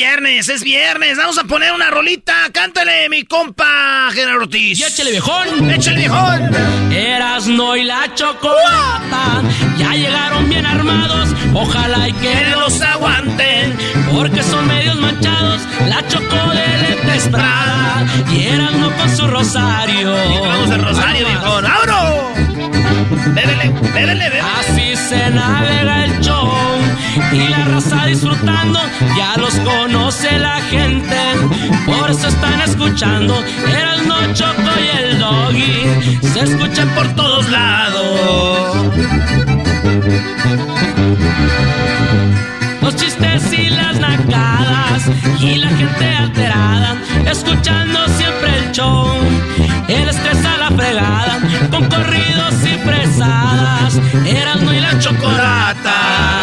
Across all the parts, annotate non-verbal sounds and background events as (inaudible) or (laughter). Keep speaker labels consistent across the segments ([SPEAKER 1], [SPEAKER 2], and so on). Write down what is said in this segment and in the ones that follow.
[SPEAKER 1] Viernes, es viernes. Vamos a poner una rolita. Cántale, mi compa General Ortiz.
[SPEAKER 2] Y échale viejón.
[SPEAKER 1] Échale viejón.
[SPEAKER 2] Eras no y la chocolata. Ya llegaron bien armados. Ojalá y que los aguanten. Porque son medios manchados. La choco de Estrada. Y eras no con su rosario.
[SPEAKER 1] Vamos el rosario, viejón. ¡Abro! Bébele, bébele, bébele.
[SPEAKER 2] Así se navega el show y la raza disfrutando, ya los conoce la gente, por eso están escuchando, era el no choco y el doggy, se escuchan por todos lados. Los chistes y las nacadas y la gente alterada, escuchando siempre el show, el estrés a la fregada, con corridos y fresadas, Erasmo y la chocolata,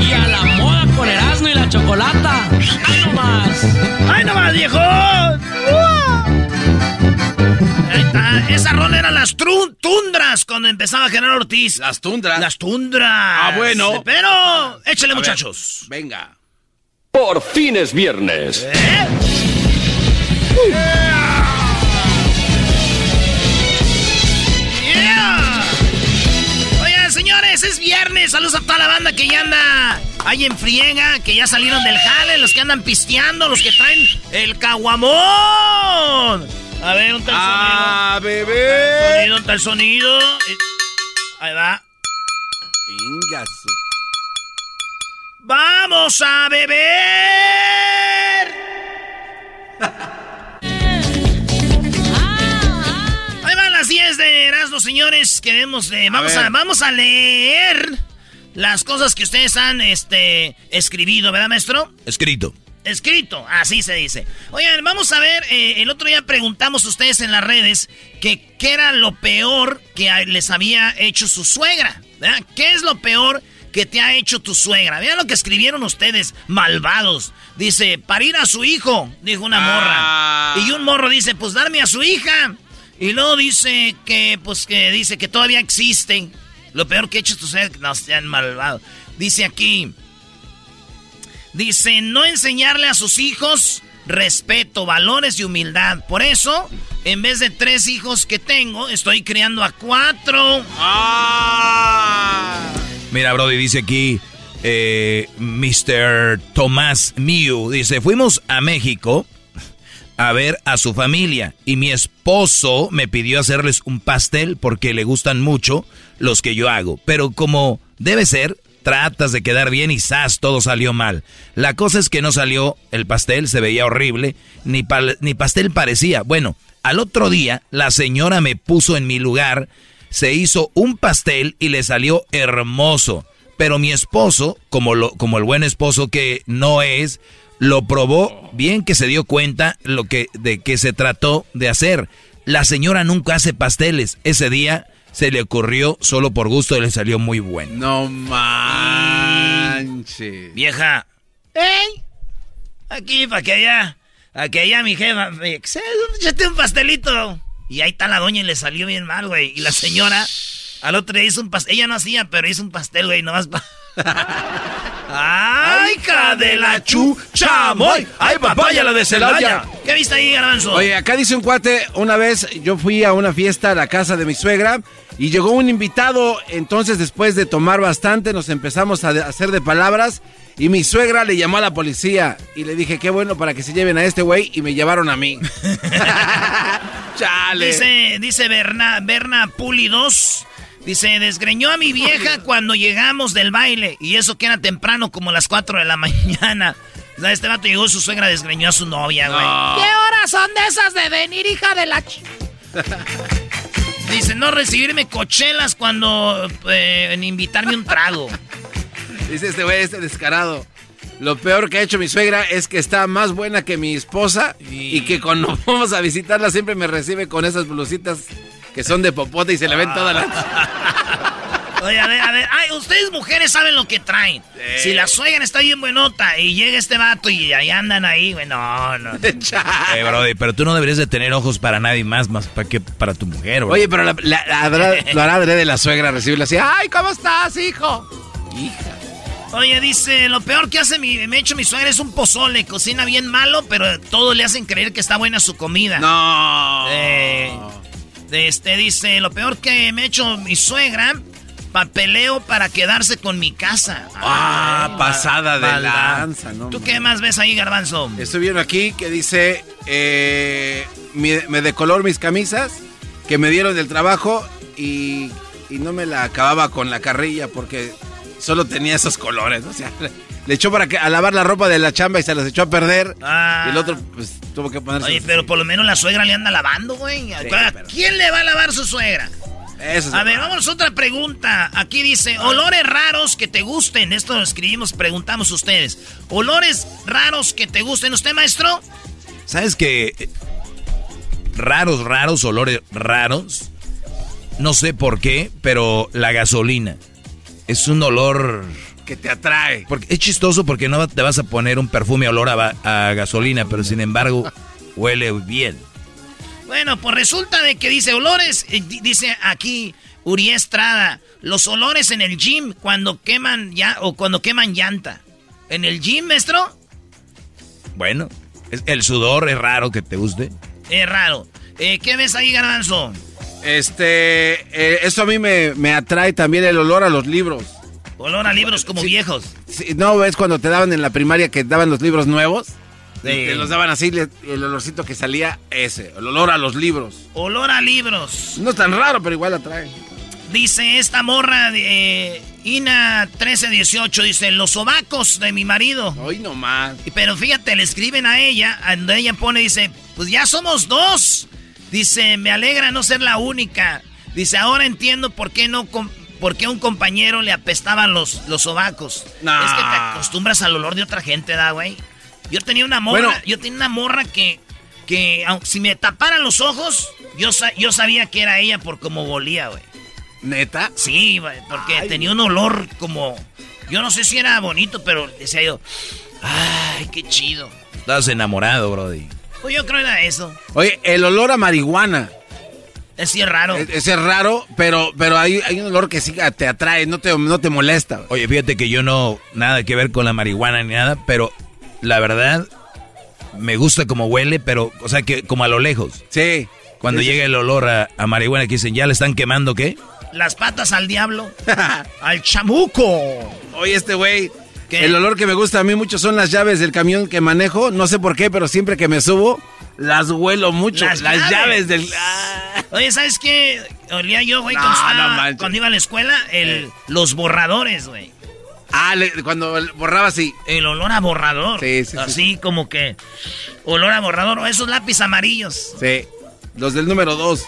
[SPEAKER 2] y a la moda con Erasmo y la chocolata, ¡ay nomás!
[SPEAKER 1] ¡Ay nomás, viejo! Ahí está. Esa rola era las tundras cuando empezaba General Ortiz.
[SPEAKER 3] Las tundras.
[SPEAKER 1] Las tundras.
[SPEAKER 3] Ah, bueno.
[SPEAKER 1] Pero, échale,
[SPEAKER 3] A ver,
[SPEAKER 1] muchachos.
[SPEAKER 3] venga.
[SPEAKER 4] Por fin es viernes.
[SPEAKER 1] ¿Eh? Yeah. Señores, es viernes. Saludos a toda la banda que ya anda ahí en friega, que ya salieron del jale, los que andan pisteando, los que traen el caguamón. A ver, un tal
[SPEAKER 3] ¡Ah,
[SPEAKER 1] sonido.
[SPEAKER 3] bebé!
[SPEAKER 1] Sonido, un tal sonido. Eh, Ahí va.
[SPEAKER 3] Ingazo.
[SPEAKER 1] ¡Vamos a beber! (laughs) Ahí van las 10 de Erasmo, señores. Queremos, eh, vamos, a, vamos a leer las cosas que ustedes han este, escribido, ¿verdad, maestro?
[SPEAKER 5] Escrito.
[SPEAKER 1] Escrito, así se dice. Oigan, vamos a ver, eh, el otro día preguntamos a ustedes en las redes que qué era lo peor que les había hecho su suegra. ¿verdad? ¿Qué es lo peor que te ha hecho tu suegra? Vean lo que escribieron ustedes, malvados. Dice, parir a su hijo, dijo una
[SPEAKER 3] Ah.
[SPEAKER 1] morra. Y un morro dice, pues darme a su hija. Y luego dice que, pues que dice que todavía existen. Lo peor que ha hecho tu suegra, no sean malvados. Dice aquí, Dice, no enseñarle a sus hijos respeto, valores y humildad. Por eso, en vez de tres hijos que tengo, estoy criando a cuatro.
[SPEAKER 3] ¡Ah!
[SPEAKER 5] Mira, Brody, dice aquí, eh, Mr. Tomás Miu, dice, fuimos a México a ver a su familia y mi esposo me pidió hacerles un pastel porque le gustan mucho los que yo hago. Pero como debe ser, tratas de quedar bien y ¡zas! todo salió mal. La cosa es que no salió el pastel, se veía horrible, ni, ni pastel parecía. Bueno, al otro día la señora me puso en mi lugar, se hizo un pastel y le salió hermoso. Pero mi esposo, como, lo, como el buen esposo que no es, lo probó bien que se dio cuenta lo que, de que se trató de hacer. La señora nunca hace pasteles. Ese día se le ocurrió solo por gusto y le salió muy bueno.
[SPEAKER 3] No manches.
[SPEAKER 1] Vieja. ¡Ey! Aquí, para que allá. Aquí allá mi jefa. me dice, Échate un pastelito. Y ahí está la doña y le salió bien mal, güey. Y la señora al otro día hizo un pastel. Ella no hacía, pero hizo un pastel, güey, nomás para... (laughs) ¡Ay, Cabrón!
[SPEAKER 5] hija de la chuchamoy. Ay, papaya la de Celaya.
[SPEAKER 1] ¿Qué viste ahí, Garbanzo?
[SPEAKER 6] Oye, acá dice un cuate, una vez yo fui a una fiesta a la casa de mi suegra y llegó un invitado, entonces después de tomar bastante nos empezamos a hacer de palabras y mi suegra le llamó a la policía y le dije, qué bueno para que se lleven a este güey y me llevaron a mí. (laughs) (laughs) Chale.
[SPEAKER 1] Dice, dice Berna, Berna Puli 2. Dice, desgreñó a mi vieja cuando llegamos del baile. Y eso que era temprano, como las 4 de la (laughs) mañana. O sea, este vato llegó, su suegra desgreñó a su novia, güey.
[SPEAKER 7] ¿Qué horas son de esas de venir, hija de la ch... (laughs)
[SPEAKER 1] Dice, no recibirme cochelas cuando eh, en invitarme un trago. (laughs)
[SPEAKER 6] Dice este güey, este descarado. Lo peor que ha hecho mi suegra es que está más buena que mi esposa y que cuando vamos a visitarla siempre me recibe con esas blusitas que son de popote y se le ven todas las... (laughs)
[SPEAKER 1] Oye, a ver, a ver. Ay, ustedes mujeres saben lo que traen. Si la suegra está bien buenota y llega este vato y ahí andan ahí, güey, no, no. (laughs)
[SPEAKER 5] Eh, brody, pero tú no deberías de tener ojos para nadie más, más para que para tu mujer, bro.
[SPEAKER 6] Oye, pero la, la, la, (laughs) la- hará de la suegra recibirla así. ¡Ay, ¿cómo estás, hijo?
[SPEAKER 1] Oye, dice, lo peor que hace mi, me ha hecho mi suegra es un pozole. Cocina bien malo, pero todos le hacen creer que está buena su comida.
[SPEAKER 6] No.
[SPEAKER 1] Eh, este dice, lo peor que me ha hecho mi suegra, papeleo para quedarse con mi casa.
[SPEAKER 6] Ah,
[SPEAKER 1] Ay,
[SPEAKER 6] pasada de lanza, ¿no?
[SPEAKER 1] ¿Tú qué más ves ahí, garbanzo?
[SPEAKER 6] Estoy viendo aquí que dice, eh, me de color mis camisas que me dieron del trabajo y, y no me la acababa con la carrilla porque solo tenía esos colores. (laughs) O sea, le, echó para que, a lavar la ropa de la chamba y se las echó a perder.
[SPEAKER 1] Ah.
[SPEAKER 6] Y el otro, pues, tuvo que ponerse.
[SPEAKER 1] Oye, pero por lo menos la suegra le anda lavando, güey. ¿A quién le va a lavar su suegra?
[SPEAKER 6] Eso es
[SPEAKER 1] A ver,
[SPEAKER 6] verdad.
[SPEAKER 1] vámonos a otra pregunta. Aquí dice, olores raros que te gusten. Esto lo escribimos, preguntamos ustedes. Olores raros que te gusten. ¿Usted, maestro?
[SPEAKER 5] ¿Sabes que raros, raros, olores raros? No sé por qué, pero la gasolina es un olor
[SPEAKER 6] Que te atrae.
[SPEAKER 5] porque es chistoso porque no te vas a poner un perfume olor a, gasolina, pero sin embargo huele bien.
[SPEAKER 1] Bueno, pues resulta de que dice olores, di- dice aquí Uri Estrada, los olores en el gym cuando queman ya o cuando queman llanta. ¿En el gym, maestro?
[SPEAKER 5] Bueno, es- el sudor es raro que te guste.
[SPEAKER 1] Es raro. Eh, ¿Qué ves ahí, Garbanzo?
[SPEAKER 6] Este, eh, eso a mí me, me atrae también el olor a los libros.
[SPEAKER 1] Olor a libros como viejos.
[SPEAKER 6] Sí, ¿No ves cuando te daban en la primaria que daban los libros nuevos?
[SPEAKER 1] Sí.
[SPEAKER 6] Y te los daban así, el olorcito que salía, ese, el olor a los libros.
[SPEAKER 1] Olor a libros.
[SPEAKER 6] No es tan raro, pero igual atrae.
[SPEAKER 1] Dice esta morra de eh, Ina 1318, dice, los sobacos de mi marido.
[SPEAKER 6] Hoy nomás.
[SPEAKER 1] Pero fíjate, le escriben a ella, donde ella pone, dice, pues ya somos dos. Dice, me alegra no ser la única. Dice, ahora entiendo por qué no com- por qué a un compañero le apestaban los, los sobacos.
[SPEAKER 6] Nah.
[SPEAKER 1] Es que te acostumbras al olor de otra gente, ¿da, güey? Yo tenía una morra,
[SPEAKER 6] Bueno.
[SPEAKER 1] yo tenía una morra que, que si me taparan los ojos, yo, yo sabía que era ella por cómo volía, güey.
[SPEAKER 6] ¿Neta?
[SPEAKER 1] Sí, güey, porque tenía un olor como... Yo no sé si era bonito, pero decía yo... Ay, qué chido.
[SPEAKER 5] Estás enamorado, Brody.
[SPEAKER 1] Pues yo creo que era eso.
[SPEAKER 6] Oye, el olor a marihuana.
[SPEAKER 1] Es sí es raro.
[SPEAKER 6] Ese es raro, pero, pero hay, hay un olor que sí te atrae, no te, no te molesta.
[SPEAKER 5] Oye, fíjate que yo no nada que ver con la marihuana ni nada, pero la verdad me gusta como huele, pero o sea que como a lo lejos.
[SPEAKER 6] Sí.
[SPEAKER 5] Cuando
[SPEAKER 6] Sí, sí,
[SPEAKER 5] llega el olor a, a marihuana que dicen, ¿ya le están quemando qué?
[SPEAKER 1] Las patas al diablo. (laughs) al chamuco.
[SPEAKER 6] Oye, este güey,
[SPEAKER 1] ¿Qué?
[SPEAKER 6] el olor que me gusta a mí mucho son las llaves del camión que manejo. No sé por qué, pero siempre que me subo, las huelo mucho.
[SPEAKER 1] Las
[SPEAKER 6] Las,
[SPEAKER 1] llaves.
[SPEAKER 6] llaves. del... Ah.
[SPEAKER 1] Oye, ¿sabes qué? Olía yo, güey,
[SPEAKER 6] No,
[SPEAKER 1] cuando, estaba- cuando iba a la escuela, el,
[SPEAKER 6] Eh.
[SPEAKER 1] los borradores, güey.
[SPEAKER 6] Ah, le- cuando borraba así.
[SPEAKER 1] El olor a borrador.
[SPEAKER 6] Sí, sí, sí.
[SPEAKER 1] Así como que olor a borrador. O esos lápiz amarillos.
[SPEAKER 6] Sí. Los del número dos.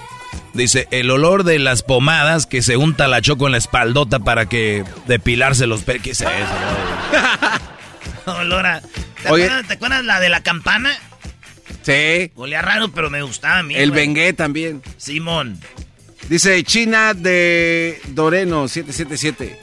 [SPEAKER 5] Dice, el olor de las pomadas que se unta la choco en la espaldota para que depilarse los pelos. ¿Qué es eso? (laughs) (laughs)
[SPEAKER 1] olor a... ¿Te,
[SPEAKER 6] Oye.
[SPEAKER 1] acuerdas, ¿Te acuerdas la de la campana?
[SPEAKER 6] Sí.
[SPEAKER 1] Olía raro, pero me gustaba a mí.
[SPEAKER 6] El
[SPEAKER 1] güey.
[SPEAKER 6] Bengué también.
[SPEAKER 1] Simón.
[SPEAKER 6] Dice China de Doreno 777.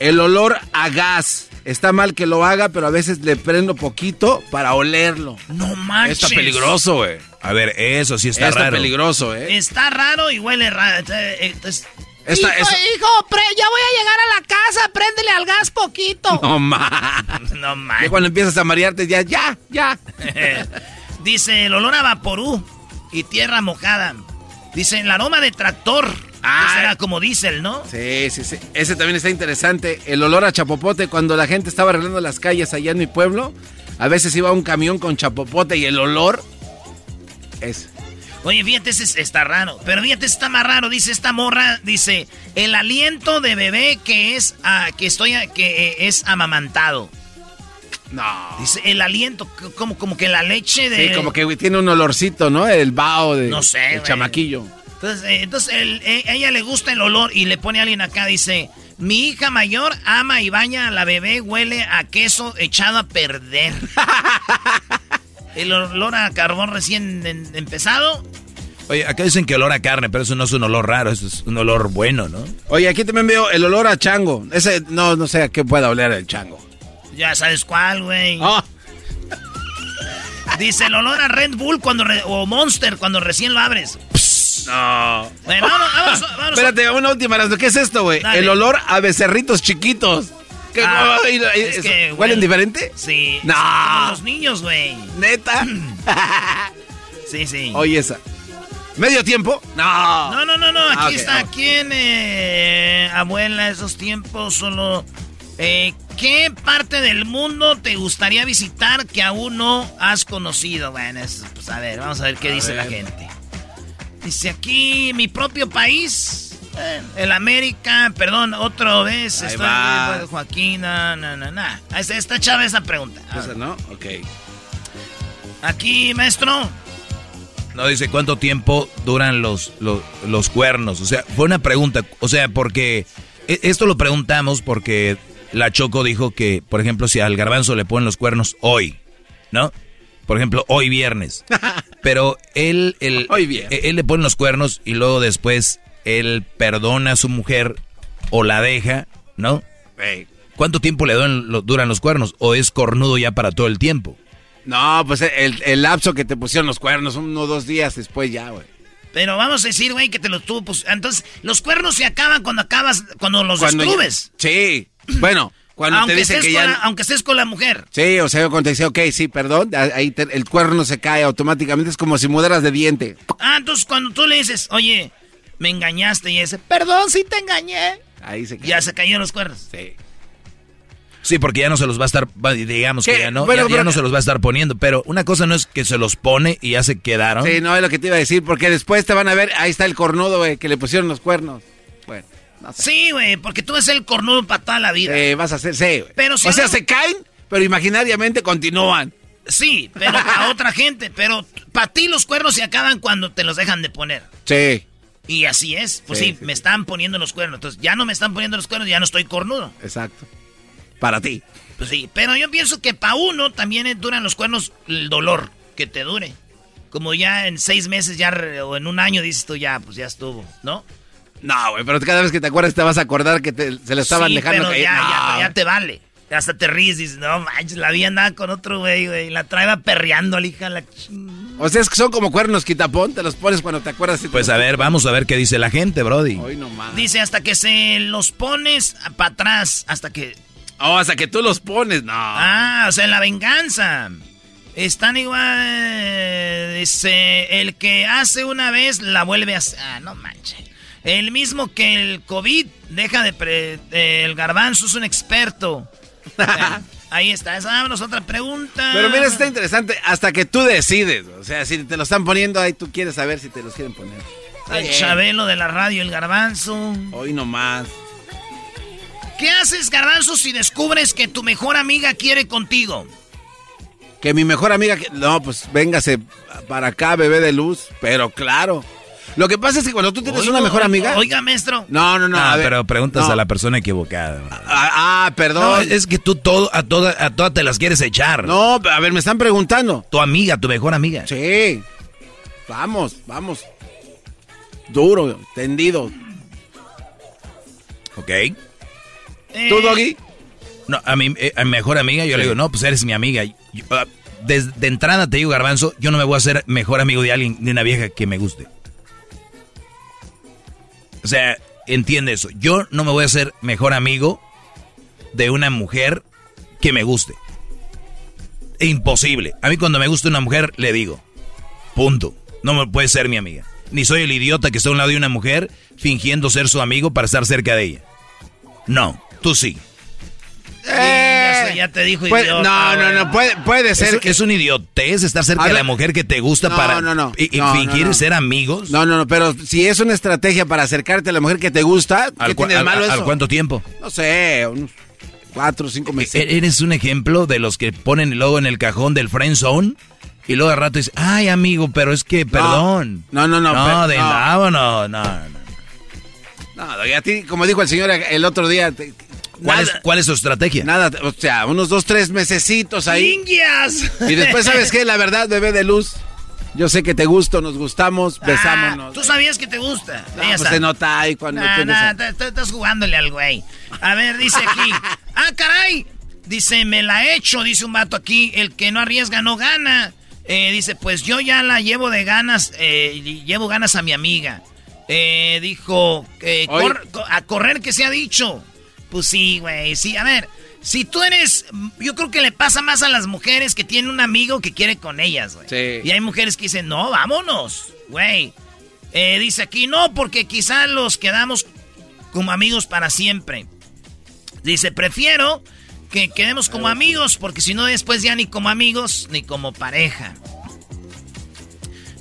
[SPEAKER 6] El olor a gas. Está mal que lo haga, pero a veces le prendo poquito para olerlo.
[SPEAKER 1] No manches.
[SPEAKER 6] Está peligroso, güey.
[SPEAKER 5] A ver, eso sí está,
[SPEAKER 6] Está,
[SPEAKER 5] raro.
[SPEAKER 6] peligroso, ¿eh?
[SPEAKER 1] Está raro y huele raro. Entonces,
[SPEAKER 6] Esta,
[SPEAKER 7] hijo,
[SPEAKER 6] esa-
[SPEAKER 7] hijo, pre- ya voy a llegar a la casa, préndele al gas poquito. (laughs)
[SPEAKER 6] No más.
[SPEAKER 1] No más.
[SPEAKER 6] Cuando empiezas a marearte, ya, ya, ya. (laughs)
[SPEAKER 1] Dice el olor a vaporú y tierra mojada. Dice el aroma de tractor.
[SPEAKER 6] Ah.
[SPEAKER 1] Será como diésel, ¿no?
[SPEAKER 6] Sí, sí, sí. Ese también está interesante. El olor a chapopote cuando la gente estaba arreglando las calles allá en mi pueblo. A veces iba un camión con chapopote y el olor es.
[SPEAKER 1] Oye, fíjate, ese es- está raro. Pero fíjate, está más raro. Dice esta morra, dice, el aliento de bebé que es, ah, que estoy, ah, que eh, es amamantado.
[SPEAKER 6] No.
[SPEAKER 1] Dice, el aliento, como, como que la leche de...
[SPEAKER 6] Sí, como que tiene un olorcito, ¿no? El vaho de.
[SPEAKER 1] No sé,
[SPEAKER 6] El chamaquillo.
[SPEAKER 1] Entonces, eh, entonces el- eh, ella le gusta el olor y le pone a alguien acá, dice, mi hija mayor ama y baña a la bebé, huele a queso echado a perder. (laughs) el olor a carbón recién en- empezado.
[SPEAKER 5] Oye, acá dicen que olor a carne, pero eso no es un olor raro, eso es un olor bueno, ¿no?
[SPEAKER 6] Oye, aquí también veo el olor a chango. Ese, no, no sé a qué pueda oler el chango.
[SPEAKER 1] Ya sabes cuál, güey.
[SPEAKER 6] Ah.
[SPEAKER 1] Dice el olor a Red Bull cuando re- o Monster cuando recién lo abres.
[SPEAKER 6] No.
[SPEAKER 1] Bueno, vámonos, vámonos, vámonos.
[SPEAKER 6] Espérate, una última. ¿Qué es esto, güey? El olor a becerritos chiquitos. ¿Qué,
[SPEAKER 1] Ah, es
[SPEAKER 6] eso-
[SPEAKER 1] que
[SPEAKER 6] ¿Huelen
[SPEAKER 1] huele-
[SPEAKER 6] diferente?
[SPEAKER 1] Sí.
[SPEAKER 6] No.
[SPEAKER 1] Como los niños, güey.
[SPEAKER 6] ¿Neta? (clears throat)
[SPEAKER 1] Sí, sí.
[SPEAKER 6] Oye, esa. ¿Medio tiempo? No.
[SPEAKER 1] No, no, no, no. Aquí
[SPEAKER 6] Ah, ok,
[SPEAKER 1] está. ¿Quién, eh, abuela, esos tiempos solo... eh, ¿Qué parte del mundo te gustaría visitar que aún no has conocido? Bueno, es- pues a ver, vamos a ver qué
[SPEAKER 6] A
[SPEAKER 1] dice la gente. Dice aquí, mi propio país, eh, el América, perdón, otra vez,
[SPEAKER 6] Ahí
[SPEAKER 1] estoy
[SPEAKER 6] va.
[SPEAKER 1] no, no, no, no. Esta, esta chava esa pregunta.
[SPEAKER 6] Esa. ¿no? Ok.
[SPEAKER 1] Aquí, maestro.
[SPEAKER 5] No dice cuánto tiempo duran los, los, los cuernos. O sea, fue una pregunta. O sea, porque e- esto lo preguntamos porque la Choco dijo que, por ejemplo, si al garbanzo le ponen los cuernos hoy, ¿no? Por ejemplo, hoy viernes. (laughs) Pero él, él,
[SPEAKER 6] Hoy viernes.
[SPEAKER 5] él le pone los cuernos y luego después él perdona a su mujer o la deja, ¿no?
[SPEAKER 6] Ey.
[SPEAKER 5] ¿Cuánto tiempo le duran, lo- duran los cuernos? ¿O es cornudo ya para todo el tiempo?
[SPEAKER 6] No, pues el, el lapso que te pusieron los cuernos, uno o dos días después ya, güey.
[SPEAKER 1] Pero vamos a decir, güey, que te los tuvo. Pues, entonces, los cuernos se acaban cuando acabas, cuando los
[SPEAKER 6] Cuando ya-
[SPEAKER 1] descubres.
[SPEAKER 6] Sí. Bueno, cuando
[SPEAKER 1] aunque,
[SPEAKER 6] te dicen
[SPEAKER 1] estés
[SPEAKER 6] que
[SPEAKER 1] con
[SPEAKER 6] ya...
[SPEAKER 1] la, aunque estés con la mujer.
[SPEAKER 6] Sí, o sea, cuando te dice, ok, sí, perdón, ahí te- el cuerno se cae automáticamente, es como si mudaras de diente.
[SPEAKER 1] Ah, entonces cuando tú le dices, oye, me engañaste y ese, perdón, sí te engañé.
[SPEAKER 6] Ahí se cae.
[SPEAKER 1] Ya se cayeron los cuernos.
[SPEAKER 6] Sí.
[SPEAKER 5] Sí, porque ya no se los va a estar, digamos que ya no,
[SPEAKER 6] Bueno,
[SPEAKER 5] ya, ya
[SPEAKER 6] pero-
[SPEAKER 5] no se los va a estar poniendo, pero una cosa no es que se los pone y ya se quedaron.
[SPEAKER 6] Sí, no es lo que te iba a decir, porque después te van a ver, ahí está el cornudo, güey, que le pusieron los cuernos. Bueno, no sé.
[SPEAKER 1] Sí, güey, porque tú vas a ser el cornudo para toda la vida.
[SPEAKER 6] Eh, vas a hacer, sí, güey.
[SPEAKER 1] Pero si
[SPEAKER 6] o sea,
[SPEAKER 1] no-
[SPEAKER 6] se caen, pero imaginariamente continúan.
[SPEAKER 1] Sí, pero a (laughs) otra gente. Pero para ti los cuernos se acaban cuando te los dejan de poner.
[SPEAKER 6] Sí,
[SPEAKER 1] Y así es. Pues sí,
[SPEAKER 6] Sí, sí,
[SPEAKER 1] me
[SPEAKER 6] sí.
[SPEAKER 1] están poniendo los cuernos. Entonces ya no me están poniendo los cuernos, ya no estoy cornudo.
[SPEAKER 6] exacto. Para ti.
[SPEAKER 1] Pues sí, pero yo pienso que para uno también eh, duran los cuernos el dolor que te dure. Como ya en seis meses ya o en un año dices tú ya, pues ya estuvo, ¿no?
[SPEAKER 6] No, güey, pero cada vez que te acuerdas te vas a acordar que te- se le estaban
[SPEAKER 1] sí,
[SPEAKER 6] dejando
[SPEAKER 1] pero
[SPEAKER 6] caer.
[SPEAKER 1] ya,
[SPEAKER 6] No.
[SPEAKER 1] ya, ya te vale. Hasta te ríes, dices, no manches, la vi andaba con otro güey, güey. La traeba perreando a la hija, la ching-
[SPEAKER 6] O sea, es que son como cuernos quitapón, te los pones cuando te acuerdas. y te
[SPEAKER 5] Pues a ver, vamos a ver qué dice la gente, Brody.
[SPEAKER 6] Hoy nomás.
[SPEAKER 1] Dice hasta que se los pones para atrás, hasta que...
[SPEAKER 6] Oh, hasta que tú los pones, no.
[SPEAKER 1] Ah, o sea, la venganza. Están igual. Dice, el que hace una vez la vuelve a hacer. Ah, no manches. El mismo que el COVID deja de. pre- el garbanzo es un experto. Bueno, (laughs) ahí está. Esa, vámonos, otra pregunta.
[SPEAKER 6] Pero mira, está interesante, hasta que tú decides. O sea, si te lo están poniendo ahí, tú quieres saber si te los quieren poner.
[SPEAKER 1] El. Chabelo de la radio, el garbanzo.
[SPEAKER 6] Hoy nomás.
[SPEAKER 1] ¿Qué haces, garbanzo, si descubres que tu mejor amiga quiere contigo?
[SPEAKER 6] Que mi mejor amiga... No, pues véngase para acá, bebé de luz. Pero claro. Lo que pasa es que cuando tú tienes
[SPEAKER 1] Oiga,
[SPEAKER 6] una mejor amiga...
[SPEAKER 1] Oiga, maestro.
[SPEAKER 6] No, no, no.
[SPEAKER 5] Ah,
[SPEAKER 6] a ver,
[SPEAKER 5] pero preguntas
[SPEAKER 6] no.
[SPEAKER 5] a la persona equivocada.
[SPEAKER 6] Ah, ah,
[SPEAKER 5] No,
[SPEAKER 6] perdón.
[SPEAKER 5] es que tú todo, a todas a todas te las quieres echar.
[SPEAKER 6] No, a ver, me están preguntando.
[SPEAKER 5] Tu amiga, tu mejor amiga.
[SPEAKER 6] Sí. Vamos, vamos. Duro, tendido.
[SPEAKER 5] ¿Ok?
[SPEAKER 1] Eh,
[SPEAKER 6] ¿Tú, Doggy?
[SPEAKER 5] No, a mi, eh, a mi mejor amiga yo le digo, no, pues eres mi amiga. Yo, ah, desde de entrada te digo, Garbanzo, yo no me voy a hacer mejor amigo de alguien, de una vieja que me guste. O sea, entiende eso. Yo no me voy a hacer mejor amigo de una mujer que me guste. Imposible. A mí cuando me gusta una mujer, le digo, punto. No me puede ser mi amiga. Ni soy el idiota que está a un lado de una mujer fingiendo ser su amigo para estar cerca de ella. No, tú sí.
[SPEAKER 1] Ya, sé, ya te dijo
[SPEAKER 6] Puede-
[SPEAKER 1] idiota,
[SPEAKER 6] no, no, no, puede, puede ser
[SPEAKER 5] Es,
[SPEAKER 6] que...
[SPEAKER 5] es un idiotez estar cerca
[SPEAKER 6] A
[SPEAKER 5] de la mujer que te gusta
[SPEAKER 6] No,
[SPEAKER 5] para
[SPEAKER 6] no, no.
[SPEAKER 5] y, y
[SPEAKER 6] No,
[SPEAKER 5] fingir
[SPEAKER 6] no.
[SPEAKER 5] ser amigos.
[SPEAKER 6] No, no, no, pero si es una estrategia para acercarte a la mujer que te gusta, ¿qué
[SPEAKER 5] ¿Al,
[SPEAKER 6] tiene
[SPEAKER 5] al-
[SPEAKER 6] malo
[SPEAKER 5] al-
[SPEAKER 6] eso?
[SPEAKER 5] al cuánto tiempo?
[SPEAKER 6] No sé, unos cuatro o cinco meses.
[SPEAKER 5] E- Eres un ejemplo de los que ponen el logo en el cajón del friend zone y luego de rato dices, ay amigo, pero es que perdón.
[SPEAKER 6] No, no, no.
[SPEAKER 5] No, de
[SPEAKER 6] no.
[SPEAKER 5] no, no, no.
[SPEAKER 6] No, a ti, como dijo el señor el otro día, te-
[SPEAKER 5] ¿Cuál, es,
[SPEAKER 6] nada,
[SPEAKER 5] ¿Cuál es su estrategia?
[SPEAKER 6] nada, o sea, unos dos, tres mesecitos ahí.
[SPEAKER 1] ¡Indias!
[SPEAKER 6] Y después, ¿sabes qué? La verdad, bebé de luz. Yo sé que te gusto, nos gustamos, besámonos.
[SPEAKER 1] Ah, Tú sabías que te gusta.
[SPEAKER 6] No, pues se nota ahí cuando
[SPEAKER 1] Nah,
[SPEAKER 6] tienes
[SPEAKER 1] nah,
[SPEAKER 6] a-
[SPEAKER 1] te- te- estás jugándole al güey. A ver, dice aquí. (laughs) ah, caray. Dice, me la he hecho, dice un vato aquí. El que no arriesga no gana. Eh, dice, pues yo ya la llevo de ganas, eh, y llevo ganas a mi amiga. Eh, dijo, eh, cor- a correr que se ha dicho. Pues sí, güey, sí. A ver, si tú eres, yo creo que le pasa más a las mujeres que tienen un amigo que quiere con ellas, güey.
[SPEAKER 6] Sí.
[SPEAKER 1] Y hay mujeres que dicen, no, vámonos, güey. Eh, dice aquí, no, porque quizás los quedamos como amigos para siempre. Dice, prefiero que quedemos como amigos, porque si no después ya ni como amigos ni como pareja.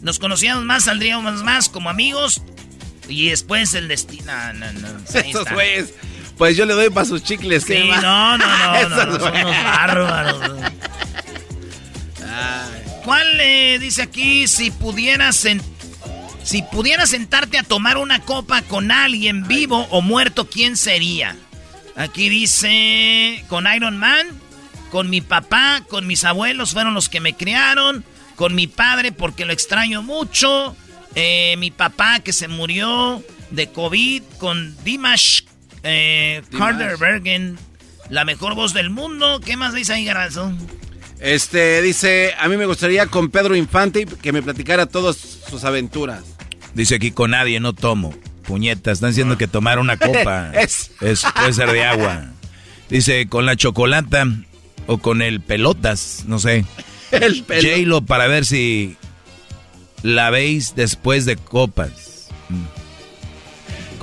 [SPEAKER 1] Nos conocíamos más, saldríamos más como amigos y después el destino... No, no, no. Ahí
[SPEAKER 6] Esos
[SPEAKER 1] está.
[SPEAKER 6] güeyes. Pues yo le doy para sus chicles. ¿qué
[SPEAKER 1] Sí, no, no, no, (laughs) no,
[SPEAKER 6] Esos
[SPEAKER 1] no, son
[SPEAKER 6] güeyes.
[SPEAKER 1] unos bárbaros. ¿Cuál eh, dice aquí si pudieras si pudieras sentarte a tomar una copa con alguien vivo o muerto, quién sería? Aquí dice con Iron Man, con mi papá, con mis abuelos fueron los que me criaron, con mi padre porque lo extraño mucho, eh, mi papá que se murió de COVID, con Dimash, eh. Carter Bergen, la mejor voz del mundo. ¿Qué más dice ahí, Garbanzo?
[SPEAKER 6] Este, dice, a mí me gustaría con Pedro Infante que me platicara todas sus aventuras.
[SPEAKER 5] Dice aquí con nadie no tomo. Puñeta, están diciendo que tomar una copa (laughs)
[SPEAKER 6] Es-
[SPEAKER 5] es, puede ser de agua. Dice con la chocolata o con el pelotas, no sé. (laughs)
[SPEAKER 6] El pelo.
[SPEAKER 5] J-Lo para ver si la veis después de copas. Mm.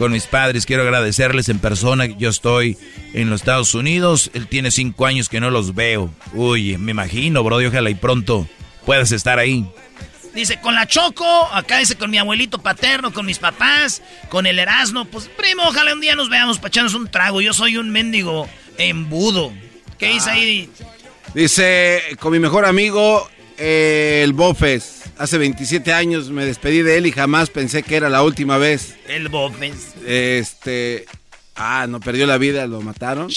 [SPEAKER 5] Con mis padres quiero agradecerles en persona. Yo estoy en los Estados Unidos. Él tiene cinco años que no los veo. Uy, me imagino, bro. y Ojalá y pronto puedas estar ahí.
[SPEAKER 1] Dice, con la Choco, acá dice con mi abuelito paterno, con mis papás, con el Erasmo. Pues, primo, ojalá un día nos veamos para echarnos un trago. Yo soy un mendigo embudo. ¿Qué dice ahí?
[SPEAKER 6] Dice, con mi mejor amigo, eh, el Bofes. Hace 27 años me despedí de él y jamás pensé que era la última vez.
[SPEAKER 1] El Bofes.
[SPEAKER 6] Este, ah, no perdió la vida, lo mataron.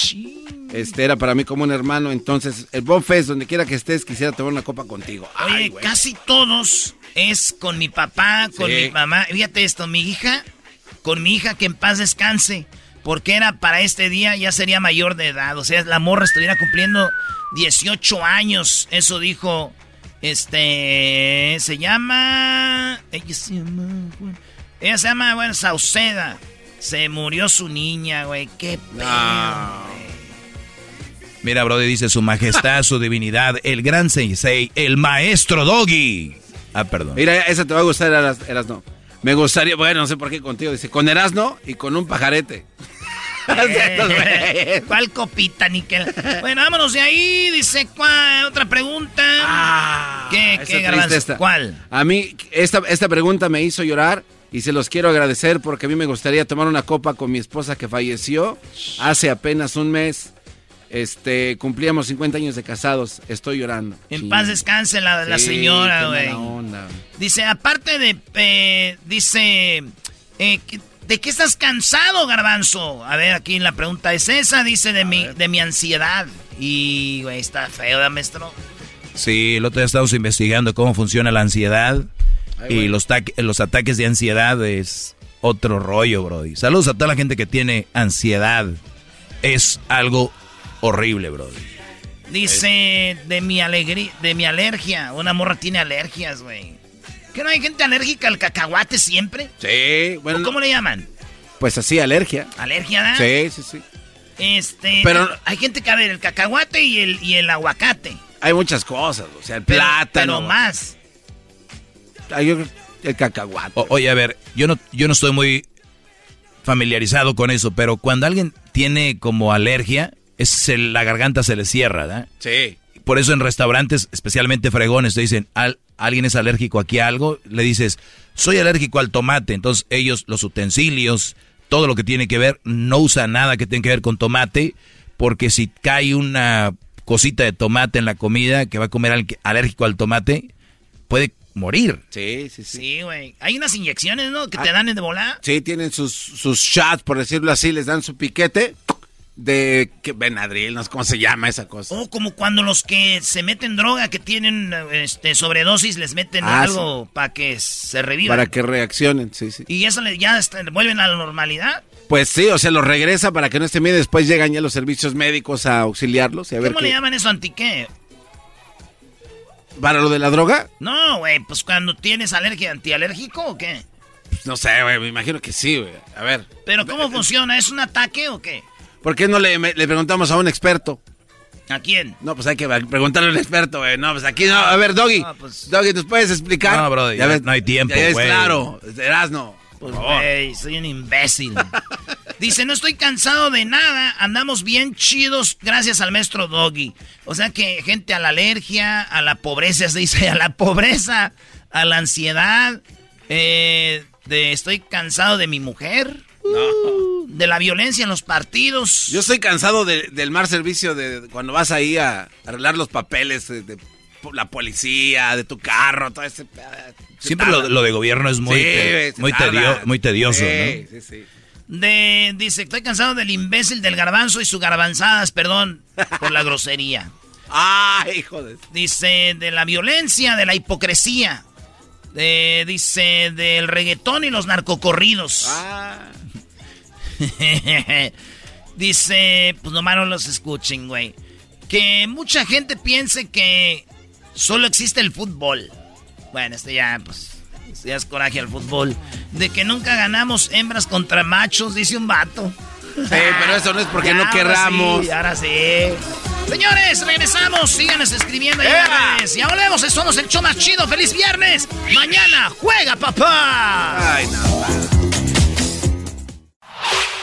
[SPEAKER 6] Este era para mí como un hermano, entonces el Bofes, donde quiera que estés, quisiera tomar una copa contigo.
[SPEAKER 1] Oye,
[SPEAKER 6] Ay,
[SPEAKER 1] casi todos es con mi papá, con
[SPEAKER 6] Sí.
[SPEAKER 1] mi mamá. Fíjate esto, mi hija, con mi hija que en paz descanse, porque era para este día, ya sería mayor de edad. O sea, la morra estuviera cumpliendo 18 años. Eso dijo, este, se llama... Ella se llama... Juan- Ella se llama, bueno, Sauceda. Se murió su niña, güey. Qué pedo.
[SPEAKER 5] Mira, Brody dice su majestad, su (laughs) divinidad, el gran sensei, el maestro Doggy. Ah, perdón.
[SPEAKER 6] Mira, esa te va a gustar, Eras, Erasno. Me gustaría, bueno, no sé por qué contigo, dice, con Erasno y con un pajarete.
[SPEAKER 1] Eh, (laughs) ¿Cuál copita, Nickel? Bueno, vámonos de ahí. Dice, ¿cuál? Otra pregunta. ¿Qué,
[SPEAKER 6] Ah,
[SPEAKER 1] qué
[SPEAKER 6] esta.
[SPEAKER 1] ¿Cuál?
[SPEAKER 6] A mí, esta, esta pregunta me hizo llorar y se los quiero agradecer porque a mí me gustaría tomar una copa con mi esposa que falleció hace apenas un mes. Este, cumplíamos 50 años de casados. Estoy llorando.
[SPEAKER 1] En
[SPEAKER 6] Sí.
[SPEAKER 1] paz descanse la, la
[SPEAKER 6] Sí,
[SPEAKER 1] señora,
[SPEAKER 6] qué
[SPEAKER 1] güey. Dice, aparte de... eh, dice... eh, ¿qué- ¿De qué estás cansado, garbanzo? A ver, aquí la pregunta es esa. Dice de, mi, de mi ansiedad. Y, güey, está feo, ¿verdad, maestro?
[SPEAKER 5] Sí, el otro día estábamos investigando cómo funciona la ansiedad. y los ataques de ansiedad es otro rollo, Brody. Saludos a toda la gente que tiene ansiedad. Es algo horrible, Brody.
[SPEAKER 1] Dice de mi alegría, de mi alergia. Una morra tiene alergias, güey. ¿Que no hay gente alérgica al cacahuate siempre?
[SPEAKER 6] Sí, bueno.
[SPEAKER 1] ¿O ¿Cómo le llaman?
[SPEAKER 6] Pues así, alergia.
[SPEAKER 1] ¿Alergia, da?
[SPEAKER 6] Sí, sí, sí.
[SPEAKER 1] Este.
[SPEAKER 6] Pero-
[SPEAKER 1] Hay gente que, a ver, el cacahuate y el, y el aguacate.
[SPEAKER 6] Hay muchas cosas, o sea, el
[SPEAKER 1] Pero-
[SPEAKER 6] plátano.
[SPEAKER 1] Pero más.
[SPEAKER 6] Hay el cacahuate.
[SPEAKER 5] O- oye, a ver, yo no, yo no estoy muy familiarizado con eso, pero cuando alguien tiene como alergia, es el- la garganta se le cierra, ¿verdad?
[SPEAKER 6] Sí.
[SPEAKER 5] Por eso en restaurantes, especialmente fregones, te dicen, "Al- alguien es alérgico aquí a algo, le dices, soy alérgico al tomate. Entonces ellos, los utensilios, todo lo que tiene que ver, no usan nada que tenga que ver con tomate, porque si cae una cosita de tomate en la comida que va a comer alguien alérgico al tomate, puede morir.
[SPEAKER 6] Sí, sí, sí.
[SPEAKER 1] Sí, güey. Hay unas inyecciones, ¿no? Que
[SPEAKER 6] Ah.
[SPEAKER 1] te dan de volada.
[SPEAKER 6] Sí, tienen sus, sus shots, por decirlo así, les dan su piquete de que Benadryl, no sé cómo se llama esa cosa.
[SPEAKER 1] O como cuando los que se meten droga, que tienen este, sobredosis, les meten
[SPEAKER 6] Ah,
[SPEAKER 1] algo para que se revivan.
[SPEAKER 6] Para que reaccionen, sí, sí.
[SPEAKER 1] Y eso le- ya está- vuelven a la normalidad.
[SPEAKER 6] Pues sí, o sea, los regresa para que no estén bien. Después llegan ya los servicios médicos a auxiliarlos y a ver
[SPEAKER 1] ¿Cómo
[SPEAKER 6] qué.
[SPEAKER 1] le llaman eso antiqué?
[SPEAKER 6] ¿Para lo de la droga?
[SPEAKER 1] No, güey, pues cuando tienes alergia, antialérgico o qué?
[SPEAKER 6] Pues no sé, güey, me imagino que sí, güey. A ver,
[SPEAKER 1] Pero ¿cómo funciona? ¿Es un ataque o qué?
[SPEAKER 6] ¿Por qué no le, me- le preguntamos a un experto?
[SPEAKER 1] ¿A quién?
[SPEAKER 6] No, pues hay que preguntarle a un experto, güey. No, pues aquí no. A ver, Doggy.
[SPEAKER 1] No, pues-
[SPEAKER 6] Doggy, ¿nos puedes explicar?
[SPEAKER 5] No, brother, ya no hay tiempo,
[SPEAKER 6] Ya es
[SPEAKER 5] güey.
[SPEAKER 6] claro, Erasno.
[SPEAKER 1] Pues, güey, soy un imbécil. Dice, no estoy cansado de nada, andamos bien chidos gracias al maestro Doggy. O sea que gente a la alergia, a la pobreza, (laughs) se dice, a la pobreza, a la ansiedad, eh, de estoy cansado de mi mujer, (laughs) de la violencia en los partidos.
[SPEAKER 6] Yo estoy cansado de- del mal servicio de cuando vas ahí a arreglar los papeles de, de la policía, de tu carro, todo ese... se
[SPEAKER 5] Siempre lo, de gobierno es muy,
[SPEAKER 6] Sí,
[SPEAKER 5] te- muy,
[SPEAKER 6] tarda.
[SPEAKER 5] tedio- muy tedioso,
[SPEAKER 6] Sí,
[SPEAKER 5] ¿no?
[SPEAKER 6] sí, sí.
[SPEAKER 1] De, dice, estoy cansado del imbécil del garbanzo y sus garbanzadas, perdón por la grosería. (laughs)
[SPEAKER 6] ¡Ay, hijo de...
[SPEAKER 1] Dice de la violencia, de la hipocresía. De- dice del reggaetón y los narcocorridos.
[SPEAKER 6] Ah. (laughs)
[SPEAKER 1] dice, pues nomás no los escuchen, güey. Que mucha gente piense que solo existe el fútbol. Bueno, este ya, pues, ya es coraje al fútbol. De que nunca ganamos hembras contra machos, dice un vato.
[SPEAKER 6] Sí, pero eso no es porque (laughs)
[SPEAKER 1] Ya,
[SPEAKER 6] no
[SPEAKER 1] ahora
[SPEAKER 6] querramos.
[SPEAKER 1] sí, ahora sí. Señores, regresamos. Síganos escribiendo ahí. Ya volvemos. Somos el show más chido. ¡Feliz viernes! Mañana juega, papá.
[SPEAKER 6] Ay, no.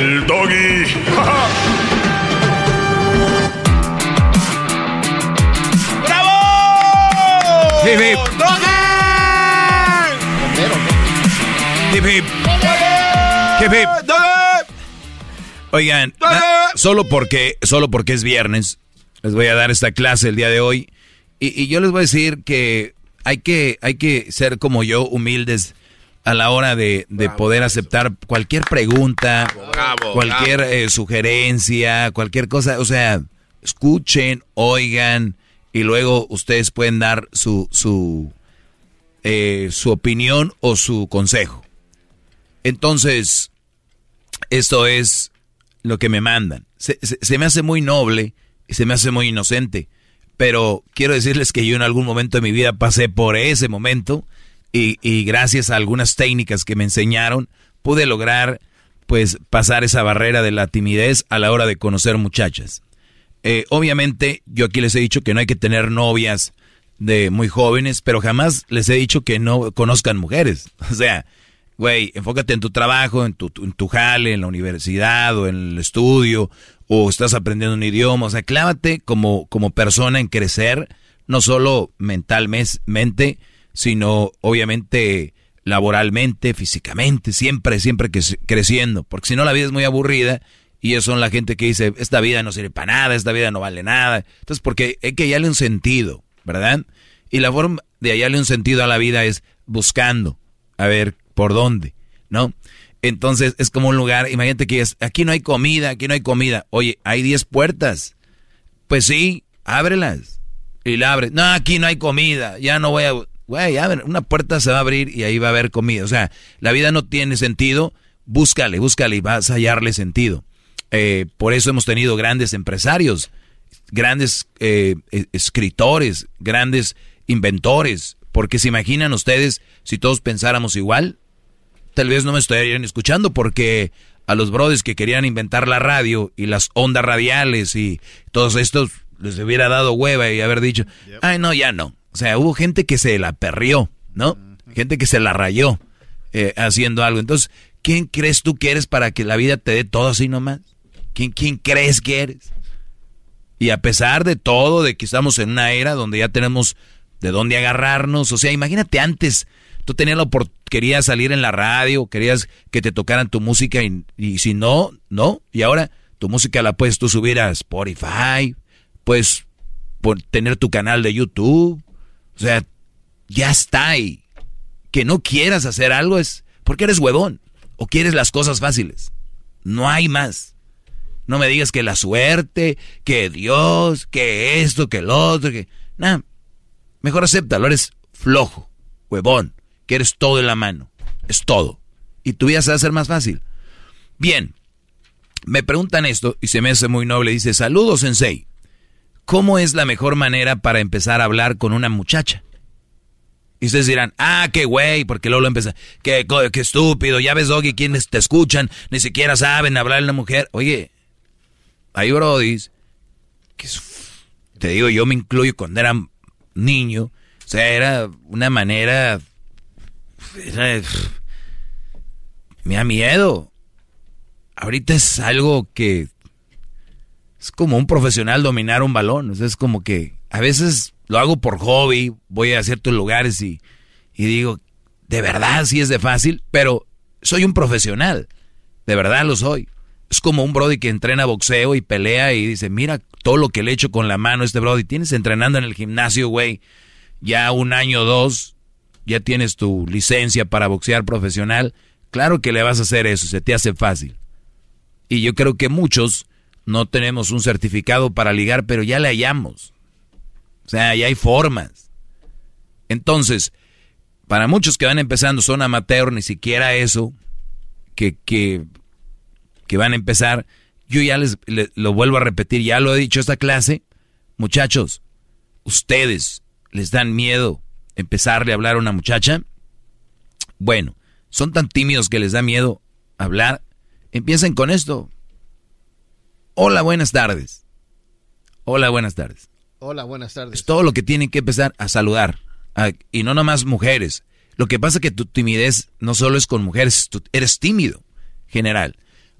[SPEAKER 8] El doggy. (laughs)
[SPEAKER 6] ¡Bravo!
[SPEAKER 5] Hip, hip.
[SPEAKER 6] ¡Doggy!
[SPEAKER 5] Hip, hip. Hip, hip. Oigan, na- solo porque, solo porque es viernes, les voy a dar esta clase el día de hoy. Y, y yo les voy a decir que hay que, hay que ser como yo, humildes a la hora de, de poder aceptar cualquier pregunta,
[SPEAKER 6] Bravo,
[SPEAKER 5] cualquier
[SPEAKER 6] bravo.
[SPEAKER 5] eh, sugerencia, cualquier cosa. O sea, escuchen, oigan, y luego ustedes pueden dar su, su, eh, su opinión o su consejo. Entonces, esto es lo que me mandan. Se, se- se me hace muy noble y se me hace muy inocente, pero quiero decirles que yo en algún momento de mi vida pasé por ese momento y, y gracias a algunas técnicas que me enseñaron pude lograr pues pasar esa barrera de la timidez a la hora de conocer muchachas. Eh, obviamente yo aquí les he dicho que no hay que tener novias de muy jóvenes, pero jamás les he dicho que no conozcan mujeres. (laughs) O sea, güey, enfócate en tu trabajo, en tu, en tu jale, en la universidad o en el estudio, o estás aprendiendo un idioma. O sea, clávate como, como persona en crecer, no solo mentalmente, sino obviamente laboralmente, físicamente, siempre, siempre que creciendo. Porque si no, la vida es muy aburrida y ellos son la gente que dice, esta vida no sirve para nada, esta vida no vale nada. Entonces, porque hay que hallarle un sentido, ¿verdad? Y la forma de hallarle un sentido a la vida es buscando, a ver por dónde, ¿no? Entonces es como un lugar, imagínate que es, aquí no hay comida, aquí no hay comida. Oye, hay 10 puertas. Pues sí, ábrelas. Y la abres. No, aquí no hay comida, ya no voy a... Güey, abre, una puerta se va a abrir y ahí va a haber comida. O sea, la vida no tiene sentido, búscale, búscale y vas a hallarle sentido. Eh, por eso hemos tenido grandes empresarios, grandes eh, eh, escritores, grandes inventores. Porque se imaginan ustedes si todos pensáramos igual, tal vez no me estarían escuchando porque a los brothers que querían inventar la radio y las ondas radiales y todos estos les hubiera dado hueva y haber dicho, ay no, ya no. O sea, hubo gente que se la perrió, ¿no? Gente que se la rayó eh, haciendo algo. Entonces, ¿quién crees tú que eres para que la vida te dé todo así nomás? ¿Quién, quién crees que eres? Y a pesar de todo, de que estamos en una era donde ya tenemos de dónde agarrarnos, o sea, imagínate antes, tú tenías la oportunidad, querías salir en la radio, querías que te tocaran tu música y, y si no, no, y ahora tu música la puedes tú subir a Spotify, puedes por tener tu canal de YouTube, o sea, ya está ahí. Que no quieras hacer algo es porque eres huevón o quieres las cosas fáciles. No hay más. No me digas que la suerte, que Dios, que esto, que el otro, que... Nada, mejor acéptalo, eres flojo, huevón, que eres todo en la mano. Es todo. Y tu vida se va a hacer más fácil. Bien, me preguntan esto y se me hace muy noble. Dice, saludos, Sensei. ¿Cómo es la mejor manera para empezar a hablar con una muchacha? Y ustedes dirán, ah, qué güey, porque luego lo empieza, qué, qué estúpido, ya ves, Doggy, quienes te escuchan, ni siquiera saben hablar a la mujer. Oye, hay brodis, que te digo, yo me incluyo cuando era niño, o sea, era una manera, era, me da miedo. Ahorita es algo que es como un profesional dominar un balón, es como que a veces lo hago por hobby, voy a ciertos lugares y, y digo, de verdad sí es de fácil, pero soy un profesional, de verdad lo soy. Es como un Brody que entrena boxeo y pelea y dice, mira todo lo que le he hecho con la mano a este Brody. Tienes entrenando en el gimnasio, güey, ya un año o dos, ya tienes tu licencia para boxear profesional. Claro que le vas a hacer eso, se te hace fácil. Y yo creo que muchos no tenemos un certificado para ligar, pero ya le hallamos. O sea, ya hay formas. Entonces, para muchos que van empezando son amateur, ni siquiera eso, que, que, que van a empezar, yo ya les, les, lo vuelvo a repetir, ya lo he dicho esta clase, muchachos, ustedes les dan miedo empezarle a hablar a una muchacha. Bueno, son tan tímidos que les da miedo hablar. Empiecen con esto. Hola, buenas tardes. Hola, buenas tardes.
[SPEAKER 9] Hola, buenas tardes.
[SPEAKER 5] Es todo lo que tienen que empezar a saludar. A, y no nomás mujeres. Lo que pasa es que tu timidez no solo es con mujeres, tú eres tímido, general.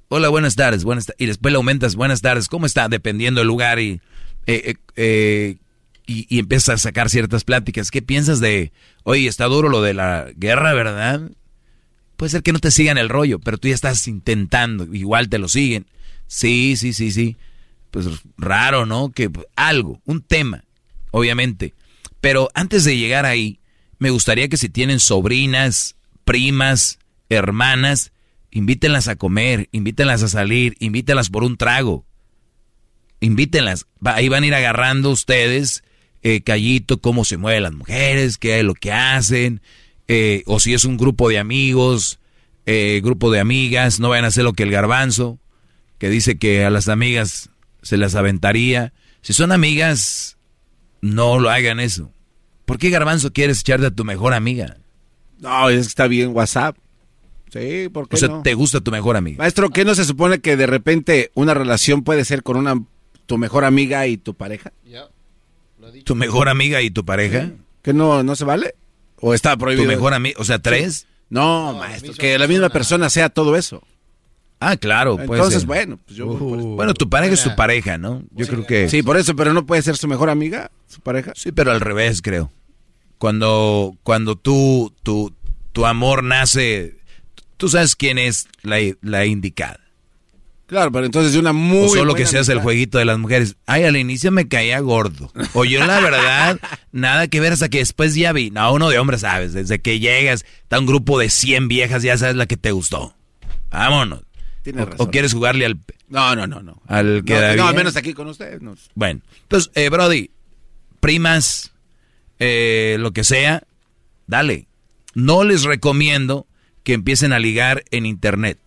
[SPEAKER 5] Hola, buenas tardes, buenas ta y después le aumentas, buenas tardes, ¿cómo está? Dependiendo del lugar y, eh, eh, y, y, empiezas a sacar ciertas pláticas. ¿Qué piensas de, oye, está duro lo de la guerra, verdad? Puede ser que no te sigan el rollo, pero tú ya estás intentando, igual te lo siguen. Sí, sí, sí, sí pues raro, ¿no? Que algo, un tema, obviamente. Pero antes de llegar ahí, me gustaría que si tienen sobrinas, primas, hermanas, invítenlas a comer, invítenlas a salir, invítenlas por un trago. Invítenlas. Ahí van a ir agarrando ustedes, eh, callito, cómo se mueven las mujeres, qué es lo que hacen, eh, o si es un grupo de amigos, eh, grupo de amigas, no vayan a hacer lo que el garbanzo, que dice que a las amigas se las aventaría. Si son amigas, no lo hagan eso. ¿Por qué garbanzo quieres echarte a tu mejor amiga?
[SPEAKER 6] No, es que está bien WhatsApp. Sí, ¿por qué
[SPEAKER 5] O sea,
[SPEAKER 6] no?
[SPEAKER 5] ¿te gusta tu mejor amiga?
[SPEAKER 6] Maestro, ¿qué no se supone que de repente una relación puede ser con una tu mejor amiga y tu pareja?
[SPEAKER 5] ¿Tu mejor amiga y tu pareja?
[SPEAKER 6] ¿Que no, no se vale? ¿O está prohibido?
[SPEAKER 5] ¿Tu mejor amiga? O sea, ¿tres?
[SPEAKER 6] No, maestro, que la misma persona sea todo eso.
[SPEAKER 5] Ah, claro.
[SPEAKER 6] Entonces,
[SPEAKER 5] ser.
[SPEAKER 6] bueno, pues yo...
[SPEAKER 5] Uh, bueno, tu pareja es tu pareja, ¿no? Yo creo que...
[SPEAKER 6] Sí, por eso, pero no puede ser su mejor amiga, su pareja.
[SPEAKER 5] Sí, pero al revés, creo. Cuando, cuando tú, tu, tu amor nace, tú sabes quién es la, la indicada.
[SPEAKER 6] Claro, pero entonces una muy
[SPEAKER 5] o solo que seas el
[SPEAKER 6] amistad.
[SPEAKER 5] jueguito de las mujeres. Ay, al inicio me caía gordo. O yo la verdad, (laughs) nada que ver hasta que después ya vi. No, uno de hombres sabes, desde que llegas, está un grupo de 100 viejas, ya sabes la que te gustó. Vámonos.
[SPEAKER 6] Tiene razón.
[SPEAKER 5] o quieres jugarle al,
[SPEAKER 6] No, no, no, no.
[SPEAKER 5] al que
[SPEAKER 6] No, al menos aquí con ustedes. no.
[SPEAKER 5] Bueno, entonces, eh, Brody, primas, eh, lo que sea, dale. No les recomiendo que empiecen a ligar en internet.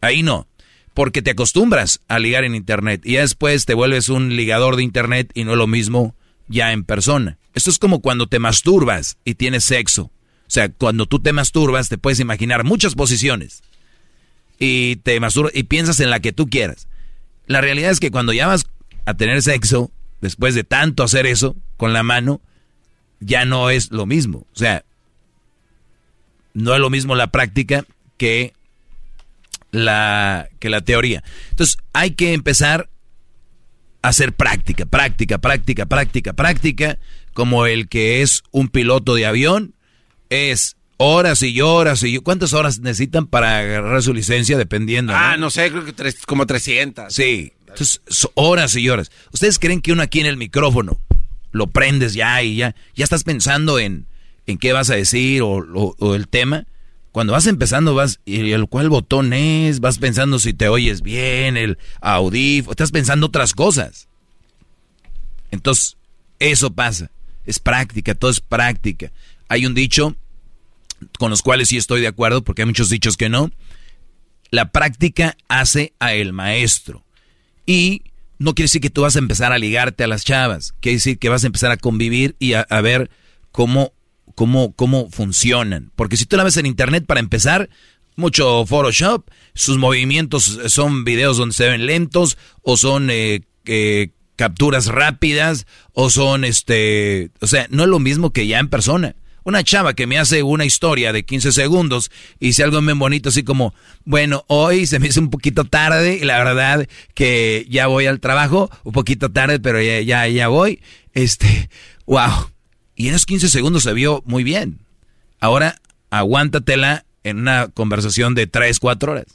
[SPEAKER 5] Ahí no, porque te acostumbras a ligar en internet y ya después te vuelves un ligador de internet y no es lo mismo ya en persona. Esto es como cuando te masturbas y tienes sexo. O sea, cuando tú te masturbas te puedes imaginar muchas posiciones y te masturbas y piensas en la que tú quieras. La realidad es que cuando ya vas a tener sexo, después de tanto hacer eso con la mano, ya no es lo mismo. O sea, no es lo mismo la práctica que la, que la teoría. Entonces, hay que empezar a hacer práctica, práctica, práctica, práctica, práctica, como el que es un piloto de avión, es horas y horas y ¿cuántas horas necesitan para agarrar su licencia dependiendo?
[SPEAKER 6] Ah, no sé, creo que tres- como 300.
[SPEAKER 5] Sí, entonces horas y horas. ¿Ustedes creen que uno aquí en el micrófono lo prendes ya y ya, ya estás pensando en, en qué vas a decir o, o- o el tema? Cuando vas empezando vas, y el cuál botón es, vas pensando si te oyes bien, el audífono, estás pensando otras cosas. Entonces, eso pasa. Es práctica, todo es práctica. Hay un dicho con los cuales sí estoy de acuerdo, porque hay muchos dichos que no. La práctica hace a el maestro. Y no quiere decir que tú vas a empezar a ligarte a las chavas. Quiere decir que vas a empezar a convivir y a, ver cómo, cómo, cómo funcionan. Porque si tú la ves en internet, para empezar, mucho Photoshop, sus movimientos son videos donde se ven lentos, o son eh, eh, capturas rápidas, o son este. O sea, no es lo mismo que ya en persona. Una chava que me hace una historia de 15 segundos y dice algo bien bonito, así como, bueno, hoy se me hizo un poquito tarde y la verdad que ya voy al trabajo, un poquito tarde, pero ya, ya, ya voy. Este, wow. Y en esos 15 segundos se vio muy bien. Ahora, aguántatela en una conversación de 3, 4 horas.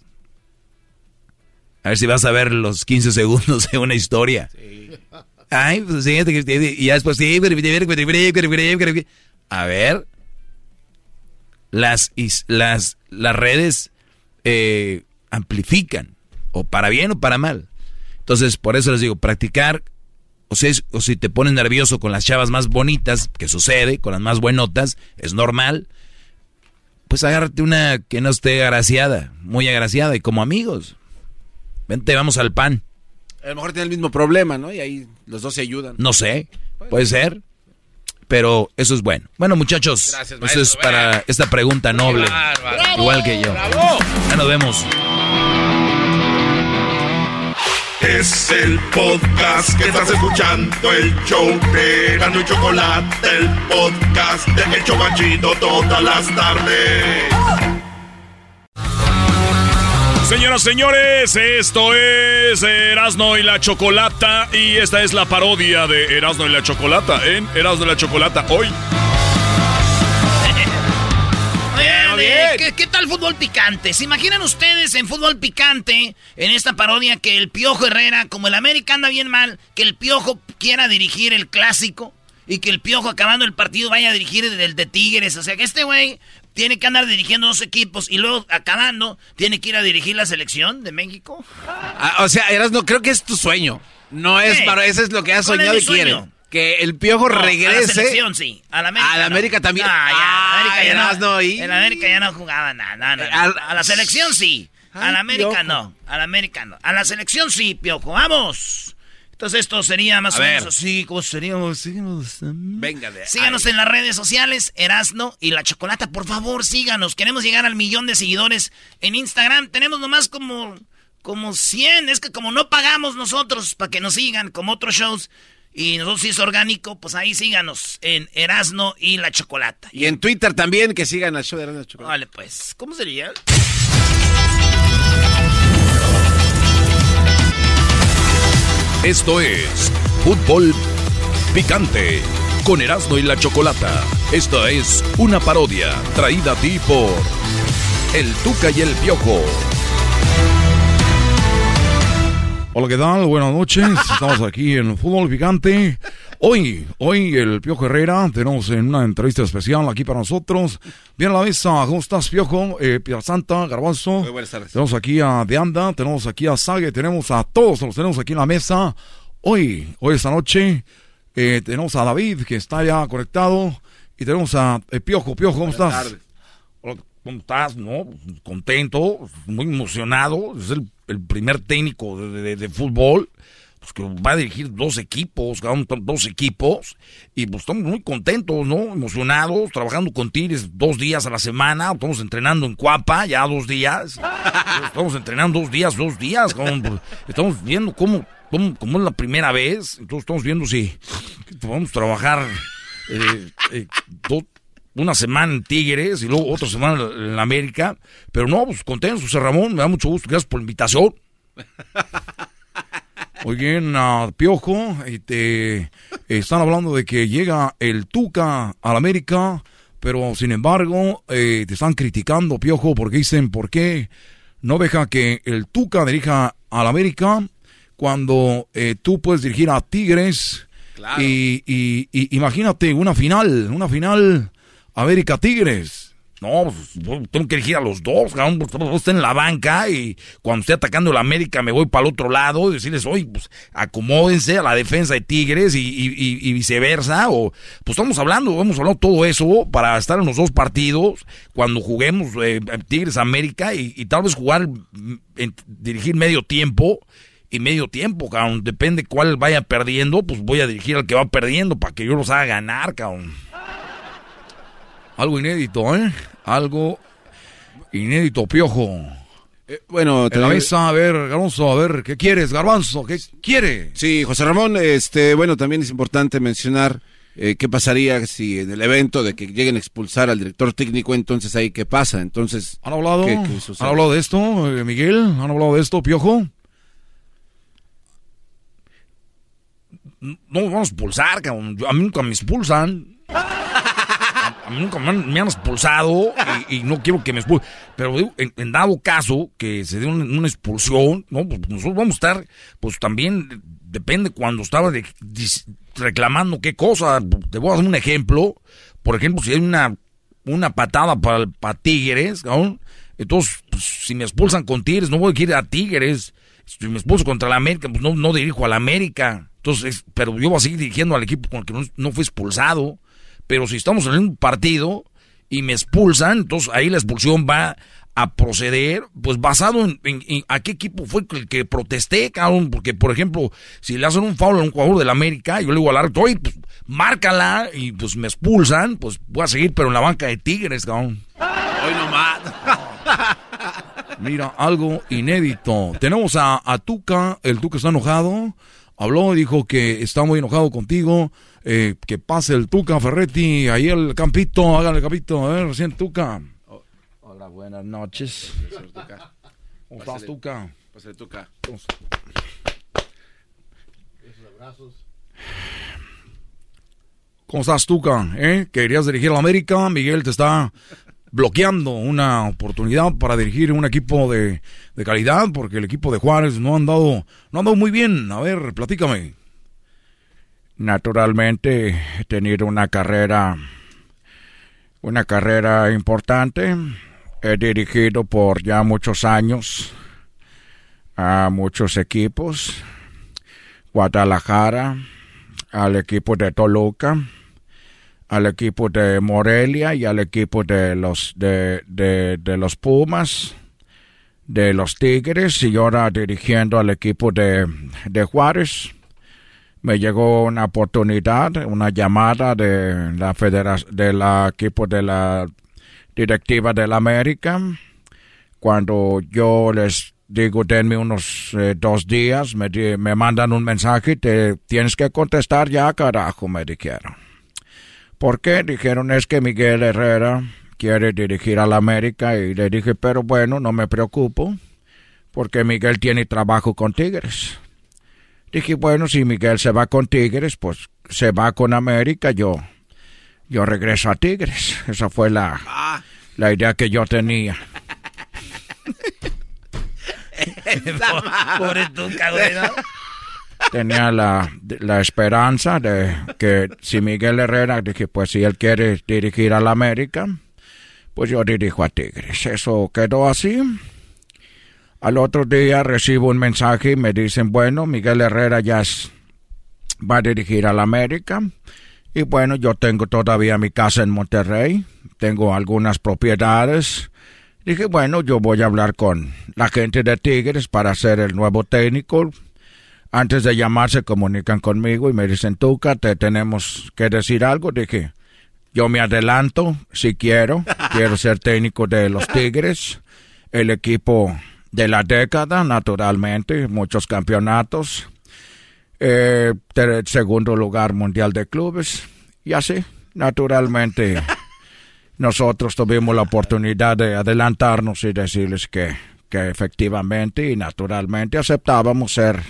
[SPEAKER 5] A ver si vas a ver los 15 segundos de una historia. Ay, pues sí, y ya después sí. A ver, las, las, las redes eh, amplifican, o para bien o para mal. Entonces, por eso les digo, practicar, o, es- o si te pones nervioso con las chavas más bonitas, que sucede, con las más buenotas, es normal, pues agárrate una que no esté agraciada, muy agraciada, y como amigos. Vente, vamos al pan.
[SPEAKER 6] A lo mejor tiene el mismo problema, ¿no? Y ahí los dos se ayudan.
[SPEAKER 5] No sé, puede ser, pero eso es bueno. Bueno, muchachos,
[SPEAKER 6] Gracias,
[SPEAKER 5] eso es
[SPEAKER 6] maestro.
[SPEAKER 5] para esta pregunta noble, igual que yo. Ya nos vemos.
[SPEAKER 10] Es el podcast que estás escuchando, el show de Gano y Chocolate, el podcast de El Chobachito todas las tardes.
[SPEAKER 8] Señoras, señores, esto es Erasno y la Chocolata y esta es la parodia de Erasno y la Chocolata en Erasno y la Chocolata hoy. (laughs)
[SPEAKER 1] Eh, ¿qué, qué tal fútbol picante? ¿Se imaginan ustedes en fútbol picante, en esta parodia, que el Piojo Herrera, como el América anda bien mal, que el Piojo quiera dirigir el clásico y que el Piojo acabando el partido vaya a dirigir el de Tigres? O sea, que este güey tiene que andar dirigiendo dos equipos y luego acabando tiene que ir a dirigir la selección de México.
[SPEAKER 6] Ah, o sea, Eras, no creo que es tu sueño. No es para eso es lo que has
[SPEAKER 1] ¿Cuál es
[SPEAKER 6] soñado y quiere.
[SPEAKER 1] sueño?
[SPEAKER 6] Que el piojo
[SPEAKER 1] No,
[SPEAKER 6] regrese.
[SPEAKER 1] A la selección, sí. A la América.
[SPEAKER 6] A la
[SPEAKER 1] no.
[SPEAKER 6] América también.
[SPEAKER 1] No, ya,
[SPEAKER 6] Ah,
[SPEAKER 1] a América ya no.
[SPEAKER 6] ¿y?
[SPEAKER 1] En América ya no jugaba nada.
[SPEAKER 6] Al-
[SPEAKER 1] a la selección sí. A
[SPEAKER 6] Ay,
[SPEAKER 1] la América
[SPEAKER 6] Piojo.
[SPEAKER 1] no. A la América no. A la selección sí, Piojo. ¡Vamos! Entonces esto sería más
[SPEAKER 6] A
[SPEAKER 1] o menos así. ¿Cómo seríamos? Síganos,
[SPEAKER 6] Venga de
[SPEAKER 1] síganos en las redes sociales, Erasno y la Chocolata. Por favor, síganos. Queremos llegar al millón de seguidores en Instagram. Tenemos nomás como, como 100. Es que como no pagamos nosotros para que nos sigan, como otros shows, y nosotros sí es orgánico, pues ahí síganos en Erasno y la Chocolata.
[SPEAKER 6] Y en Twitter también, que sigan al show de Erasmo y la Chocolate.
[SPEAKER 1] Vale, pues, ¿cómo sería?
[SPEAKER 4] Esto es Fútbol Picante con Erasmo y la Chocolata. Esta es una parodia traída a ti por El Tuca y el Piojo.
[SPEAKER 9] Hola, ¿qué tal? Buenas noches. Estamos aquí en Fútbol Picante.
[SPEAKER 4] Hoy, hoy el Piojo Herrera, tenemos en una entrevista especial aquí para nosotros. Viene a la mesa, ¿cómo estás, Piojo? Eh, Santa, Garbanzo.
[SPEAKER 6] Muy buenas tardes.
[SPEAKER 4] Tenemos aquí a Deanda, tenemos aquí a Sague, tenemos a todos, los tenemos aquí en la mesa. Hoy, hoy esta noche, eh, tenemos a David, que está ya conectado, y tenemos a eh, Piojo. Piojo, ¿cómo
[SPEAKER 6] Buenas
[SPEAKER 4] estás?
[SPEAKER 6] tardes.
[SPEAKER 5] ¿Cómo estás? No, contento, muy emocionado. Es el, el primer técnico de, de- de fútbol pues, que va a dirigir dos equipos, dos equipos. Y pues estamos muy contentos, ¿no? Emocionados, trabajando con Tigres dos días a la semana. Estamos entrenando en Cuapa ya dos días. (laughs) Estamos entrenando dos días, dos días. cabrón, pues, Estamos viendo cómo, cómo, cómo es la primera vez. Entonces estamos viendo si podemos trabajar eh, eh, una semana en Tigres y luego otra semana en América. Pero no, pues contentos, José Ramón, me da mucho gusto. Gracias por la invitación. (laughs)
[SPEAKER 4] Oye, ah, Piojo, y te están hablando de que llega el Tuca al América, pero sin embargo eh, te están criticando, Piojo, porque dicen, ¿por qué no deja que el Tuca dirija al América cuando eh, tú puedes dirigir a Tigres?
[SPEAKER 6] Claro.
[SPEAKER 4] Y, y- y imagínate una final, una final América-Tigres.
[SPEAKER 5] No, pues, tengo que elegir a los dos, cabrón, pues, todos están en la banca y cuando esté atacando el América me voy para el otro lado y decirles, oye, pues acomódense a la defensa de Tigres y, viceversa. O, pues estamos hablando, hemos hablado todo eso para estar en los dos partidos cuando juguemos eh, Tigres América y, tal vez jugar, mm, dirigir medio tiempo. Y medio tiempo, cabrón, depende cuál vaya perdiendo, pues voy a dirigir al que va perdiendo para que yo los haga ganar, cabrón.
[SPEAKER 4] Algo inédito, ¿eh? Algo inédito, Piojo.
[SPEAKER 6] Eh, bueno,
[SPEAKER 4] En la
[SPEAKER 6] te-
[SPEAKER 4] mesa, a ver, Garbanzo, a ver, ¿qué quieres, Garbanzo? ¿Qué quiere?
[SPEAKER 6] Sí, José Ramón, este, bueno, también es importante mencionar eh, qué pasaría si en el evento de que lleguen a expulsar al director técnico, entonces ahí qué pasa, entonces...
[SPEAKER 4] ¿Han hablado?
[SPEAKER 6] ¿qué- qué sucede?
[SPEAKER 4] ¿Han hablado de esto, eh, Miguel? ¿Han hablado de esto, Piojo?
[SPEAKER 5] no nos vamos a expulsar, cabrón. A mí nunca me expulsan. A, mí nunca me han, me han expulsado y, no quiero que me expulsen. Pero digo, en, dado caso que se dé una, expulsión, ¿no? Pues nosotros vamos a estar, pues también depende cuando estaba reclamando qué cosa. Te voy a dar un ejemplo. Por ejemplo, si hay una, una patada para, para Tigres, cabrón, entonces, pues, si me expulsan con Tigres, no voy a ir a Tigres. Si me expulso contra la América, pues no, no dirijo a la América. Entonces, pero yo voy a seguir dirigiendo al equipo con el que no, no fue expulsado. Pero si estamos en un partido y me expulsan, entonces ahí la expulsión va a proceder, pues basado en, en- en a qué equipo fue el que protesté, cabrón. Porque, por ejemplo, si le hacen un foul a un jugador del América, yo le digo al árbitro, oye, pues márcala, y pues me expulsan, pues voy a seguir, pero en la banca de Tigres, cabrón.
[SPEAKER 6] Hoy nomás. (laughs)
[SPEAKER 4] Mira, algo inédito. Tenemos a, a Tuca, el Tuca está enojado. Habló y dijo que está muy enojado contigo. Eh, que pase el Tuca Ferretti, ahí el campito, hágale el campito, a ver, recién Tuca.
[SPEAKER 5] Hola, buenas noches.
[SPEAKER 4] ¿Cómo estás, Tuca?
[SPEAKER 6] Pásale, Tuca.
[SPEAKER 4] ¿Cómo estás, Tuca? ¿Eh? ¿Querías dirigir a la América? Miguel te está bloqueando una oportunidad para dirigir un equipo de, de calidad, porque el equipo de Juárez no han dado, no han dado muy bien. A ver, platícame.
[SPEAKER 9] Naturalmente he tenido una carrera, una carrera importante. He dirigido por ya muchos años a muchos equipos. Guadalajara, al equipo de Toluca, al equipo de Morelia y al equipo de los de, de, los Pumas, de los Tigres y ahora dirigiendo al equipo de, de Juárez me llegó una oportunidad, una llamada de la federación, del equipo de la directiva de la América. Cuando yo les digo, denme unos eh, dos días, me, me mandan un mensaje, te tienes que contestar ya, carajo, me dijeron. ¿Por qué? Dijeron, es que Miguel Herrera quiere dirigir a la América y le dije, pero bueno, no me preocupo, porque Miguel tiene trabajo con Tigres. Dije, bueno, si Miguel se va con Tigres, pues se va con América, yo, yo regreso a Tigres. (laughs) Esa fue la, la idea que yo tenía.
[SPEAKER 1] Pobre Tuca, güey, ¿no?
[SPEAKER 9] tenía la, la esperanza de que si Miguel Herrera, dije, pues si él quiere dirigir a la América, pues yo dirijo a Tigres. Eso quedó así. Al otro día recibo un mensaje y me dicen, bueno, Miguel Herrera ya va a dirigir a la América. Y bueno, yo tengo todavía mi casa en Monterrey, tengo algunas propiedades. Dije, bueno, yo voy a hablar con la gente de Tigres para ser el nuevo técnico. Antes de llamar se comunican conmigo y me dicen, Tuca, te tenemos que decir algo. Dije, yo me adelanto, si quiero, quiero ser técnico de los Tigres, el equipo de la década, naturalmente, muchos campeonatos, eh, segundo lugar mundial de clubes, y así, naturalmente, (laughs) nosotros tuvimos la oportunidad de adelantarnos y decirles que, que efectivamente y naturalmente aceptábamos ser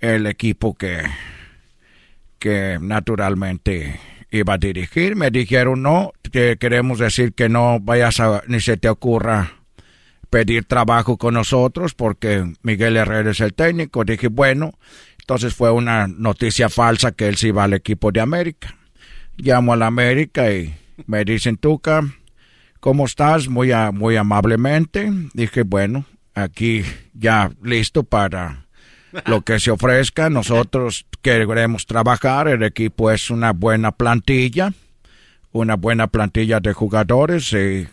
[SPEAKER 9] el equipo que, que naturalmente iba a dirigir. Me dijeron, no, que queremos decir que no vayas a, ni se te ocurra pedir trabajo con nosotros porque Miguel Herrera es el técnico. Dije, bueno, entonces fue una noticia falsa que él se iba al equipo de América. Llamo a la América y me dicen, Tuca, ¿cómo estás? Muy, muy amablemente. Dije, bueno, aquí ya listo para lo que se ofrezca. Nosotros queremos trabajar. El equipo es una buena plantilla, una buena plantilla de jugadores. Y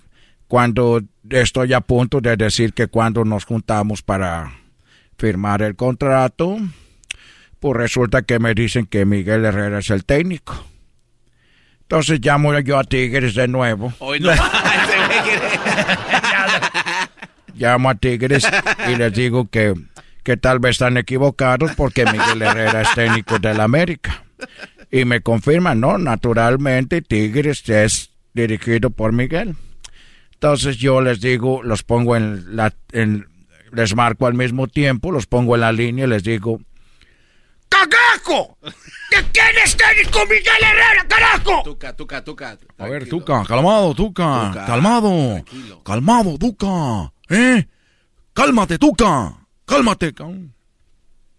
[SPEAKER 9] cuando estoy a punto de decir que cuando nos juntamos para firmar el contrato, pues resulta que me dicen que Miguel Herrera es el técnico. Entonces llamo yo a Tigres de nuevo.
[SPEAKER 6] Hoy no. (laughs)
[SPEAKER 9] Llamo a Tigres y les digo que, que tal vez están equivocados porque Miguel Herrera es técnico del América. Y me confirman, no, naturalmente Tigres es dirigido por Miguel. Entonces yo les digo, los pongo en la, en, les marco al mismo tiempo, los pongo en la línea y les digo,
[SPEAKER 10] ¡Cagajo! ¿De quién es técnico Miguel Herrera, carajo?
[SPEAKER 6] Tuca, tuca, tuca.
[SPEAKER 4] A ver, Tuca, calmado, Tuca,
[SPEAKER 6] Tuca,
[SPEAKER 4] calmado, calmado, Tuca, ¿eh? Cálmate, Tuca, cálmate, cabrón.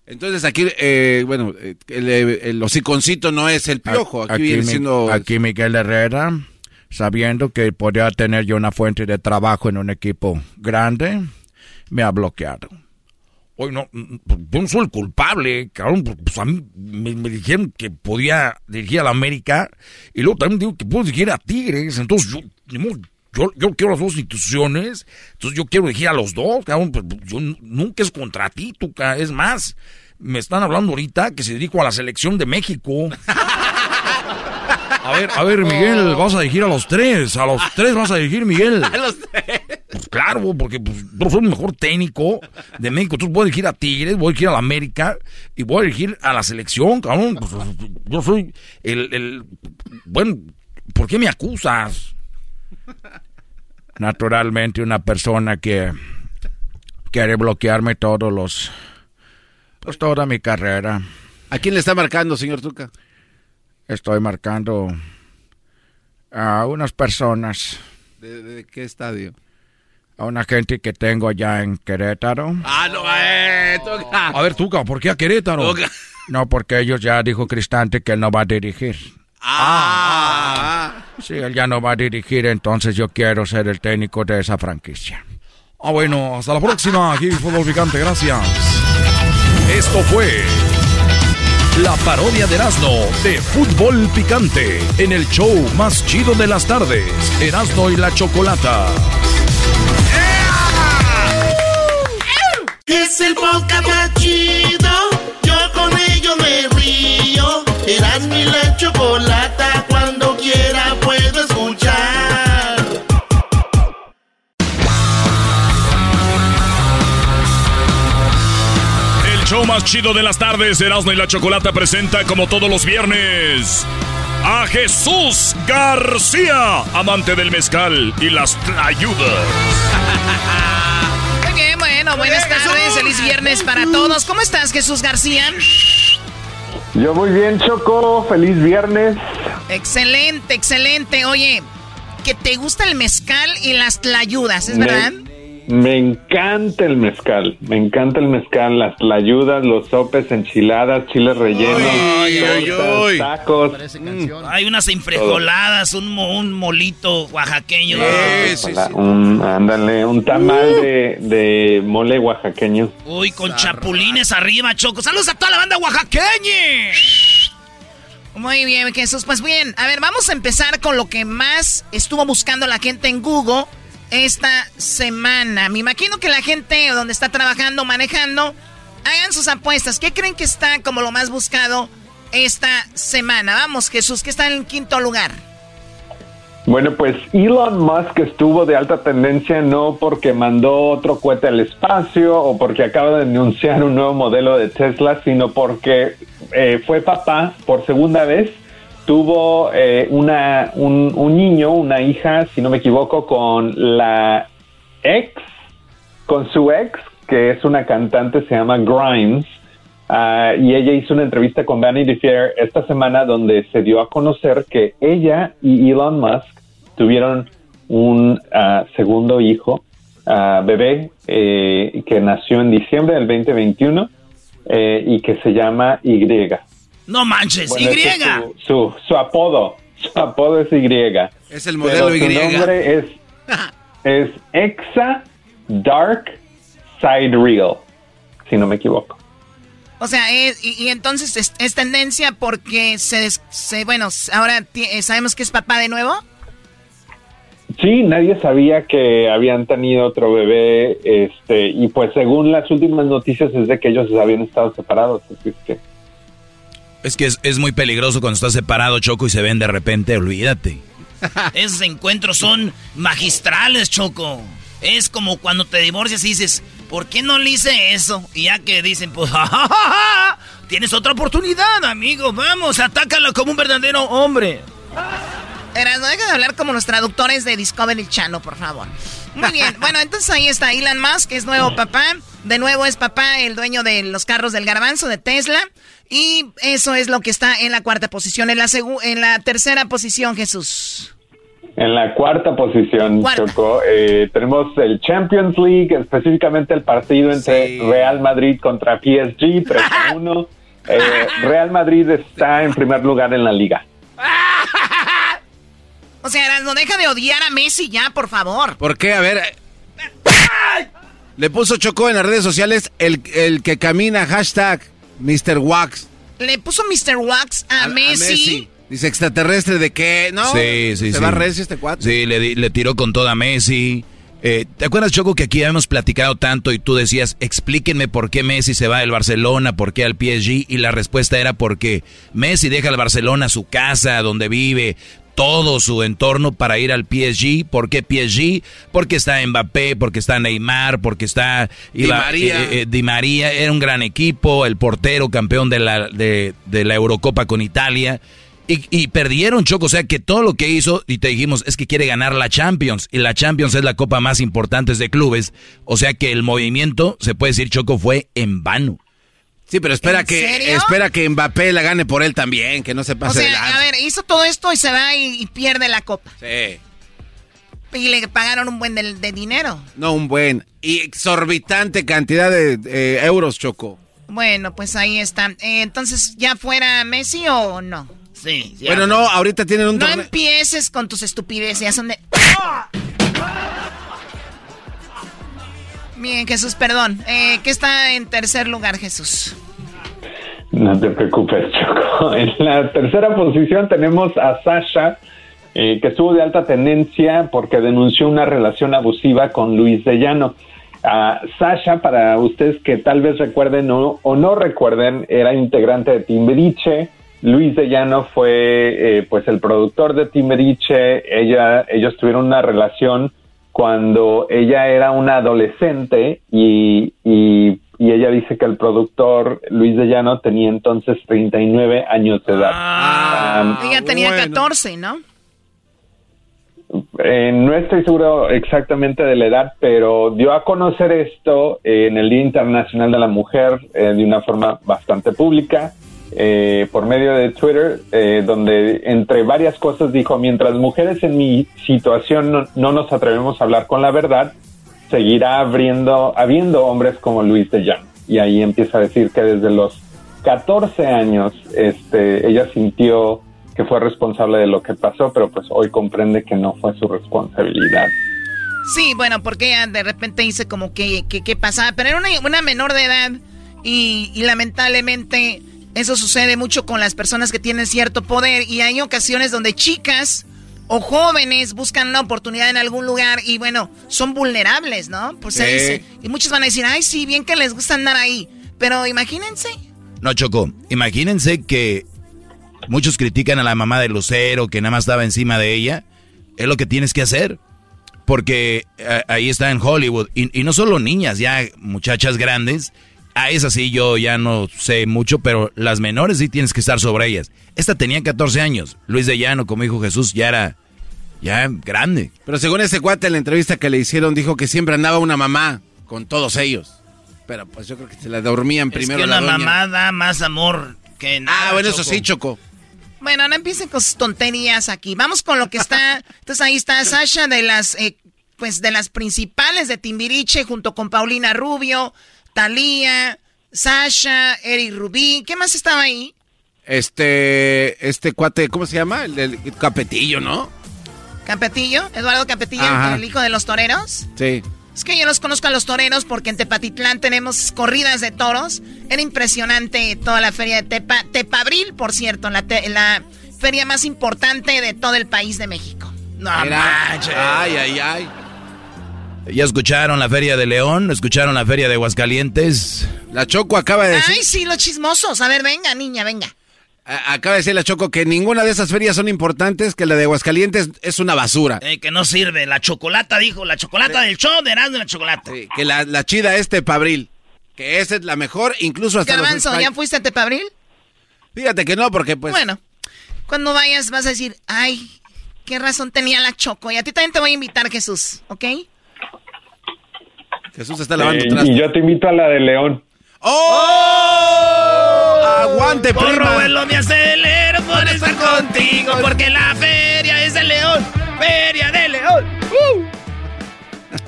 [SPEAKER 6] Entonces aquí, eh, bueno, eh, el, el hociconcito no es el piojo. Aquí, viene siendo...
[SPEAKER 9] aquí Miguel Herrera, sabiendo que podía tener yo una fuente de trabajo en un equipo grande, me ha bloqueado.
[SPEAKER 4] Oye, no, yo no soy el culpable, cabrón. Pues a mí me, me dijeron que podía dirigir a la América y luego también digo que puedo dirigir a Tigres. Entonces yo, yo, yo quiero las dos instituciones. Entonces yo quiero dirigir a los dos, cabrón. Pues, yo n- nunca es contra ti, tú, ca- Es más, me están hablando ahorita que se dirijo a la selección de México. (laughs) A ver, a ver, Miguel, vas a dirigir a los tres. A los tres vas a dirigir, Miguel. (laughs)
[SPEAKER 6] A los tres.
[SPEAKER 4] Pues claro, porque pues, yo soy el mejor técnico de México. Entonces voy a dirigir a Tigres, voy a dirigir a la América y voy a dirigir a la selección, cabrón. Pues, yo soy el, el... Bueno, ¿por qué me acusas?
[SPEAKER 9] Naturalmente una persona que quiere bloquearme todos los... Pues toda mi carrera.
[SPEAKER 6] ¿A quién le está marcando, señor Tuca?
[SPEAKER 9] Estoy marcando a unas personas,
[SPEAKER 6] ¿De, de qué estadio?
[SPEAKER 9] a una gente que tengo allá en Querétaro.
[SPEAKER 6] Ah, no, eh, Tuca.
[SPEAKER 4] A ver, Tuca, ¿por qué a Querétaro?
[SPEAKER 6] Tuca.
[SPEAKER 9] No, porque ellos ya dijo Cristante que él no va a dirigir.
[SPEAKER 6] Ah,
[SPEAKER 9] Sí, él ya no va a dirigir, entonces yo quiero ser el técnico de esa franquicia.
[SPEAKER 4] Ah, bueno, hasta la próxima. Aquí Fútbol Picante, gracias. Esto fue la parodia de Erasmo de Fútbol Picante en el show más chido de las tardes, Erasmo y la Chocolata.
[SPEAKER 10] Es el podcast más chido. Yo con ello me río. Eras mi la chocolata. Cuando quiera
[SPEAKER 8] más chido de las tardes, Erasmo y la Chocolata presenta como todos los viernes a Jesús García, amante del mezcal y las ayudas.
[SPEAKER 7] Muy bien, bueno, buenas tardes, feliz viernes para todos. ¿Cómo estás, Jesús García?
[SPEAKER 11] Yo muy bien, Choco. Feliz viernes.
[SPEAKER 7] Excelente, excelente. Oye, que te gusta el mezcal y las tlayudas, ¿es verdad?
[SPEAKER 11] Me encanta el mezcal, me encanta el mezcal, las tlayudas, los sopes, enchiladas, chiles rellenos,
[SPEAKER 1] Ay, ay,
[SPEAKER 11] tortas,
[SPEAKER 1] ay.
[SPEAKER 11] tacos.
[SPEAKER 1] Hay unas enfrijoladas, un, un molito oaxaqueño.
[SPEAKER 11] Hola, un, ándale, un tamal de, de mole oaxaqueño.
[SPEAKER 1] Uy, con chapulines arriba, Choco. ¡Saludos a toda la banda oaxaqueña!
[SPEAKER 7] Muy bien, Jesús. Pues bien, a ver, vamos a empezar con lo que más estuvo buscando la gente en Google esta semana. Me imagino que la gente donde está trabajando, manejando, hagan sus apuestas. ¿Qué creen que está como lo más buscado esta semana? Vamos, Jesús, que está en el quinto lugar.
[SPEAKER 11] Bueno, pues Elon Musk estuvo de alta tendencia no porque mandó otro cohete al espacio o porque acaba de anunciar un nuevo modelo de Tesla, sino porque eh, fue papá por segunda vez. Tuvo eh, una, un, un niño, una hija, si no me equivoco, con la ex, con su ex, que es una cantante, se llama Grimes. Ah, y ella hizo una entrevista con Vanity Fair esta semana donde se dio a conocer que ella y Elon Musk tuvieron un ah, segundo hijo, ah, bebé, eh, que nació en diciembre del 2021 eh, y que se llama Y.
[SPEAKER 1] No manches,
[SPEAKER 11] Bueno,
[SPEAKER 1] Y.
[SPEAKER 11] es Su, su, su apodo, su apodo es Y.
[SPEAKER 6] Es el modelo
[SPEAKER 11] Pero su
[SPEAKER 6] Y.
[SPEAKER 11] nombre es, (laughs) es Exa Dark Side Real, si no me equivoco.
[SPEAKER 7] O sea, es- y, y entonces es, es tendencia porque se, se- bueno, ahora eh, sabemos que es papá de nuevo.
[SPEAKER 11] Sí, nadie sabía que habían tenido otro bebé, este, y pues según las últimas noticias es de que ellos habían estado separados, así es que
[SPEAKER 5] Es que es, es muy peligroso cuando estás separado, Choco, y se ven de repente, olvídate. (laughs)
[SPEAKER 1] Esos encuentros son magistrales, Choco. Es como cuando te divorcias y dices, ¿por qué no le hice eso? Y ya que dicen, pues, (laughs) "Ja, ja, ja, ja, tienes otra oportunidad, amigo. Vamos, atácalo como un verdadero hombre.
[SPEAKER 7] Eras, no deja de hablar como los traductores de Discovery Channel, por favor. Muy bien. (laughs) Bueno, entonces ahí está Elon Musk, que es nuevo papá. De nuevo es papá, el dueño de los carros del garbanzo de Tesla. Y eso es lo que está en la cuarta posición. En la, segu- en la tercera posición, Jesús.
[SPEAKER 11] en la cuarta posición,
[SPEAKER 7] Cuarta.
[SPEAKER 11] Choco, eh, tenemos el Champions League, específicamente el partido entre Real Madrid contra PSG, 3 (laughs) a 1. Eh, Real Madrid está en primer lugar en la liga. (laughs)
[SPEAKER 7] O sea, no deja de odiar a Messi ya, por favor.
[SPEAKER 6] ¿Por qué? A ver. (laughs) Le puso Chocó en las redes sociales el, el que camina, hashtag Mr. Wax.
[SPEAKER 7] Le puso Mr. Wax a,
[SPEAKER 6] A- a
[SPEAKER 7] Messi.
[SPEAKER 6] Dice extraterrestre de qué, ¿no?
[SPEAKER 5] Sí, sí,
[SPEAKER 6] Se
[SPEAKER 5] sí.
[SPEAKER 6] va recio este cuate.
[SPEAKER 5] Sí, le, di- le tiró con toda Messi. Eh, ¿Te acuerdas, Choco, que aquí habíamos platicado tanto y tú decías, explíquenme por qué Messi se va del Barcelona, por qué al PSG? Y la respuesta era porque Messi deja al Barcelona su casa, donde vive, todo su entorno para ir al PSG. ¿Por qué PSG? Porque está Mbappé, porque está Neymar, porque está
[SPEAKER 6] Di María.
[SPEAKER 5] eh, eh, Di María. Era un gran equipo, el portero campeón de la, de, de la Eurocopa con Italia. Y, y perdieron, Choco. O sea que todo lo que hizo, y te dijimos, es que quiere ganar la Champions. Y la Champions es la copa más importante de clubes. O sea que el movimiento, se puede decir, Choco, fue en vano.
[SPEAKER 6] Sí, pero espera
[SPEAKER 7] ¿En
[SPEAKER 6] que
[SPEAKER 7] serio?
[SPEAKER 6] espera que Mbappé la gane por él también, que no se
[SPEAKER 7] O
[SPEAKER 6] pase de
[SPEAKER 7] sea, a ver, hizo todo esto y se va y, y pierde la copa.
[SPEAKER 6] Sí.
[SPEAKER 7] Y le pagaron un buen de, de dinero.
[SPEAKER 6] No, un buen y exorbitante cantidad de eh, euros, Choco.
[SPEAKER 7] Bueno, pues ahí está. Eh, entonces, ¿ya fuera Messi o no?
[SPEAKER 1] Sí.
[SPEAKER 6] Bueno, no, ahorita tienen un
[SPEAKER 7] No empieces con tus estupideces, ya son de... Bien, Jesús, perdón. Eh, ¿Qué está en tercer lugar, Jesús?
[SPEAKER 11] No te preocupes, Choco. (laughs) En la tercera posición tenemos a Sasha, eh, que estuvo de alta tendencia porque denunció una relación abusiva con Luis de Llano. Sasha, para ustedes que tal vez recuerden o, no recuerden, era integrante de Timberiche. Luis de Llano fue eh, pues el productor de Timberiche. Ella, ellos tuvieron una relación cuando ella era una adolescente y, y, y ella dice que el productor Luis de Llano tenía entonces 39 años de edad.
[SPEAKER 7] Ah, Ella tenía
[SPEAKER 11] bueno.
[SPEAKER 7] 14, ¿no?
[SPEAKER 11] Eh, no estoy seguro exactamente de la edad, pero dio a conocer esto eh, en el Día Internacional de la Mujer eh, de una forma bastante pública, eh, por medio de Twitter, eh, donde entre varias cosas dijo, mientras mujeres en mi situación no, no nos atrevemos a hablar con la verdad, seguirá abriendo, habiendo hombres como Luis de Llano. Y ahí empieza a decir que desde los 14 años este, ella sintió que fue responsable de lo que pasó, pero pues hoy comprende que no fue su responsabilidad.
[SPEAKER 7] Sí, bueno, porque ella de repente dice como que, que, pasaba, pero era una, una menor de edad y, lamentablemente eso sucede mucho con las personas que tienen cierto poder y hay ocasiones donde chicas o jóvenes buscan una oportunidad en algún lugar y bueno, son vulnerables, ¿no? Pues se dice. Y muchos van a decir, ay, sí, bien que les gusta andar ahí. Pero imagínense.
[SPEAKER 5] No, Choco, imagínense que muchos critican a la mamá de Lucero que nada más estaba encima de ella. Es lo que tienes que hacer. Porque eh, ahí está en Hollywood. Y, no solo niñas, ya muchachas grandes. A esas sí yo ya no sé mucho, pero las menores sí tienes que estar sobre ellas. Esta tenía 14 años. Luis de Llano, como dijo Jesús, ya era ya grande.
[SPEAKER 6] Pero según ese cuate en la entrevista que le hicieron, dijo que siempre andaba una mamá con todos ellos. Pero pues yo creo que se la dormían primero.
[SPEAKER 1] Es que la, mamá da más amor que nada.
[SPEAKER 6] Ah, bueno, eso sí, Choco.
[SPEAKER 7] Bueno, no empiecen con sus tonterías aquí. Vamos con lo que está. Entonces ahí está Sasha de las, eh, pues de las principales de Timbiriche junto con Paulina Rubio, Talía, Sasha, Eric Rubí. ¿Qué más estaba ahí?
[SPEAKER 6] Este, este cuate, ¿cómo se llama? El del Capetillo, ¿no?
[SPEAKER 7] Capetillo, Eduardo Capetillo, el hijo de los toreros.
[SPEAKER 6] Sí.
[SPEAKER 7] Es que yo los conozco a los toreros porque en Tepatitlán tenemos corridas de toros. Era impresionante toda la feria de Tepa, Tepabril, por cierto, la, la feria más importante de todo el país de México.
[SPEAKER 6] No manches. Ay, ay, ay.
[SPEAKER 5] ¿Ya escucharon la feria de León? ¿Escucharon la feria de Aguascalientes?
[SPEAKER 6] La Choco acaba de decir...
[SPEAKER 7] Ay, sí, los chismosos. A ver, venga, niña, venga.
[SPEAKER 6] Acaba de decir la Choco que ninguna de esas ferias son importantes, que la de Aguascalientes es una basura.
[SPEAKER 1] Eh, que no sirve. La chocolata, dijo. La chocolata del show de Erasmo la chocolata.
[SPEAKER 6] que la, chida es Tepabril. Que esa es la mejor, incluso hasta
[SPEAKER 7] Garbanzo, ¿ya fuiste a Tepabril?
[SPEAKER 6] Fíjate que no, porque pues...
[SPEAKER 7] Bueno, cuando vayas vas a decir, ay, qué razón tenía la Choco. Y a ti también te voy a invitar, Jesús, ¿ok?
[SPEAKER 6] Jesús está lavando
[SPEAKER 11] eh, Y yo te invito a la de León.
[SPEAKER 6] ¡Oh! ¡Aguante,
[SPEAKER 1] Porro, prima! vuelo me acelero por estar contigo, porque la feria es de León. ¡Feria de León! ¡Uh!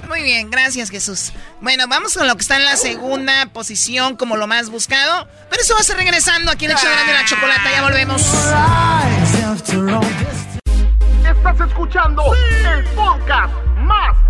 [SPEAKER 7] Muy bien, gracias Jesús. Bueno, vamos con lo que está en la segunda posición como lo más buscado. Pero eso va a ser regresando aquí en el show de la chocolata. Ya volvemos.
[SPEAKER 10] Estás escuchando el podcast más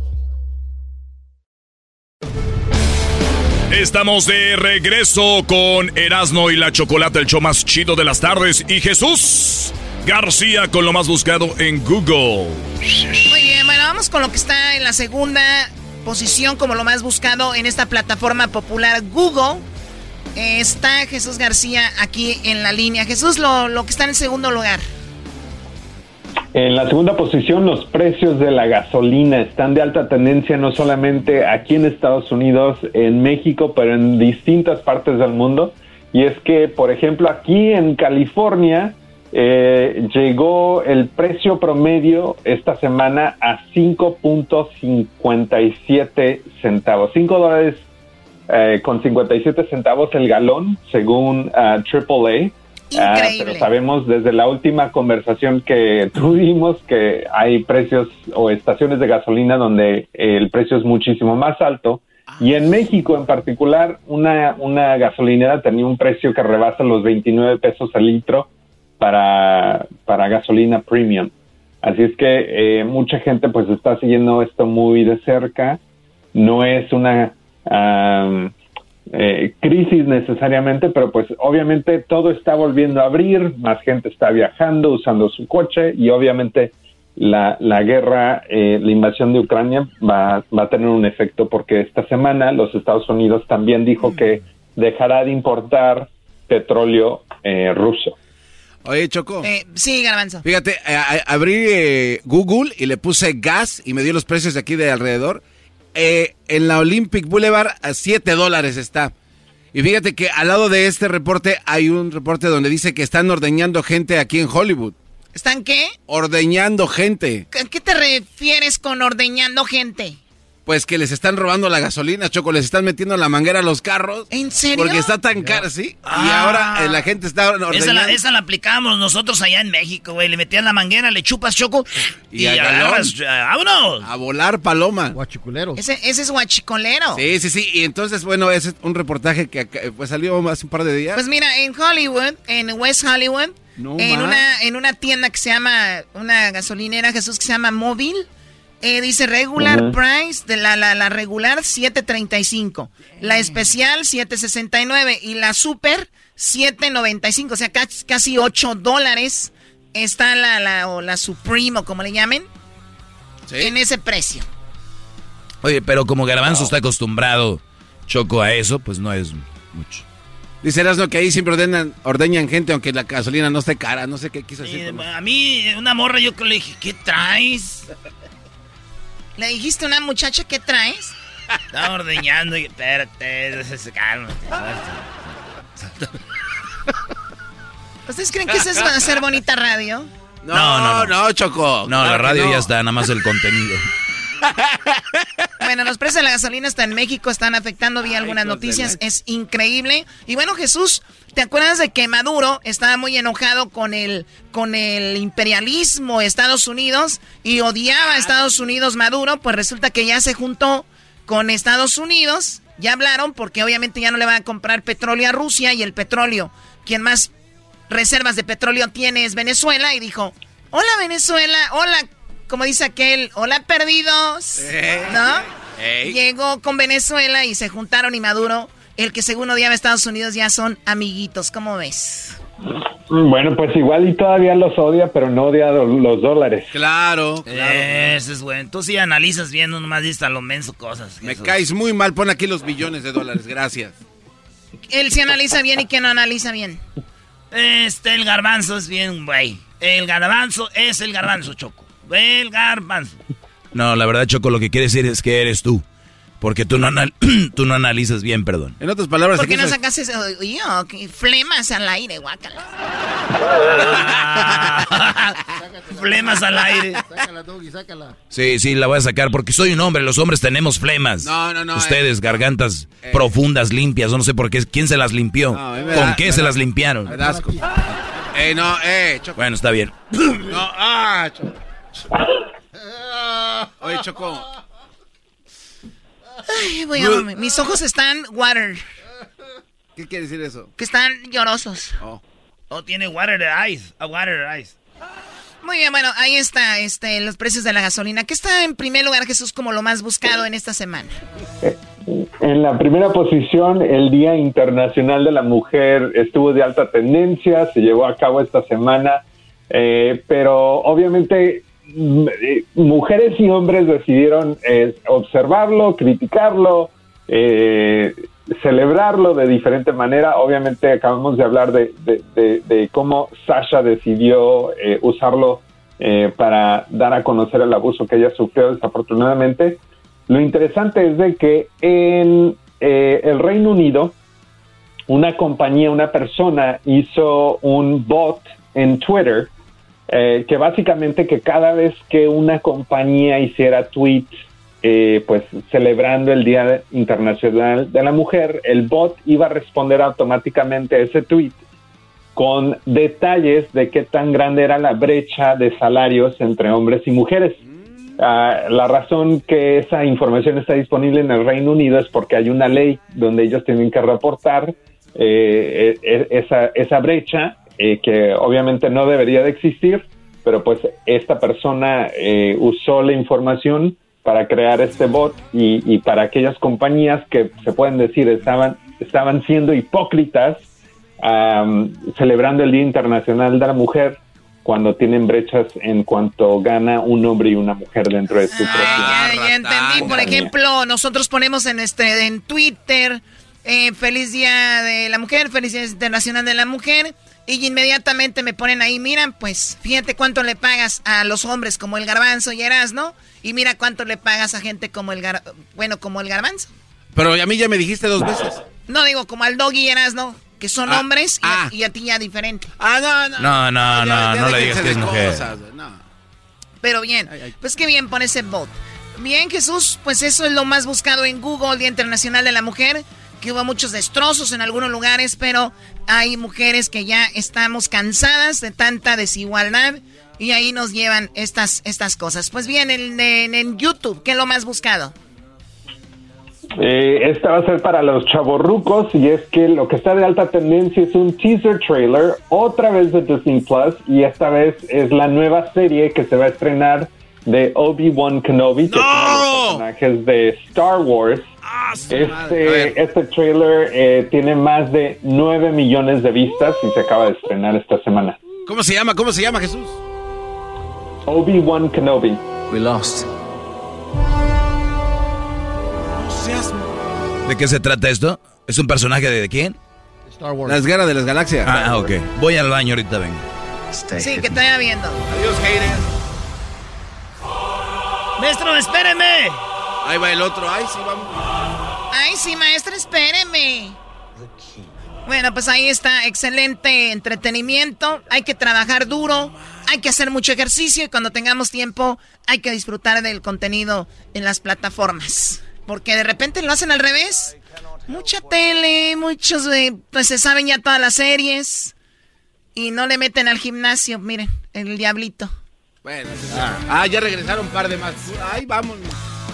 [SPEAKER 8] Estamos de regreso con Erasmo y la Chocolate, el show más chido de las tardes. Y Jesús García con lo más buscado en Google.
[SPEAKER 7] Muy bien, bueno, vamos con lo que está en la segunda posición como lo más buscado en esta plataforma popular Google. está Jesús García aquí en la línea. Jesús, lo, lo que está en segundo lugar.
[SPEAKER 11] En la segunda posición, los precios de la gasolina están de alta tendencia no solamente aquí en Estados Unidos, en México, pero en distintas partes del mundo. Y es que, por ejemplo, aquí en California eh, llegó el precio promedio esta semana a 5.57 centavos, 5 dólares eh, con 57 centavos el galón, según AAA. Ah, Ah, pero sabemos desde la última conversación que (laughs) tuvimos que hay precios o estaciones de gasolina donde el precio es muchísimo más alto. Y en México en particular, una, una gasolinera tenía un precio que rebasa los 29 pesos al litro para, para gasolina premium. Así es que eh, mucha gente pues está siguiendo esto muy de cerca. No es una eh, crisis necesariamente, pero pues obviamente todo está volviendo a abrir, más gente está viajando, usando su coche y obviamente la, la guerra, eh, la invasión de Ucrania va, va a tener un efecto porque esta semana los Estados Unidos también dijo que dejará de importar petróleo eh, ruso.
[SPEAKER 6] Oye, Choco.
[SPEAKER 7] Eh, sí, Garbanzo.
[SPEAKER 6] Fíjate, eh, abrí eh, Google y le puse gas y me dio los precios de aquí de alrededor. Eh, en la Olympic Boulevard a 7 dólares está. Y fíjate que al lado de este reporte hay un reporte donde dice que están ordeñando gente aquí en Hollywood.
[SPEAKER 7] ¿Están qué?
[SPEAKER 6] Ordeñando gente.
[SPEAKER 7] ¿A qué te refieres con ordeñando gente?
[SPEAKER 6] Pues que les están robando la gasolina, Choco, les están metiendo la manguera a los carros.
[SPEAKER 7] ¿En serio?
[SPEAKER 6] Porque está tan cara, ¿sí? Y
[SPEAKER 1] Ah.
[SPEAKER 6] ahora eh, la gente está.
[SPEAKER 1] Esa la, esa la aplicamos nosotros allá en México, güey. Le metían la manguera, le chupas choco y,
[SPEAKER 6] Y a
[SPEAKER 1] agarras. ah, ¡Vámonos!
[SPEAKER 6] A volar paloma.
[SPEAKER 12] Guachiculero.
[SPEAKER 7] Ese, ese es guachicolero.
[SPEAKER 6] Sí, sí, sí. Y entonces, bueno, ese es un reportaje que eh, pues salió hace un par de días.
[SPEAKER 7] Pues mira, en Hollywood, en West Hollywood,
[SPEAKER 6] No
[SPEAKER 7] en
[SPEAKER 6] más.
[SPEAKER 7] una, en una tienda que se llama, una gasolinera, Jesús, que se llama Móvil, eh, dice regular price, de la, la, la regular 7.35, la especial 7.69 y la super 7.95, o sea, casi, casi 8 dólares está la, la, o la Supreme, o como le llamen, en ese precio.
[SPEAKER 5] Oye, pero como Garbanzo está acostumbrado, Choco, a eso, pues no es mucho.
[SPEAKER 6] Dice Erasmo que ahí siempre ordenan, ordeñan gente aunque la gasolina no esté cara. No sé qué quiso decir. Eso.
[SPEAKER 1] a mí, una morra, yo le dije, ¿qué traes?
[SPEAKER 7] ¿Le dijiste a una muchacha qué traes? (laughs)
[SPEAKER 1] Estaba ordeñando y espérate, cálmate. (laughs)
[SPEAKER 7] ¿Ustedes creen que eso es hacer bonita radio?
[SPEAKER 6] No, no, no, Choco.
[SPEAKER 5] No, la
[SPEAKER 6] Claro
[SPEAKER 5] radio
[SPEAKER 6] no.
[SPEAKER 5] ya está, nada más el contenido. (laughs)
[SPEAKER 7] Bueno, los precios de la gasolina hasta en México están afectando, vi algunas noticias, es increíble. Y bueno, Jesús, ¿te acuerdas de que Maduro estaba muy enojado con el, con el imperialismo de Estados Unidos y odiaba a Estados Unidos Maduro? Pues resulta que ya se juntó con Estados Unidos, ya hablaron porque obviamente ya no le van a comprar petróleo a Rusia y el petróleo, quien más reservas de petróleo tiene es Venezuela y dijo, hola Venezuela, hola, como dice aquel, hola perdidos,
[SPEAKER 6] Eh.
[SPEAKER 7] ¿no? Llegó con Venezuela y se juntaron y Maduro, el que según odiaba a Estados Unidos, ya son amiguitos, ¿cómo ves?
[SPEAKER 11] Bueno, pues igual y todavía los odia, pero no odia lo- los dólares.
[SPEAKER 6] Claro, claro.
[SPEAKER 1] Ese es bueno. Tú sí analizas bien, no nomás dices a lo menso cosas.
[SPEAKER 6] Me
[SPEAKER 1] Jesús.
[SPEAKER 6] caes muy mal. Pon aquí los billones de dólares. Gracias.
[SPEAKER 7] Él se analiza bien y que no analiza bien.
[SPEAKER 1] Este, el garbanzo es bien, güey. El garbanzo es el garbanzo, Choco. El garbanzo.
[SPEAKER 5] No, la verdad, Choco, lo que quiere decir es que eres tú. Porque tú no, anal- (clears throat) tú no analizas bien, perdón.
[SPEAKER 6] En otras palabras,
[SPEAKER 7] ¿Por qué no sacas eso? Yo, que flemas al aire, guácala. (laughs)
[SPEAKER 1] Flemas al aire.
[SPEAKER 12] Sácala, Doggy, sácala.
[SPEAKER 5] Sí, sí, la voy a sacar porque soy un hombre. Los hombres tenemos flemas.
[SPEAKER 6] No, no, no,
[SPEAKER 5] Ustedes,
[SPEAKER 6] eh,
[SPEAKER 5] gargantas
[SPEAKER 6] eh.
[SPEAKER 5] profundas, limpias. No sé por qué. ¿Quién se las limpió?
[SPEAKER 6] No,
[SPEAKER 5] ¿Con
[SPEAKER 6] da-
[SPEAKER 5] qué se
[SPEAKER 6] da-
[SPEAKER 5] las limpiaron?
[SPEAKER 6] Me da asco. Eh, no, eh, Choco.
[SPEAKER 5] Bueno, está bien.
[SPEAKER 6] No, ah, Choco. Oye, Choco.
[SPEAKER 7] Ay, voy a- mis ojos están water,
[SPEAKER 6] ¿Qué quiere decir eso?
[SPEAKER 7] que están llorosos.
[SPEAKER 6] Oh.
[SPEAKER 1] Oh, tiene water eyes. A water eyes.
[SPEAKER 7] Muy bien, bueno, ahí está este, los precios de la gasolina. ¿Qué está en primer lugar, Jesús, como lo más buscado en esta semana?
[SPEAKER 11] En la primera posición, el Día Internacional de la Mujer estuvo de alta tendencia, se llevó a cabo esta semana, eh, pero obviamente eh, mujeres y hombres decidieron eh, observarlo, criticarlo, eh, celebrarlo de diferente manera. Obviamente acabamos de hablar de, de- de- de cómo Sasha decidió eh, usarlo eh, para dar a conocer el abuso que ella sufrió desafortunadamente. Lo interesante es de que en el Reino Unido, una compañía, una persona hizo un bot en Twitter eh, que básicamente que cada vez que una compañía hiciera tweets, eh, pues celebrando el Día Internacional de la Mujer, el bot iba a responder automáticamente a ese tweet con detalles de qué tan grande era la brecha de salarios entre hombres y mujeres. Ah, la razón que esa información está disponible en el Reino Unido es porque hay una ley donde ellos tienen que reportar eh, eh, esa, esa brecha eh, que obviamente no debería de existir, pero pues esta persona eh, usó la información para crear este bot y, y para aquellas compañías que se pueden decir estaban, estaban siendo hipócritas am, celebrando el Día Internacional de la Mujer cuando tienen brechas en cuanto gana un hombre y una mujer dentro de su propia
[SPEAKER 7] Ya, ya entendí. Por ejemplo, nosotros ponemos en este en Twitter eh, feliz día de la mujer, feliz día internacional de la mujer. Y inmediatamente me ponen ahí, miran, pues, fíjate cuánto le pagas a los hombres como el garbanzo y ¿no? Y mira cuánto le pagas a gente como el gar bueno, como el garbanzo.
[SPEAKER 6] Pero a mí ya me dijiste dos veces.
[SPEAKER 7] No, digo, como al doggy y ¿no? Que son
[SPEAKER 6] Ah,
[SPEAKER 7] hombres y,
[SPEAKER 6] ah.
[SPEAKER 7] a, y a ti ya diferente.
[SPEAKER 6] Ah, no, no.
[SPEAKER 5] No, no, no,
[SPEAKER 6] Ya- ya
[SPEAKER 5] no le digas que es mujer.
[SPEAKER 6] cosas, no.
[SPEAKER 7] Pero bien, pues qué bien pone ese bot. Bien, Jesús, pues eso es lo más buscado en Google, Día Internacional de la Mujer, que hubo muchos destrozos en algunos lugares, pero hay mujeres que ya estamos cansadas de tanta desigualdad y ahí nos llevan estas, estas cosas. Pues bien, en, en- en YouTube, ¿qué es lo más buscado?
[SPEAKER 11] Eh, esta va a ser para los chavorrucos y es que lo que está de alta tendencia es un teaser trailer otra vez de Disney Plus y esta vez es la nueva serie que se va a estrenar de Obi-Wan Kenobi, que es uno de los personajes de Star Wars. Este, este trailer eh, tiene más de 9 millones de vistas y se acaba de estrenar esta semana.
[SPEAKER 6] ¿Cómo se llama? ¿Cómo se llama, Jesús?
[SPEAKER 11] Obi-Wan Kenobi.
[SPEAKER 12] We lost.
[SPEAKER 5] ¿De qué se trata esto? ¿Es un personaje de, de quién?
[SPEAKER 12] Star Wars.
[SPEAKER 6] Las guerras de las galaxias.
[SPEAKER 5] Ah, ok. Voy al baño ahorita, vengo.
[SPEAKER 7] Sí, que te vaya viendo.
[SPEAKER 6] Adiós, haters.
[SPEAKER 1] Maestro, espéreme.
[SPEAKER 6] Ahí va el otro. Ay, sí, vamos.
[SPEAKER 7] Ay, sí, maestra, espéreme. Bueno, pues ahí está, excelente entretenimiento. Hay que trabajar duro, hay que hacer mucho ejercicio y cuando tengamos tiempo hay que disfrutar del contenido en las plataformas. Porque de repente lo hacen al revés. Mucha tele, muchos, eh, pues se saben ya todas las series y no le meten al gimnasio, miren, el diablito.
[SPEAKER 6] Bueno, ah, ya regresaron un par de más. Ay, vamos.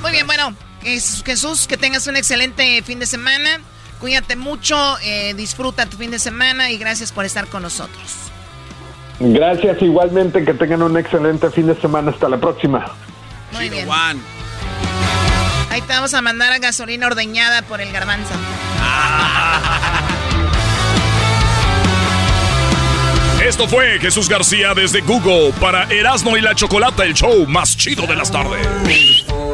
[SPEAKER 7] Muy bien, bueno, es- Jesús, que tengas un excelente fin de semana. Cuídate mucho, eh, disfruta tu fin de semana y gracias por estar con nosotros.
[SPEAKER 11] Gracias igualmente, que tengan un excelente fin de semana. Hasta la próxima.
[SPEAKER 7] Muy bien. Ahí te vamos a mandar a gasolina ordeñada por el garbanzo.
[SPEAKER 8] Esto fue Jesús García desde Google para Erasmo y la Chocolata, el show más chido de las tardes.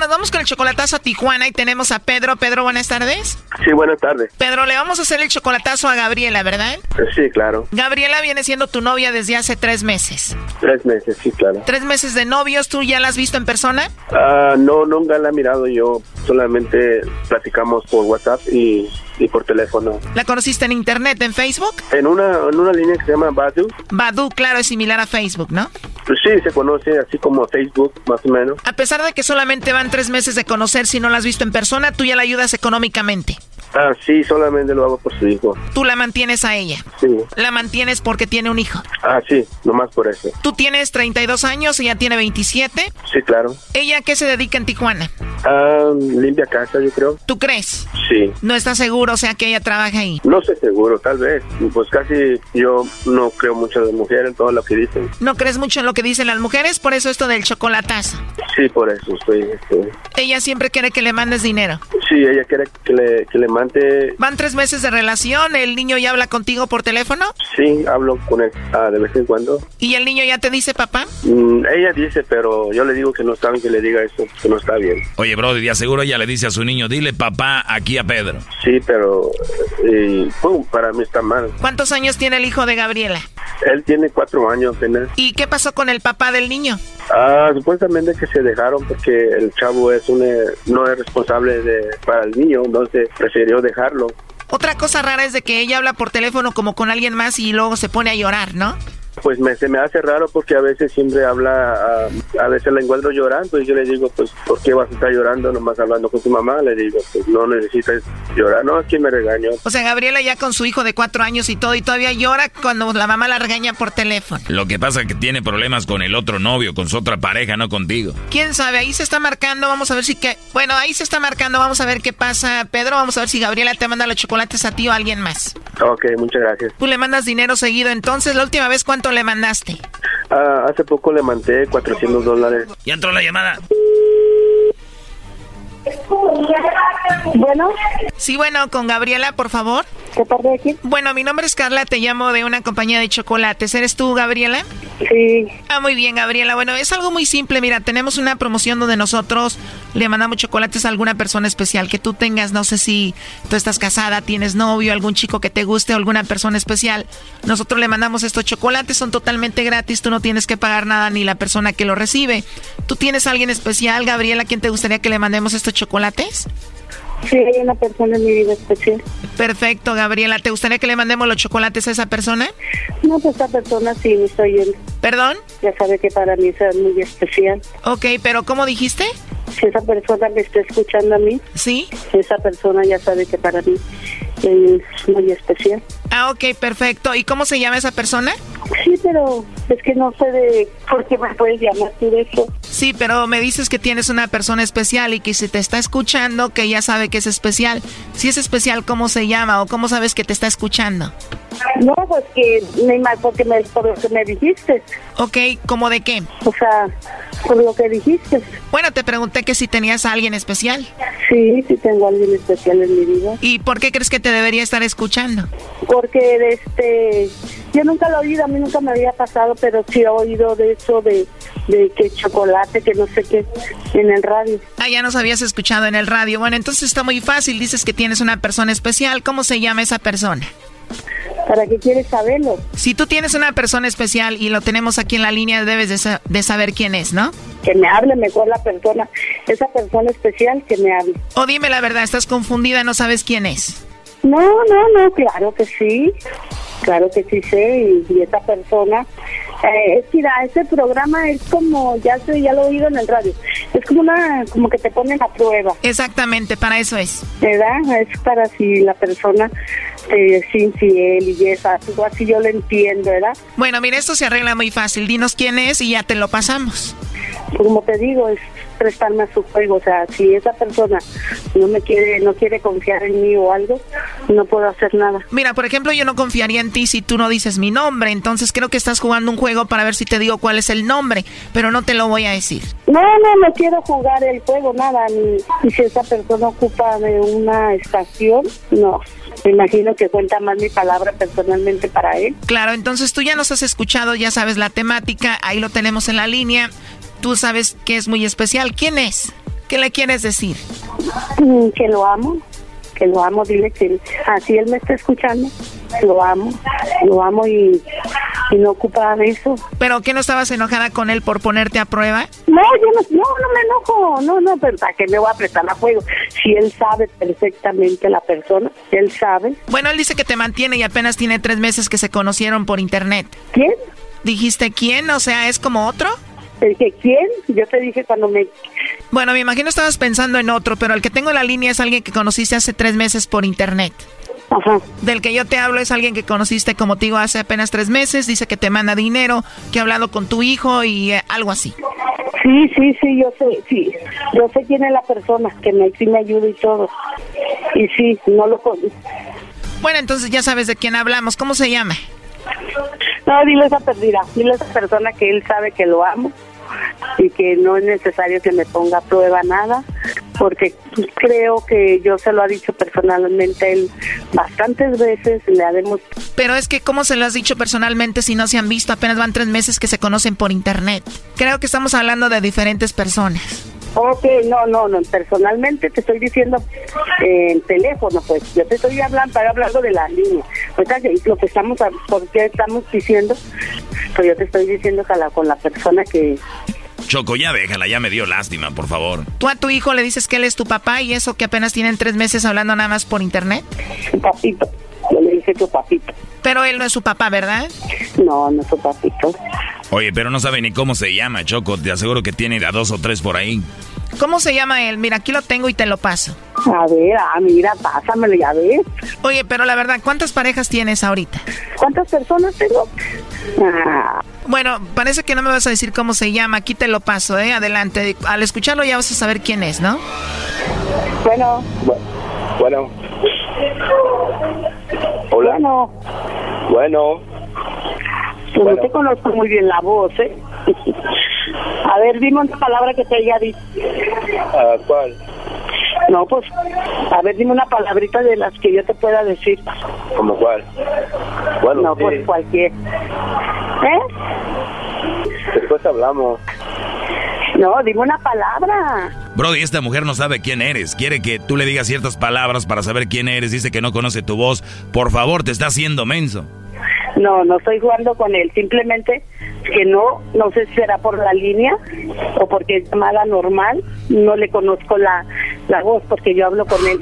[SPEAKER 7] nos vamos con el chocolatazo a Tijuana y tenemos a Pedro. Pedro, buenas tardes.
[SPEAKER 13] Sí, buenas tardes.
[SPEAKER 7] Pedro, le vamos a hacer el chocolatazo a Gabriela, ¿verdad?
[SPEAKER 13] Sí, claro.
[SPEAKER 7] Gabriela viene siendo tu novia desde hace tres meses.
[SPEAKER 13] Tres meses, sí, claro.
[SPEAKER 7] Tres meses de novios, ¿tú ya la has visto en persona?
[SPEAKER 13] Ah, no, nunca la he mirado yo. Solamente platicamos por WhatsApp y, y por teléfono.
[SPEAKER 7] ¿La conociste en internet, en Facebook?
[SPEAKER 13] En una, en una línea que se llama Badu.
[SPEAKER 7] Badu, claro, es similar a Facebook, ¿no?
[SPEAKER 13] Pues sí, se conoce así como Facebook, más o menos.
[SPEAKER 7] A pesar de que solamente van tres meses de conocer, si no la has visto en persona, tú ya la ayudas económicamente.
[SPEAKER 13] Ah, sí, solamente lo hago por su hijo.
[SPEAKER 7] Tú la mantienes a ella.
[SPEAKER 13] Sí.
[SPEAKER 7] La mantienes porque tiene un hijo.
[SPEAKER 13] Ah, sí, nomás por eso.
[SPEAKER 7] Tú tienes 32 años, ella tiene 27.
[SPEAKER 13] Sí, claro.
[SPEAKER 7] ¿Ella a qué se dedica en Tijuana?
[SPEAKER 13] Ah, limpia casa, yo creo.
[SPEAKER 7] ¿Tú crees?
[SPEAKER 13] Sí.
[SPEAKER 7] No estás seguro, o sea, que ella trabaja ahí.
[SPEAKER 13] No sé seguro, tal vez. Pues casi yo no creo mucho de mujeres en todo lo que dicen.
[SPEAKER 7] ¿No crees mucho en lo que dicen las mujeres? Por eso esto del chocolatazo.
[SPEAKER 13] Sí, por eso estoy. este,
[SPEAKER 7] Ella siempre quiere que le mandes dinero.
[SPEAKER 13] Sí, ella quiere que le, que le mande.
[SPEAKER 7] Van tres meses de relación, el niño ya habla contigo por teléfono
[SPEAKER 13] Sí, hablo con él ah, de vez en cuando.
[SPEAKER 7] y el niño ya te dice papá.
[SPEAKER 13] Mm, ella dice, pero yo le digo que no está bien que le diga eso, que no está bien.
[SPEAKER 5] Oye, Brody, de aseguro ella le dice a su niño, dile papá aquí a Pedro.
[SPEAKER 13] Sí, pero eh, pum, para mí está mal.
[SPEAKER 7] ¿Cuántos años tiene el hijo de Gabriela?
[SPEAKER 13] Él tiene cuatro años apenas.
[SPEAKER 7] ¿Y qué pasó con el papá del niño?
[SPEAKER 13] Ah, supuestamente que se dejaron porque el chavo es un, eh, no es responsable de, para el niño, entonces dejarlo.
[SPEAKER 7] Otra cosa rara es de que ella habla por teléfono como con alguien más y luego se pone a llorar, ¿no?
[SPEAKER 13] Pues me, se me hace raro porque a veces siempre habla, a, a veces la encuentro llorando y yo le digo, pues, ¿por qué vas a estar llorando nomás hablando con tu mamá? Le digo, pues no necesitas llorar, no, es que me regañó.
[SPEAKER 7] O sea, Gabriela ya con su hijo de cuatro años y todo y todavía llora cuando la mamá la regaña por teléfono.
[SPEAKER 5] Lo que pasa es que tiene problemas con el otro novio, con su otra pareja, no contigo.
[SPEAKER 7] ¿Quién sabe? Ahí se está marcando, vamos a ver si que... Bueno, ahí se está marcando, vamos a ver qué pasa. Pedro, vamos a ver si Gabriela te manda los chocolates a ti o a alguien más.
[SPEAKER 13] Ok, muchas gracias.
[SPEAKER 7] Tú le mandas dinero seguido, entonces, ¿la última vez cuánto le mandaste?
[SPEAKER 13] Ah, hace poco le mandé 400 dólares.
[SPEAKER 5] Ya entró la llamada.
[SPEAKER 7] Bueno. Sí, bueno, con Gabriela, por favor.
[SPEAKER 12] ¿Qué parte de aquí?
[SPEAKER 7] Bueno, mi nombre es Carla, te llamo de una compañía de chocolates. ¿Eres tú, Gabriela?
[SPEAKER 12] Sí.
[SPEAKER 7] Ah, muy bien, Gabriela. Bueno, es algo muy simple. Mira, tenemos una promoción donde nosotros le mandamos chocolates a alguna persona especial que tú tengas. No sé si tú estás casada, tienes novio, algún chico que te guste o alguna persona especial. Nosotros le mandamos estos chocolates, son totalmente gratis. Tú no tienes que pagar nada ni la persona que lo recibe. ¿Tú tienes a alguien especial, Gabriela, a quien te gustaría que le mandemos estos chocolates?
[SPEAKER 12] Sí, hay una persona en mi vida especial.
[SPEAKER 7] Perfecto, Gabriela. ¿Te gustaría que le mandemos los chocolates a esa persona?
[SPEAKER 12] No, pues esa persona sí me estoy yendo.
[SPEAKER 7] ¿Perdón?
[SPEAKER 12] Ya sabe que para mí es muy especial.
[SPEAKER 7] Ok, pero ¿cómo dijiste?
[SPEAKER 12] Si esa persona me está escuchando a mí.
[SPEAKER 7] Sí.
[SPEAKER 12] Esa persona ya sabe que para mí es muy especial.
[SPEAKER 7] Ah, ok, perfecto. ¿Y cómo se llama esa persona?
[SPEAKER 12] Sí, pero es que no sé de por qué me puedes llamar tú de eso.
[SPEAKER 7] Sí, pero me dices que tienes una persona especial y que si te está escuchando, que ya sabe que es especial. Si es especial, ¿cómo se llama o cómo sabes que te está escuchando?
[SPEAKER 12] No, pues que me porque me, por lo que me dijiste.
[SPEAKER 7] Ok, ¿cómo de qué?
[SPEAKER 12] O sea, por lo que dijiste.
[SPEAKER 7] Bueno, te pregunté que si tenías a alguien especial.
[SPEAKER 12] Sí, sí tengo a alguien especial en mi vida.
[SPEAKER 7] ¿Y por qué crees que te debería estar escuchando?
[SPEAKER 12] Porque este, yo nunca lo he oído, a mí nunca me había pasado, pero sí he oído de eso de, de que chocolate, que no sé qué, en el radio.
[SPEAKER 7] Ah, ya nos habías escuchado en el radio. Bueno, entonces está muy fácil, dices que tienes una persona especial. ¿Cómo se llama esa persona?
[SPEAKER 12] ¿Para qué quieres saberlo?
[SPEAKER 7] Si tú tienes una persona especial y lo tenemos aquí en la línea, debes de, sa de, saber quién es, ¿no?
[SPEAKER 12] Que me hable mejor la persona, esa persona especial que me hable.
[SPEAKER 7] O dime la verdad, estás confundida, no sabes quién es.
[SPEAKER 12] No, no, no, claro que sí. Claro que sí sé, y, y esa persona eh, mira, ese programa es como, ya sé, ya lo he oído en el radio, es como una, como que te ponen a prueba.
[SPEAKER 7] Exactamente, para eso es.
[SPEAKER 12] ¿Verdad? Es para si la persona es infiel y esa, algo así yo lo entiendo, ¿verdad?
[SPEAKER 7] Bueno, mira, esto se arregla muy fácil, dinos quién es y ya te lo pasamos.
[SPEAKER 12] Como te digo, es prestarme a su juego, o sea, si esa persona no me quiere, no quiere confiar en mí o algo, no puedo hacer nada.
[SPEAKER 7] Mira, por ejemplo, yo no confiaría en ti si tú no dices mi nombre, entonces creo que estás jugando un juego para ver si te digo cuál es el nombre, pero no te lo voy a decir.
[SPEAKER 12] No, no, no quiero jugar el juego, nada, ni, ni si esa persona ocupa de una estación, no. Me imagino que cuenta más mi palabra personalmente para él.
[SPEAKER 7] Claro, entonces tú ya nos has escuchado, ya sabes la temática, ahí lo tenemos en la línea. Tú sabes que es muy especial. ¿Quién es? ¿Qué le quieres decir?
[SPEAKER 12] Mm, que lo amo, que lo amo, dile que así él me está escuchando, lo amo, lo amo y, y no ocupa de eso.
[SPEAKER 7] ¿Pero qué no estabas enojada con él por ponerte a prueba?
[SPEAKER 12] No, yo no, no, no me enojo, no, no, pero ¿para qué me voy a apretar a fuego? Si él sabe perfectamente la persona, él sabe.
[SPEAKER 7] Bueno, él dice que te mantiene y apenas tiene tres meses que se conocieron por internet.
[SPEAKER 12] ¿Quién?
[SPEAKER 7] ¿Dijiste quién? O sea, ¿es como otro?
[SPEAKER 12] Te dije, ¿quién? Yo te dije cuando me...
[SPEAKER 7] Bueno, me imagino estabas pensando en otro, pero el que tengo en la línea es alguien que conociste hace tres meses por internet.
[SPEAKER 12] Ajá.
[SPEAKER 7] Del que yo te hablo es alguien que conociste, como te digo, hace apenas tres meses. Dice que te manda dinero, que ha hablado con tu hijo y eh, algo así.
[SPEAKER 12] Sí, sí, sí, yo sé, sí. Yo sé quién es la persona que me, sí me ayuda y todo. Y sí, no lo conozco.
[SPEAKER 7] Bueno, entonces ya sabes de quién hablamos. ¿Cómo se llama?
[SPEAKER 12] No, dile a esa perdida, dile a esa persona que él sabe que lo amo y que no es necesario que me ponga a prueba nada, porque creo que yo se lo ha dicho personalmente él bastantes veces, le haremos...
[SPEAKER 7] Pero es que, ¿cómo se lo has dicho personalmente si no se han visto? Apenas van tres meses que se conocen por internet. Creo que estamos hablando de diferentes personas.
[SPEAKER 12] Ok, no, no, no, personalmente te estoy diciendo eh, en teléfono, pues yo te estoy hablando, hablando de la línea. Ahorita lo que estamos, ¿por qué estamos diciendo? Yo te estoy diciendo que la, con la persona que...
[SPEAKER 5] Choco, ya déjala, ya me dio lástima, por favor.
[SPEAKER 7] ¿Tú a tu hijo le dices que él es tu papá y eso que apenas tienen tres meses hablando nada más por internet?
[SPEAKER 12] Papito, yo le dije tu papito.
[SPEAKER 7] Pero él no es su papá, ¿verdad?
[SPEAKER 12] No, no es su papito.
[SPEAKER 5] Oye, pero no sabe ni cómo se llama, Choco. Te aseguro que tiene a dos o tres por ahí.
[SPEAKER 7] ¿Cómo se llama él? Mira, aquí lo tengo y te lo paso.
[SPEAKER 12] A ver, ah, mira, pásamelo, ya ves.
[SPEAKER 7] Oye, pero la verdad, ¿cuántas parejas tienes ahorita?
[SPEAKER 12] ¿Cuántas personas tengo? Ah,
[SPEAKER 7] Bueno, parece que no me vas a decir cómo se llama. Aquí te lo paso, ¿eh? Adelante. Al escucharlo ya vas a saber quién es, ¿no?
[SPEAKER 12] bueno,
[SPEAKER 13] Bueno. Hola.
[SPEAKER 12] bueno,
[SPEAKER 13] Bueno.
[SPEAKER 12] pues no te conozco muy bien la voz, ¿eh? (laughs) A ver, dime una palabra que te haya dicho.
[SPEAKER 13] Ah, ¿Cuál?
[SPEAKER 12] No, pues, a ver, dime una palabrita de las que yo te pueda decir.
[SPEAKER 13] ¿Cómo cuál? Bueno,
[SPEAKER 12] no,
[SPEAKER 13] sí.
[SPEAKER 12] pues cualquier. ¿Eh?
[SPEAKER 13] Después hablamos.
[SPEAKER 12] No, dime una palabra.
[SPEAKER 5] Brody, esta mujer no sabe quién eres. Quiere que tú le digas ciertas palabras para saber quién eres. Dice que no conoce tu voz. Por favor, te está haciendo menso.
[SPEAKER 12] No, no estoy jugando con él. Simplemente que no, no sé si será por la línea o porque es llamada normal. No le conozco la, la voz porque yo hablo con él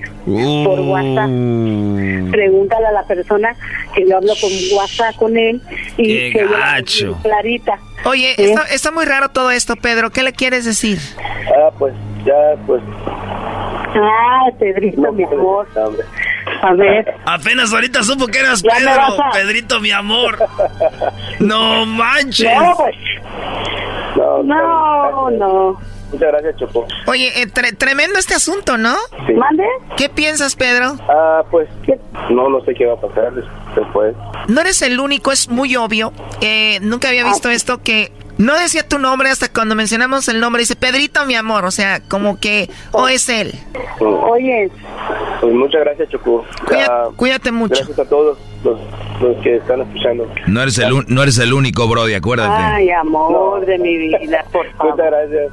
[SPEAKER 12] por WhatsApp. Pregúntale a la persona que yo hablo con WhatsApp con él y que clarita.
[SPEAKER 7] Oye,
[SPEAKER 12] ¿Eh?
[SPEAKER 7] está, está muy raro todo esto, Pedro. ¿Qué le quieres decir?
[SPEAKER 13] Ah, pues ya, pues.
[SPEAKER 12] Ah, Pedrito, mi amor.
[SPEAKER 13] Hombre.
[SPEAKER 12] A ver.
[SPEAKER 1] Apenas ahorita supo que eras Pedro,
[SPEAKER 12] a-
[SPEAKER 1] Pedrito, mi amor. No manches.
[SPEAKER 12] No, pues.
[SPEAKER 13] No,
[SPEAKER 12] No, no.
[SPEAKER 13] Muchas gracias, Choco.
[SPEAKER 7] Oye, eh, tre- tremendo este asunto, ¿no?
[SPEAKER 13] Sí.
[SPEAKER 12] ¿Mande?
[SPEAKER 7] ¿Qué piensas, Pedro?
[SPEAKER 13] Ah, pues. No, no sé qué va a pasar des- después.
[SPEAKER 7] No eres el único, es muy obvio. Eh, nunca había visto esto que no decía tu nombre hasta cuando mencionamos el nombre. Dice Pedrito, mi amor. O sea, como que, o es él.
[SPEAKER 12] Oye,
[SPEAKER 13] Pues muchas gracias, Choco.
[SPEAKER 7] Cuida-
[SPEAKER 13] Ah,
[SPEAKER 7] cuídate mucho.
[SPEAKER 13] Gracias a todos los, los que están escuchando.
[SPEAKER 5] No eres el, no eres el único, Brody, acuérdate.
[SPEAKER 12] ay, amor de mi vida, por favor.
[SPEAKER 13] Muchas gracias.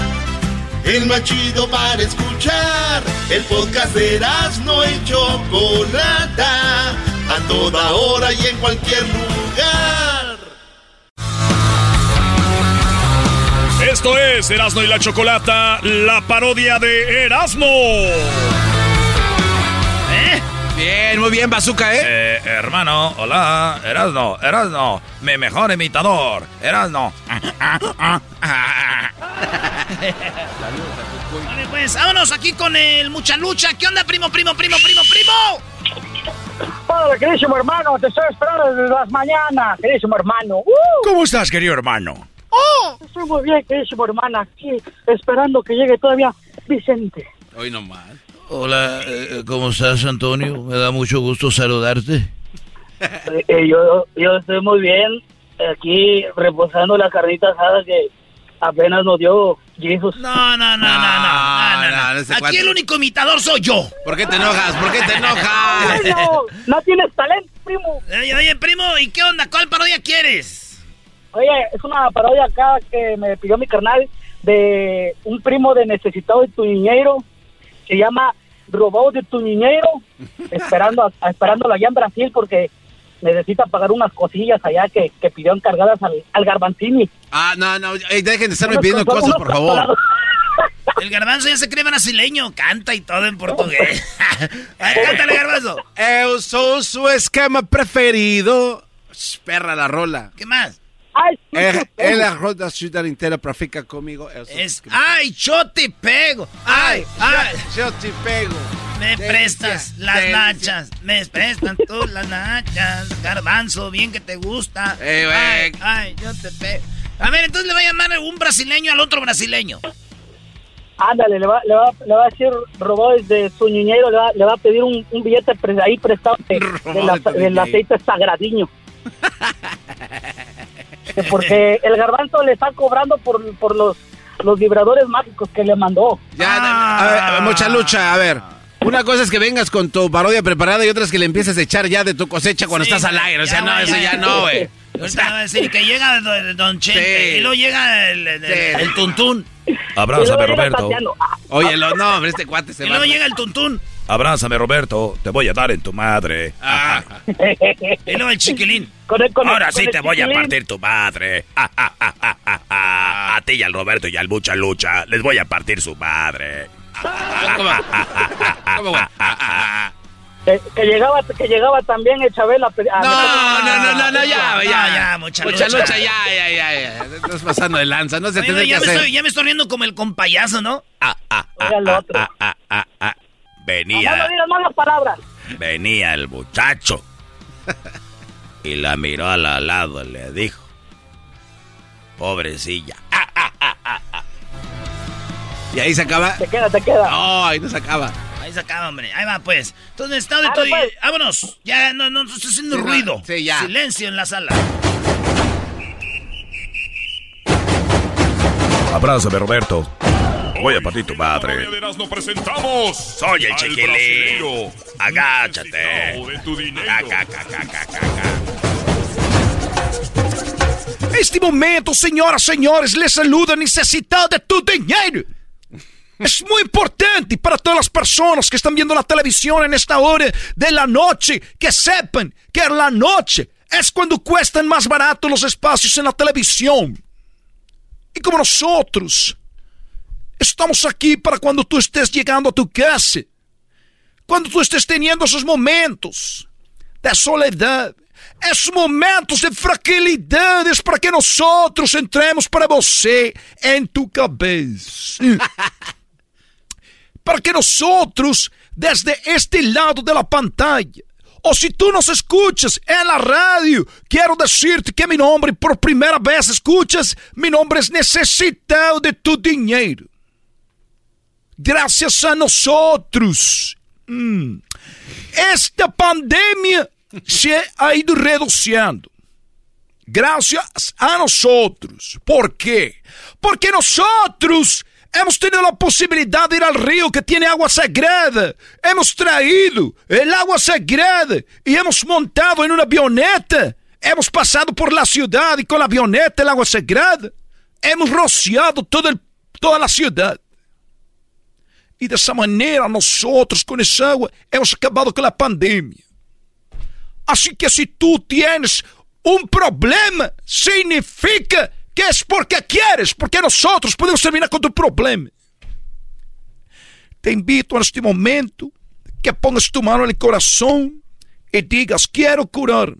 [SPEAKER 10] El más chido para escuchar. El podcast de no y Chocolata. A toda hora y en cualquier lugar.
[SPEAKER 8] Esto es Erasno y la chocolata, la parodia de Erasno.
[SPEAKER 6] Bien, muy bien, Bazooka, ¿eh?
[SPEAKER 5] Eh, hermano, hola, Erasno, Erasno, mi mejor imitador, Erasno.
[SPEAKER 1] Vale, pues, vámonos aquí con el mucha lucha. ¿Qué onda, primo, primo, primo, primo, primo?
[SPEAKER 14] Hola, queridísimo hermano, te estoy esperando desde las mañanas, queridísimo hermano. ¡Uh!
[SPEAKER 15] ¿Cómo estás, querido hermano?
[SPEAKER 14] ¡Oh! Estoy muy bien, queridísimo hermano, aquí esperando que llegue todavía Vicente.
[SPEAKER 6] Hoy nomás.
[SPEAKER 16] Hola, eh, ¿cómo estás, Antonio? Me da mucho gusto saludarte.
[SPEAKER 14] Eh, eh, yo, yo estoy muy bien, aquí reposando la carnita asada que apenas nos dio Jesus.
[SPEAKER 1] No, no, no, no, no, no, no, no.
[SPEAKER 6] ese
[SPEAKER 1] Aquí el único imitador soy yo.
[SPEAKER 6] ¿Por qué te enojas? ¿Por qué te enojas?
[SPEAKER 14] no, no tienes talento, primo.
[SPEAKER 1] Oye, oye, primo, ¿y qué onda? ¿Cuál parodia quieres?
[SPEAKER 14] Oye, es una parodia acá que me pidió mi carnal de un primo de necesitado de tu niñero. Se llama Robado de tu niñero. (laughs) esperando a- esperándolo allá en Brasil porque necesita pagar unas cosillas allá que, que pidió encargadas al, al Garbanzini.
[SPEAKER 6] Ah, no, no, ey, dejen de estarme
[SPEAKER 14] Unos
[SPEAKER 6] pidiendo cosas,
[SPEAKER 14] unos
[SPEAKER 6] por favor.
[SPEAKER 1] El garbanzo ya se cree brasileño, canta y todo en portugués. Ay, (laughs) (laughs) cántale, garbanzo.
[SPEAKER 6] Eu sou su esquema preferido. Sh, Perra la rola.
[SPEAKER 1] ¿Qué más?
[SPEAKER 14] Ay,
[SPEAKER 6] Es, la ciudad entera para ficar conmigo.
[SPEAKER 1] Es, ay, yo te pego. Ay, ay.
[SPEAKER 6] Yo te pego.
[SPEAKER 1] Me
[SPEAKER 6] Delicia,
[SPEAKER 1] prestas las
[SPEAKER 6] delicia.
[SPEAKER 1] nachas, me prestan tú las nachas, garbanzo, bien que te gusta.
[SPEAKER 6] Eh,
[SPEAKER 1] ay, ay, yo te pego. A ver, entonces le va a llamar un brasileño al otro brasileño.
[SPEAKER 14] Ándale, le va, le, va, le va a decir robó desde su niñero, le va, le va a pedir un, un billete pre- ahí prestado de- de la-
[SPEAKER 6] de tu
[SPEAKER 14] del aceite sagradiño. (laughs) Porque (laughs) el garbanzo le está cobrando por, por los, los vibradores mágicos que le mandó.
[SPEAKER 6] Ya, a ver, mucha lucha, a ver. Una cosa es que vengas con tu parodia preparada y otra es que le empieces a echar ya de tu cosecha cuando
[SPEAKER 1] Sí,
[SPEAKER 6] estás al aire. O sea,
[SPEAKER 1] ya,
[SPEAKER 6] no, eso ya no, güey. (laughs)
[SPEAKER 1] Ahorita va a decir que llega Don, don Chente
[SPEAKER 6] Sí.
[SPEAKER 1] y luego llega el, el, el tuntún.
[SPEAKER 5] Roberto.
[SPEAKER 6] Oye, lo- no, hombre, este cuate se
[SPEAKER 1] Y
[SPEAKER 6] va.
[SPEAKER 1] luego llega el tuntún.
[SPEAKER 5] Abrázame, Roberto. Te voy a dar en tu madre.
[SPEAKER 1] Ah. Y (laughs) luego el chiquilín.
[SPEAKER 5] Ahora
[SPEAKER 1] con
[SPEAKER 5] sí
[SPEAKER 1] el
[SPEAKER 5] te voy a partir tu madre. Ah, ah, ah. A ti y al Roberto y al Mucha Lucha les voy a partir su madre. (laughs)
[SPEAKER 17] Que, que llegaba, que llegaba también el Chabela. a-
[SPEAKER 6] No, no, no, no, no, ya,
[SPEAKER 1] No,
[SPEAKER 6] ya,
[SPEAKER 1] ya, mucha
[SPEAKER 6] mucha
[SPEAKER 1] lucha.
[SPEAKER 6] lucha, ya, ya, ya, ya. Estás pasando de lanza, no se
[SPEAKER 1] Oye,
[SPEAKER 6] tiene que
[SPEAKER 1] ya, me
[SPEAKER 6] hacer.
[SPEAKER 1] estoy, ya me estoy riendo como el compayazo, ¿no?
[SPEAKER 5] Ah, ah, ah, ah, ah, ah, ah, ah.
[SPEAKER 17] No
[SPEAKER 5] Venía,
[SPEAKER 17] me digas malas palabras.
[SPEAKER 5] venía el muchacho. (laughs) Y la miró al lado y le dijo: Pobrecilla.
[SPEAKER 6] Y ahí se acaba.
[SPEAKER 17] Te queda, te queda.
[SPEAKER 6] No, ahí no se acaba.
[SPEAKER 1] Ahí se acaba, hombre. Ahí va, pues. Entonces, estado de todo.
[SPEAKER 17] pues.
[SPEAKER 1] Vámonos. Ya no, no, no estoy haciendo
[SPEAKER 6] Sí, no,
[SPEAKER 1] ruido.
[SPEAKER 6] sí, ya.
[SPEAKER 1] Silencio en la sala.
[SPEAKER 5] Abrázame, Roberto. Voy a partir tu madre.
[SPEAKER 8] Nos presentamos.
[SPEAKER 5] Soy el chiquilín. Agáchate.
[SPEAKER 8] necesitado.
[SPEAKER 4] Este momento, senhoras e senhores, les saluda necessitado de tu dinheiro. Es muy importante para todas las personas que están viendo la televisión en esta hora de la noche que sepan que en la noche es cuando cuestan más barato los espacios en la televisión. Y como nosotros estamos aquí para cuando tú estés llegando a tu casa, cuando tú estés teniendo esos momentos de soledad, esos momentos de fragilidades para que nosotros entremos para você en tu cabeza. (laughs) para que nosotros, desde este lado de la pantalla, o si tú nos escuchas en la radio, quiero decirte que mi nombre, por primera vez escuchas, mi nombre es necesitado de tu dinero. Gracias a nosotros. mm, esta pandemia se ha ido reduciendo. Gracias a nosotros. ¿Por qué? Porque nosotros hemos tenido la posibilidad de ir al río que tiene agua sagrada. Hemos traído el agua sagrada y hemos montado en una avioneta. Hemos pasado por la ciudad y con la avioneta el agua sagrada. Hemos rociado todo el- toda la ciudad. Y de esa manera nosotros con esa agua hemos acabado con la pandemia. Así que si tú tienes un problema, significa que es porque quieres, porque nosotros podemos terminar con tu problema. Te invito en este momento que pongas tu mano en el corazón y digas, quiero curarme.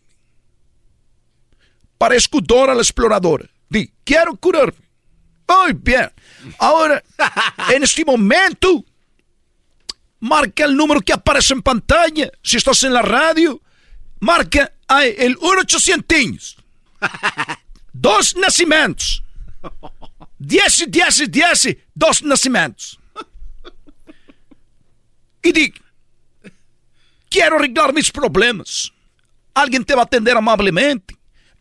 [SPEAKER 4] Parezco Dora la exploradora. Di, quiero curarme. Muy bien. Ahora, en (laughs) este momento, marca el número que aparece en pantalla. Si estás en la radio, marca el 1800. (laughs) Dos nascimentos. 10, 10, 10, dos nascimentos. Y di, quiero arreglar mis problemas. Alguien te va a atender amablemente.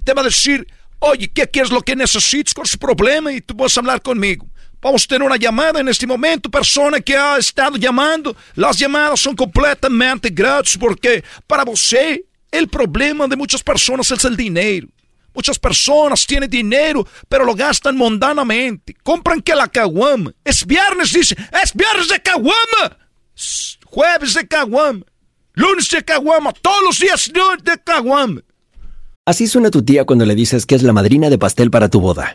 [SPEAKER 4] Te va a decir, oye, ¿qué, qué es lo que necesitas con ese problema? Y tú vas a hablar conmigo. Vamos a tener una llamada en este momento, persona que ha estado llamando. Las llamadas son completamente gratis porque para você el problema de muchas personas es el dinero. Muchas personas tienen dinero, pero lo gastan mundanamente. Compran que la caguama. Es viernes, dice. Es viernes de caguama. Jueves de caguama. Lunes de caguama. Todos los días de caguama.
[SPEAKER 18] Así suena tu tía cuando le dices que es la madrina de pastel para tu boda.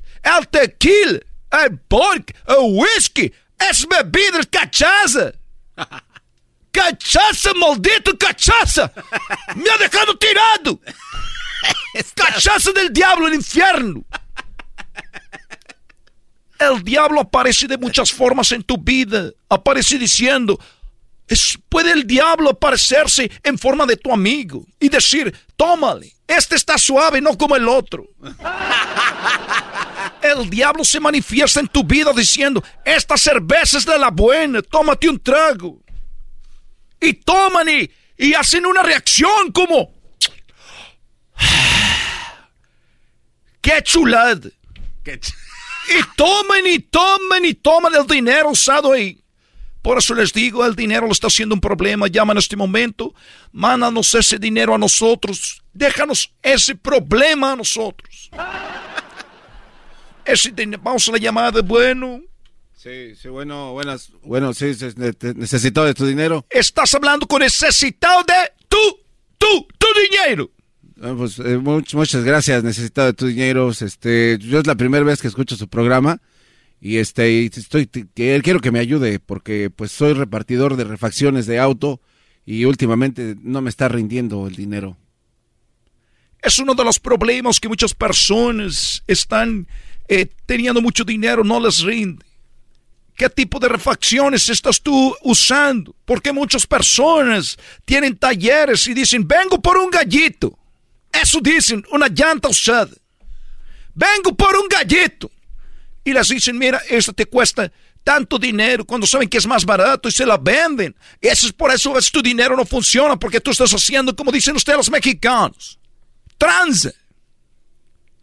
[SPEAKER 4] El tequila. El pork. El whisky. Es bebida, es cachaza. (laughs) Cachaça, maldito cachaça. Me ha dejado tirado. Cachaça del diablo, el infierno. El diablo aparece de muchas formas en tu vida. Aparece diciendo, es, puede el diablo aparecerse en forma de tu amigo y decir, tómale, este está suave, no como el otro. (laughs) El diablo se manifiesta en tu vida diciendo, esta cerveza es de la buena, tómate un trago. Y toman y, y hacen una reacción como, (sighs) qué chulada. y toman y toman y toman el dinero usado ahí. Por eso les digo, el dinero lo está haciendo un problema. Llama en este momento, mándanos ese dinero a nosotros. Déjanos ese problema a nosotros. Vamos a la llamada, bueno.
[SPEAKER 6] Sí, sí, bueno, buenas, bueno, sí, necesitado de tu dinero.
[SPEAKER 4] Estás hablando con necesitado de tu, tu, tu dinero.
[SPEAKER 6] Ah, pues eh, muchas gracias, necesitado de tu dinero. Este, yo es la primera vez que escucho su programa y este, estoy, quiero que me ayude porque pues soy repartidor de refacciones de auto y últimamente no me está rindiendo el dinero.
[SPEAKER 4] Es uno de los problemas que muchas personas están eh, teniendo mucho dinero, no les rinde. ¿Qué tipo de refacciones estás tú usando? Porque muchas personas tienen talleres y dicen, vengo por un gallito. Eso dicen, una llanta usada. Vengo por un gallito. Y les dicen, mira, esto te cuesta tanto dinero cuando saben que es más barato y se la venden. Eso es por eso es, tu dinero no funciona porque tú estás haciendo como dicen ustedes los mexicanos. Transa.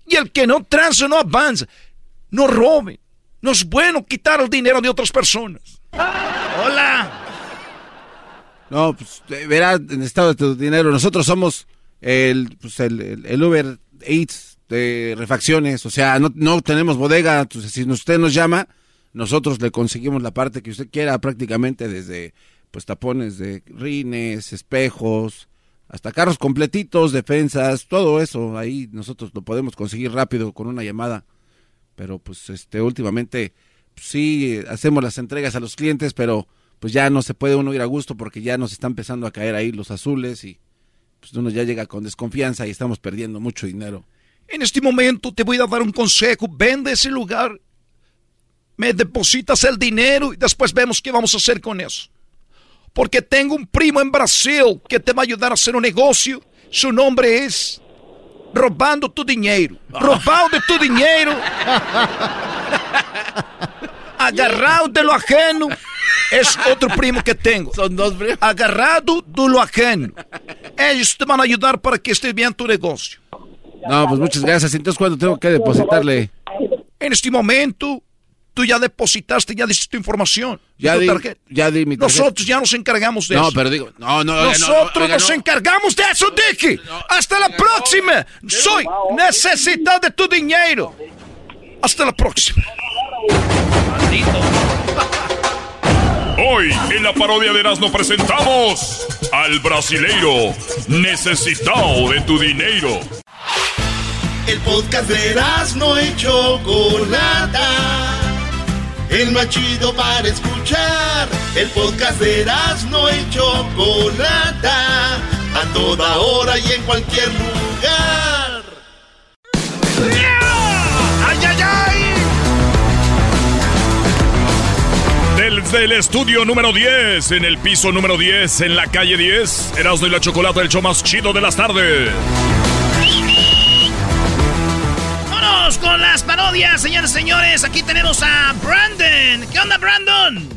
[SPEAKER 4] Y el que no transa no avanza. No roben. No es bueno quitar el dinero de otras personas.
[SPEAKER 1] Hola.
[SPEAKER 6] No, pues verá, estado de tu dinero. Nosotros somos el, pues, el, el, Uber Eats de refacciones. O sea, no, no tenemos bodega. Entonces, si usted nos llama, nosotros le conseguimos la parte que usted quiera, prácticamente desde pues tapones de rines, espejos, hasta carros completitos, defensas, todo eso. Ahí nosotros lo podemos conseguir rápido con una llamada pero pues este últimamente pues, sí hacemos las entregas a los clientes, pero pues ya no se puede uno ir a gusto porque ya nos están empezando a caer ahí los azules y pues uno ya llega con desconfianza y estamos perdiendo mucho dinero.
[SPEAKER 4] En este momento te voy a dar un consejo, vende ese lugar, me depositas el dinero y después vemos qué vamos a hacer con eso. Porque tengo un primo en Brasil que te va a ayudar a hacer un negocio, su nombre es robando tu dinheiro. Roubando tu dinheiro. (laughs) Agarrado de lo ajeno. Es otro primo que tengo.
[SPEAKER 6] Son dos primos.
[SPEAKER 4] Agarrado de lo ajeno. Ellos te van a ayudar para que esté bien tu negocio.
[SPEAKER 6] No, pues muchas gracias. Entonces, ¿cuándo tengo que depositarle?
[SPEAKER 4] En este momento, tú ya depositaste, ya diste tu información.
[SPEAKER 6] Ya
[SPEAKER 4] tu
[SPEAKER 6] di,
[SPEAKER 4] tarjeta.
[SPEAKER 6] ya di mi tarjeta.
[SPEAKER 4] Nosotros ya nos encargamos de
[SPEAKER 6] no,
[SPEAKER 4] eso.
[SPEAKER 6] No, pero digo, no, no.
[SPEAKER 4] Nosotros
[SPEAKER 6] no, oiga,
[SPEAKER 4] nos
[SPEAKER 6] no.
[SPEAKER 4] encargamos de eso, Dicky. Hasta la próxima. Soy necesitado de tu dinero. Hasta la próxima.
[SPEAKER 1] Maldito.
[SPEAKER 8] Hoy en la parodia de Erasmo presentamos al brasileiro necesitado de tu dinero.
[SPEAKER 10] El podcast de no y Chocolata el más chido para escuchar. El podcast de no y Chocolata, a toda hora y en cualquier lugar.
[SPEAKER 1] ¡Ay, ay, ay!
[SPEAKER 8] Desde el estudio número 10, en el piso número 10, en la calle 10, Erasmo y la Chocolata, el show más chido de las tardes.
[SPEAKER 1] Vámonos con las parodias, señores y señores. Aquí tenemos a Brandon. ¿Qué onda, Brandon?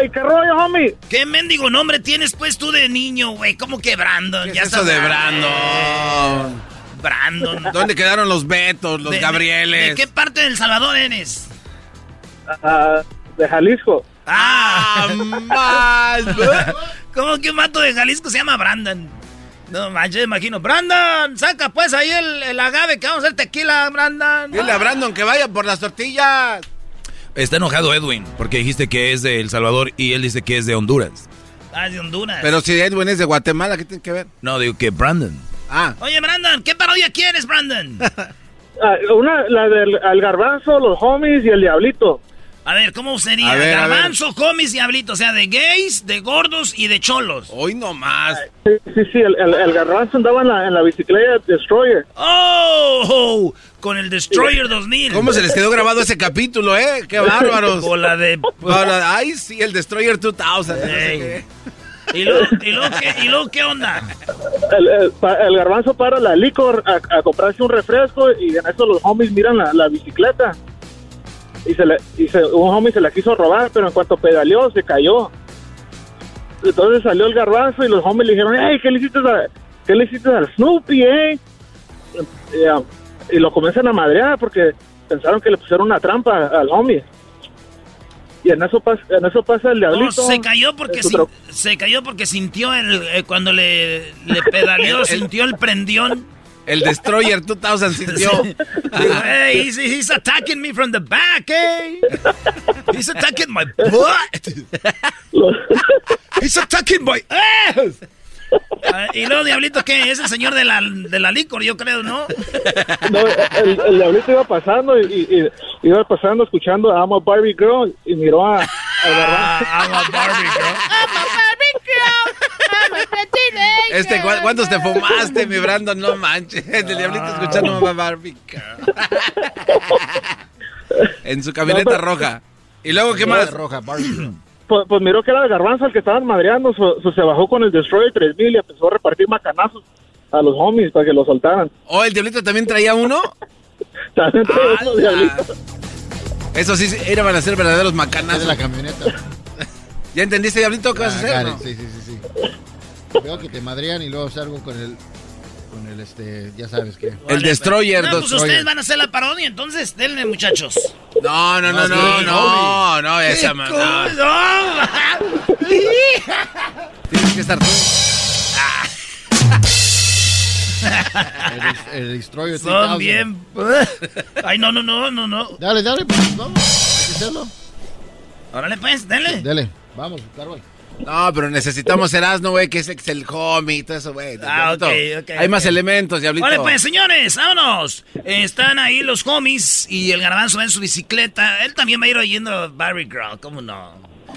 [SPEAKER 17] ¡Ey, qué rollo, homie!
[SPEAKER 1] ¿Qué mendigo nombre tienes pues tú de niño, güey? ¿Cómo que Brandon?
[SPEAKER 6] ¿Qué es eso de Brandon?
[SPEAKER 1] Brandon. (laughs)
[SPEAKER 6] ¿Dónde quedaron los Betos, los
[SPEAKER 1] De-
[SPEAKER 6] Gabrieles?
[SPEAKER 1] ¿De qué parte del Salvador eres?
[SPEAKER 17] Ah, de Jalisco.
[SPEAKER 1] Ah, más. (laughs) ¿Cómo que un mato de Jalisco se llama Brandon? No manches, imagino. Brandon, saca pues ahí el, el agave que vamos a hacer tequila, Brandon.
[SPEAKER 6] Dile a Brandon que vaya por las tortillas.
[SPEAKER 5] Está enojado Edwin porque dijiste que es de El Salvador y él dice que es de Honduras.
[SPEAKER 1] Ah, de Honduras.
[SPEAKER 6] Pero si Edwin es de Guatemala, ¿qué tiene que ver?
[SPEAKER 5] No, digo que Brandon.
[SPEAKER 6] Ah.
[SPEAKER 1] Oye, Brandon, ¿qué parodia quieres, Brandon? (laughs)
[SPEAKER 17] Ah, una, la del al garbanzo, los homies y el diablito.
[SPEAKER 1] A ver, ¿cómo sería?
[SPEAKER 6] Ver.
[SPEAKER 1] Garbanzo, comis, diablito. O sea, de gays, de gordos y de cholos.
[SPEAKER 6] Hoy no más.
[SPEAKER 17] Sí, sí, sí, el, el, el garbanzo andaba en la, en la bicicleta Destroyer.
[SPEAKER 1] ¡Oh! Con el Destroyer 2000.
[SPEAKER 6] ¿Cómo se les quedó grabado ese capítulo, eh? ¡Qué (laughs) bárbaros!
[SPEAKER 1] Con la de...
[SPEAKER 6] Ay, sí, el Destroyer 2000. no sé
[SPEAKER 1] Ey.
[SPEAKER 6] qué.
[SPEAKER 1] ¿Y luego, y, luego qué, ¿Y luego qué onda?
[SPEAKER 17] El, el, pa- el garbanzo para la licor a, a comprarse un refresco y en eso los homies miran la, la bicicleta. Y, se le, y se- un homie se la quiso robar, pero en cuanto pedaleó se cayó. Entonces salió el garbanzo y los homies le dijeron, hey, ¿qué le hiciste, a- qué le hiciste al Snoopy, eh? Y, ah, y lo comienzan a madrear porque pensaron que le pusieron una trampa al homie. Y en eso, pasa en eso pasa el
[SPEAKER 1] No,
[SPEAKER 17] diablito.
[SPEAKER 1] se cayó porque sin- se cayó porque sintió el eh, cuando le, le pedaleó, (laughs) sintió el prendión.
[SPEAKER 6] El Destroyer 2000 sintió.
[SPEAKER 1] Digo, hey, he's, he's attacking me from the back, eh. He's attacking my butt. He's attacking my ass. Ah, y luego, Diablito, ¿qué? Es el señor de la, de la licor, yo creo, ¿no?
[SPEAKER 17] No, el, el diablito iba pasando y, y- y iba pasando escuchando a I'm a Barbie Girl y miró a, a Garbanzo.
[SPEAKER 1] Ah, I'm a Barbie girl.
[SPEAKER 6] Este, ¿cu- ¿cuántos te fumaste, mi Brandon? No manches. El diablito escuchando Mamá Barbie. En su camioneta roja. ¿Y luego qué más?
[SPEAKER 17] Pues, pues miró que era el garbanzo el que estaban madreando, so- so se bajó con el Destroyer 3000 y empezó a repartir macanazos a los homies para que lo soltaran.
[SPEAKER 6] ¿Oh, el diablito también traía uno? (laughs)
[SPEAKER 17] También traía uno, diablito.
[SPEAKER 6] Eso sí, era para ser verdaderos macanazos.
[SPEAKER 19] de la camioneta.
[SPEAKER 6] ¿Ya entendiste, diablito, qué vas a
[SPEAKER 19] Ah,
[SPEAKER 6] hacer? no?
[SPEAKER 19] Sí, sí, sí, sí. Veo que te madrean y luego salgo con el, con el, este, ya sabes qué.
[SPEAKER 6] El Destroyer.
[SPEAKER 1] No, pues
[SPEAKER 6] Destroyer.
[SPEAKER 1] ustedes van a hacer la parodia, entonces denle, muchachos.
[SPEAKER 6] No, no, no,
[SPEAKER 1] No,
[SPEAKER 6] no, no, no,
[SPEAKER 1] ¿Qué
[SPEAKER 6] esa ma-
[SPEAKER 1] cool?
[SPEAKER 6] no. Tienes que estar tú.
[SPEAKER 19] El, el Destroyer
[SPEAKER 1] Son
[SPEAKER 19] 3000.
[SPEAKER 1] bien. Ay, no, no, no, no, no.
[SPEAKER 19] Dale, dale, pues vamos. Hay que hacerlo.
[SPEAKER 1] Órale, pues, denle.
[SPEAKER 19] Dale, vamos, Carlos.
[SPEAKER 6] No, pero necesitamos Erasmo, güey, que es el homie y todo eso, güey.
[SPEAKER 1] Ah, ok, ok,
[SPEAKER 6] Hay más elementos, diablito.
[SPEAKER 1] Vale, pues, señores, vámonos. Están ahí los homies y el garbanzo va en su bicicleta. Él también va a ir oyendo Barry Girl, ¿cómo no?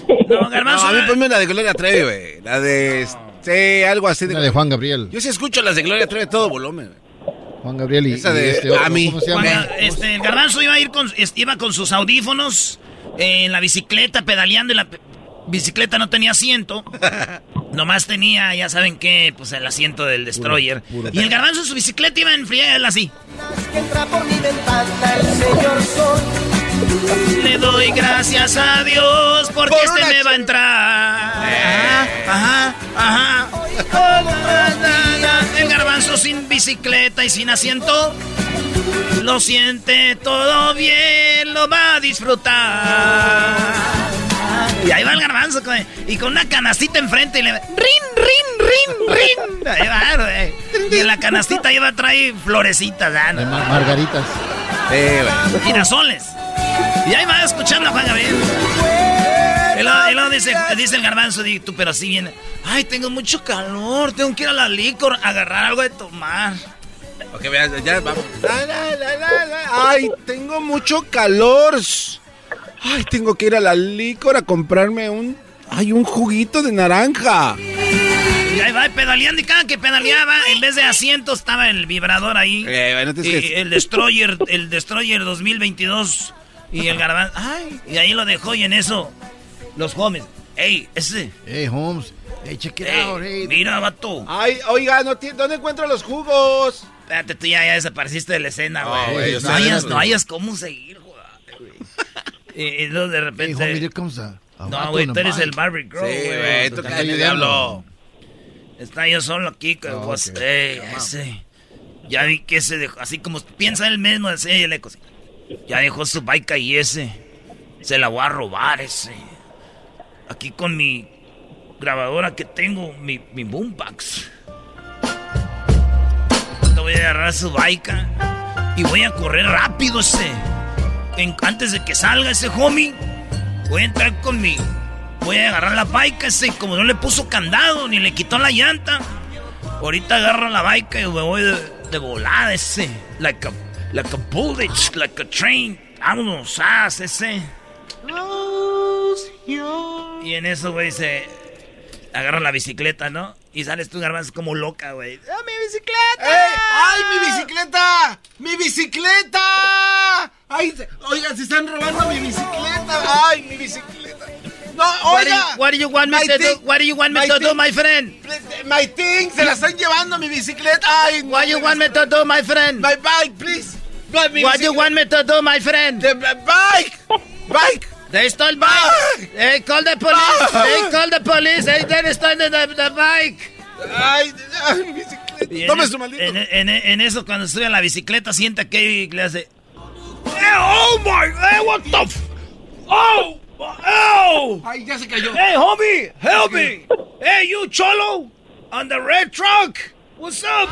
[SPEAKER 1] No, (laughs)
[SPEAKER 6] No,
[SPEAKER 1] garbanzo.
[SPEAKER 6] a mí ponme una de Gloria Trevi, güey. La de... Sí, algo así.
[SPEAKER 19] Una de Juan Gabriel.
[SPEAKER 6] Yo sí escucho las de Gloria Trevi a todo volumen. güey.
[SPEAKER 19] Juan Gabriel y,
[SPEAKER 6] Esa
[SPEAKER 19] y
[SPEAKER 6] de
[SPEAKER 19] este otro,
[SPEAKER 6] Ami.
[SPEAKER 19] ¿cómo se llama?
[SPEAKER 1] Cuando, este, el garbanzo iba a ir con, iba con sus audífonos eh, en la bicicleta pedaleando y la bicicleta no tenía asiento. (laughs) Nomás tenía, ya saben qué, pues el asiento del destroyer. Y el garbanzo en su bicicleta iba en friega así. Le doy gracias a Dios porque
[SPEAKER 20] Por
[SPEAKER 1] este me va a entrar. Ajá, ajá, ajá. El garbanzo sin bicicleta y sin asiento. Lo siente todo bien, lo va a disfrutar. Y ahí va el garbanzo con- y con una canastita enfrente y le va, rin, rin, rin, rin. Ahí va, güey. Y en la canastita lleva trae florecitas, ah, no.
[SPEAKER 19] De mar- margaritas.
[SPEAKER 1] girasoles. Y ahí va escuchando a Juan Gabriel. Y luego, y luego dice, dice el garbanzo, di, tú, pero así viene. Ay, tengo mucho calor, tengo que ir a la licor a agarrar algo de tomar.
[SPEAKER 6] Ok, vean, ya vamos. La, la, la, la, la. Ay, tengo mucho calor. Ay, tengo que ir a la licor a comprarme un... Ay, un juguito de naranja.
[SPEAKER 1] Y ahí va pedaleando y cada que pedaleaba, en vez de asientos estaba el vibrador ahí.
[SPEAKER 6] Eh, bueno,
[SPEAKER 1] Y el Destroyer, el Destroyer 2022 y el garbanzo. Ay, y ahí lo dejó y en eso Los homies. Ey, ese.
[SPEAKER 19] Hey, Holmes. Hey, check it
[SPEAKER 1] Ey,
[SPEAKER 19] out.
[SPEAKER 1] Mira, vato.
[SPEAKER 6] Ay, oiga, no ¿dónde encuentro los jugos?
[SPEAKER 1] Espérate, tú ya, ya desapareciste de la escena,
[SPEAKER 6] No,
[SPEAKER 1] güey. no,
[SPEAKER 6] sé,
[SPEAKER 1] hayas, no hayas cómo seguir. Y, y luego de
[SPEAKER 19] Hey,
[SPEAKER 1] repente...
[SPEAKER 19] homie, a, a
[SPEAKER 1] no, güey, tú eres el Barbie Girl,
[SPEAKER 6] Sí,
[SPEAKER 1] güey.
[SPEAKER 6] güey, tú
[SPEAKER 19] Te
[SPEAKER 6] cállate, diablo.
[SPEAKER 1] Está yo solo aquí,
[SPEAKER 19] Oh,
[SPEAKER 1] pues,
[SPEAKER 19] ok.
[SPEAKER 1] ey, ese. Ya vi que ese dejó, así como piensa él mismo, ese, el eco, así. Ya dejó su bike y ese. Se la voy a robar ese. Aquí con mi grabadora que tengo, mi, mi boombox. Te voy a agarrar su bike y voy a correr rápido ese. En- antes de que salga ese homie, voy a entrar con mi. Voy a agarrar la bike ese, como no le puso candado ni le quitó la llanta. Ahorita agarro la bike y me voy de, de volada ese. Like a, like a bullet, like a train. Vámonos, haz ese. Y en eso, güey, se agarra la bicicleta, ¿no? Y sales tú, garbanzo, como loca, güey. ¡Ah, mi bicicleta!
[SPEAKER 6] ¡Ey! ¡Ay, mi bicicleta! ¡Mi bicicleta! ¡Ay, se- oigan, se están robando mi bicicleta! ¡Ay, mi bicicleta! ¡No,
[SPEAKER 1] do
[SPEAKER 6] oiga!
[SPEAKER 1] you- what do you want me
[SPEAKER 6] My
[SPEAKER 1] to do?
[SPEAKER 6] thing-
[SPEAKER 1] What do you want me
[SPEAKER 6] my
[SPEAKER 1] to do, my friend?
[SPEAKER 6] My thing, se la están llevando mi bicicleta. Ay, no,
[SPEAKER 1] What you
[SPEAKER 6] mi
[SPEAKER 1] want me to do, my friend?
[SPEAKER 6] My bike, please. Mi
[SPEAKER 1] What you
[SPEAKER 6] bicicleta.
[SPEAKER 1] want me to do, my friend?
[SPEAKER 6] The bike. Bike.
[SPEAKER 1] They stole bike. They call the police. They call the police. They, they stole the, the, the bike.
[SPEAKER 6] Ay, ay, mi bicicleta.
[SPEAKER 1] En,
[SPEAKER 6] Tome su maldito.
[SPEAKER 1] en, en- en eso, cuando sube a la bicicleta, sienta que le hace. "Eh, oh my! Hey, what the f Oh! Oh!
[SPEAKER 6] Ay, ya se cayó.
[SPEAKER 1] Hey, homie! Help me! Hey, you cholo! On the red truck! What's up?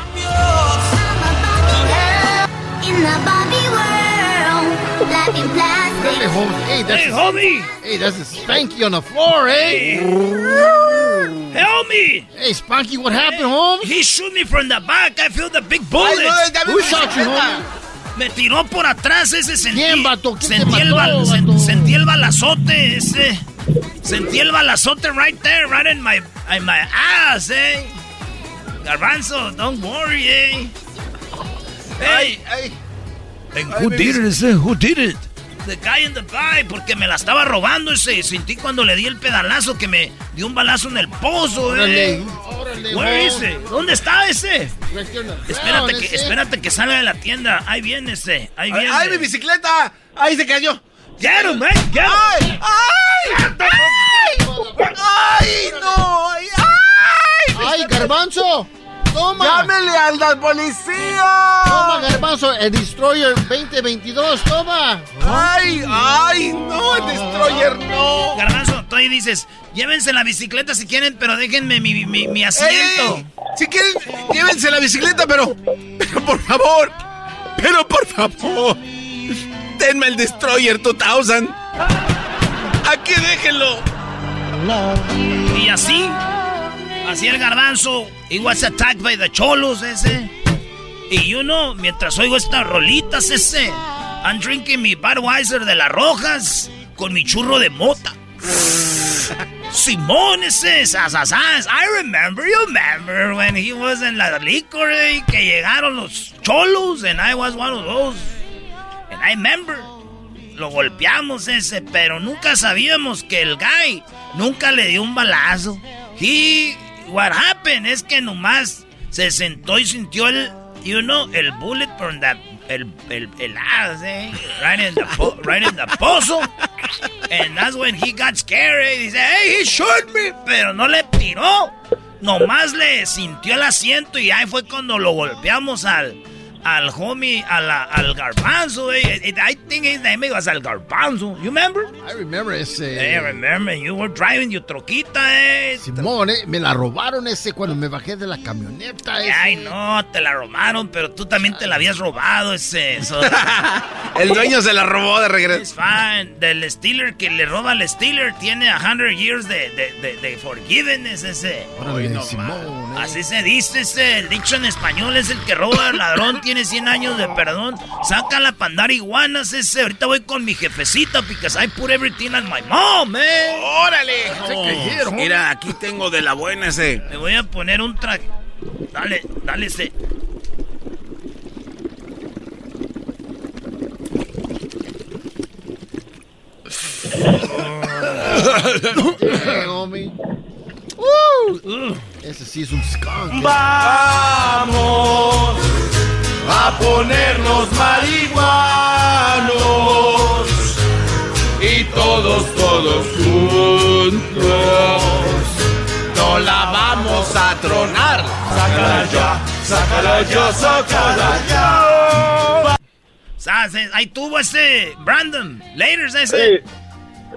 [SPEAKER 21] In the Barbie world.
[SPEAKER 19] Hey, Holmes. Hey, that's
[SPEAKER 1] Hey,
[SPEAKER 19] a,
[SPEAKER 1] homie!
[SPEAKER 19] Hey, that's a Spanky on the floor, eh?
[SPEAKER 1] Help me!
[SPEAKER 19] Hey, Spanky, what happened, Holmes?
[SPEAKER 1] He shoot me from the back. I feel the big
[SPEAKER 6] Ay,
[SPEAKER 1] bullet.
[SPEAKER 6] no,
[SPEAKER 19] Who shot you, homie?
[SPEAKER 1] Me tiró por atrás ese sentí.
[SPEAKER 19] ¿Quién,
[SPEAKER 1] el bal- sen-
[SPEAKER 19] vato?
[SPEAKER 1] sentí el balazote ese. Sentí el balazote right there, right in my, in my ass, eh. Garbanzo, don't worry, eh. Hey,
[SPEAKER 6] Ay,
[SPEAKER 1] and
[SPEAKER 6] who did
[SPEAKER 1] it? Who did it? The guy in the bike, porque me la estaba robando ese. Sentí cuando le di el pedalazo que me dio un balazo en el pozo,
[SPEAKER 19] Órale,
[SPEAKER 1] eh.
[SPEAKER 19] órale,
[SPEAKER 1] Where is
[SPEAKER 19] Holmes.
[SPEAKER 1] it? ¿Dónde está ese? Espérate que,
[SPEAKER 19] ese.
[SPEAKER 1] espérate que salga de la tienda. Ahí viene ese. Ahí
[SPEAKER 6] ay,
[SPEAKER 1] viene.
[SPEAKER 6] ay, mi bicicleta. Ay, se cayó.
[SPEAKER 1] Get him, man. Get him.
[SPEAKER 6] Ay, ay. Ay, no. Ay, ay.
[SPEAKER 19] ¡Ay, Garbanzo! ¡Toma!
[SPEAKER 6] Llámele a la policía.
[SPEAKER 19] ¡Toma, Garbanzo! El Destroyer 2022, ¡toma!
[SPEAKER 6] Ay, ay, no, el destroyer no.
[SPEAKER 1] Garbanzo, tú ahí dices, llévense la bicicleta si quieren, pero déjenme mi, mi, mi asiento.
[SPEAKER 6] Ey, si quieren, llévense la bicicleta, pero, pero por favor, pero por favor, denme el Destroyer 2000. Aquí déjenlo.
[SPEAKER 1] Y así, así el garbanzo, he was attacked by the cholos ese. Y yo no, mientras oigo estas rolitas ese, I'm drinking mi Budweiser de las rojas con mi churro de mota. Simón ese, sasasas. I remember, you remember when he was in la liquor eh, que llegaron los cholos and I was one of those. And I remember. Lo golpeamos ese, pero nunca sabíamos que el guy nunca le dio un balazo. He, what happened es que nomás se sentó y sintió el, you know, el bullet from the, el, el, el ass, eh, right in the, po- right in the pozo. And that's when he got scared. eh. Dice, hey, he shot me, pero no le tiró. Nomás le sintió el asiento y ahí fue cuando lo golpeamos al, al homie, a la- al garbanzo. eh. I think his name was al garbanzo. You remember?
[SPEAKER 19] I remember ese.
[SPEAKER 1] I remember you were driving your troquita, eh.
[SPEAKER 19] Simón, eh, me la robaron ese cuando me bajé de la camioneta. Ese.
[SPEAKER 1] Ay, no, te la robaron, pero tú también te la habías robado ese. eso. (laughs)
[SPEAKER 6] El dueño se la robó de regreso.
[SPEAKER 1] It's fine. Del Steeler que le roba al Steeler tiene a 100 years de, de, de, de forgiveness ese.
[SPEAKER 19] Órale, Simón, eh.
[SPEAKER 1] Así se dice ese. El dicho en español es el que roba al ladrón tiene (laughs) 100 años de perdón. Saca la pandar iguanas ese. Ahorita voy con mi jefecita because I put everything on my mom, eh.
[SPEAKER 6] ¡Órale!
[SPEAKER 19] Se cayeron.
[SPEAKER 6] Mira, aquí tengo de la buena ese.
[SPEAKER 1] Le voy a poner un traje. Dale, dale ese. (laughs)
[SPEAKER 19] Homie. Uh, ese sí es un skunk. eh.
[SPEAKER 10] Vamos a ponernos marihuanos y todos, todos juntos no la vamos a tronar. Sácala ya, sácala ya, sácala ya.
[SPEAKER 1] ¿Sabes? Ahí tuvo ese Brandon. Later, ese.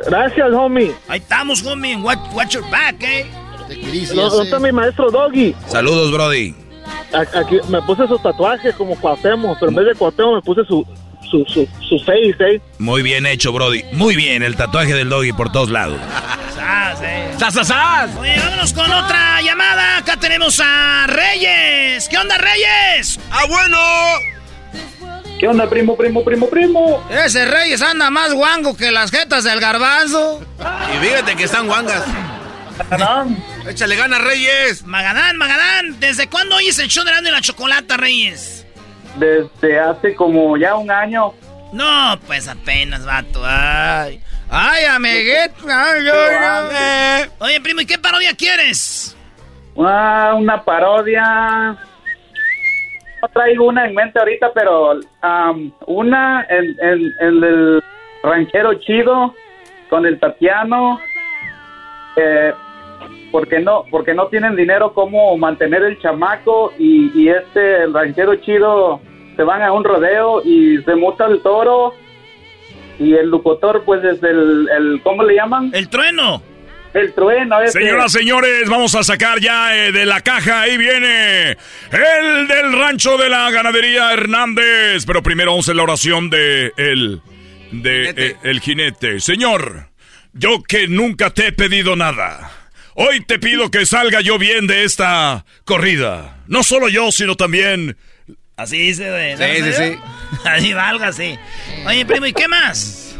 [SPEAKER 17] Gracias, homie.
[SPEAKER 1] Ahí estamos, homie. Watch, watch your back, eh.
[SPEAKER 17] No, ¿Dónde está mi maestro Doggy?
[SPEAKER 5] Saludos, Brody.
[SPEAKER 17] Aquí me puse sus tatuajes como Cuauhtémoc, pero en vez de Cuauhtémoc me puse su, su, su, su face, ¿eh?
[SPEAKER 5] Muy bien hecho, Brody. Muy bien, el tatuaje del doggy por todos lados.
[SPEAKER 1] ¡Sas, eh!
[SPEAKER 5] ¡Sas, sas, sas!
[SPEAKER 1] Oye, vámonos con otra llamada. Acá tenemos a Reyes. ¿Qué onda, Reyes?
[SPEAKER 3] ¡Ah, bueno!
[SPEAKER 17] ¿Qué onda, primo, primo, primo, primo?
[SPEAKER 1] Ese Reyes anda más guango que las jetas del garbanzo.
[SPEAKER 6] Y fíjate que están guangas. Échale ganas, Reyes.
[SPEAKER 1] Magadán, Magadán. ¿Desde cuándo oyes el show de la Chocolata, Reyes?
[SPEAKER 17] Desde hace como ya un año.
[SPEAKER 1] No, pues apenas, vato. Ay, ay, amiguito. Ay, ay, ay. Oye, primo, ¿y qué parodia quieres?
[SPEAKER 17] Ah, una parodia. No traigo una en mente ahorita, pero am, una en, en, en el ranchero chido con el Tatiano. Eh, porque no porque no tienen dinero como mantener el chamaco y, y este el ranchero chido se van a un rodeo y se muta el toro y el locutor pues es el, el ¿cómo le llaman?
[SPEAKER 1] El trueno.
[SPEAKER 17] El trueno ese.
[SPEAKER 8] Señoras, señores, vamos a sacar ya eh, de la caja. Ahí viene el del rancho de la ganadería Hernández. Pero primero vamos a la oración de el de eh, el jinete. Señor, yo que nunca te he pedido nada. Hoy te pido que salga yo bien de esta corrida. No solo yo, sino también
[SPEAKER 1] Así dice, güey. ¿no?
[SPEAKER 6] Sí, sí, sí.
[SPEAKER 1] Así valga, sí. Oye, primo, ¿y qué más?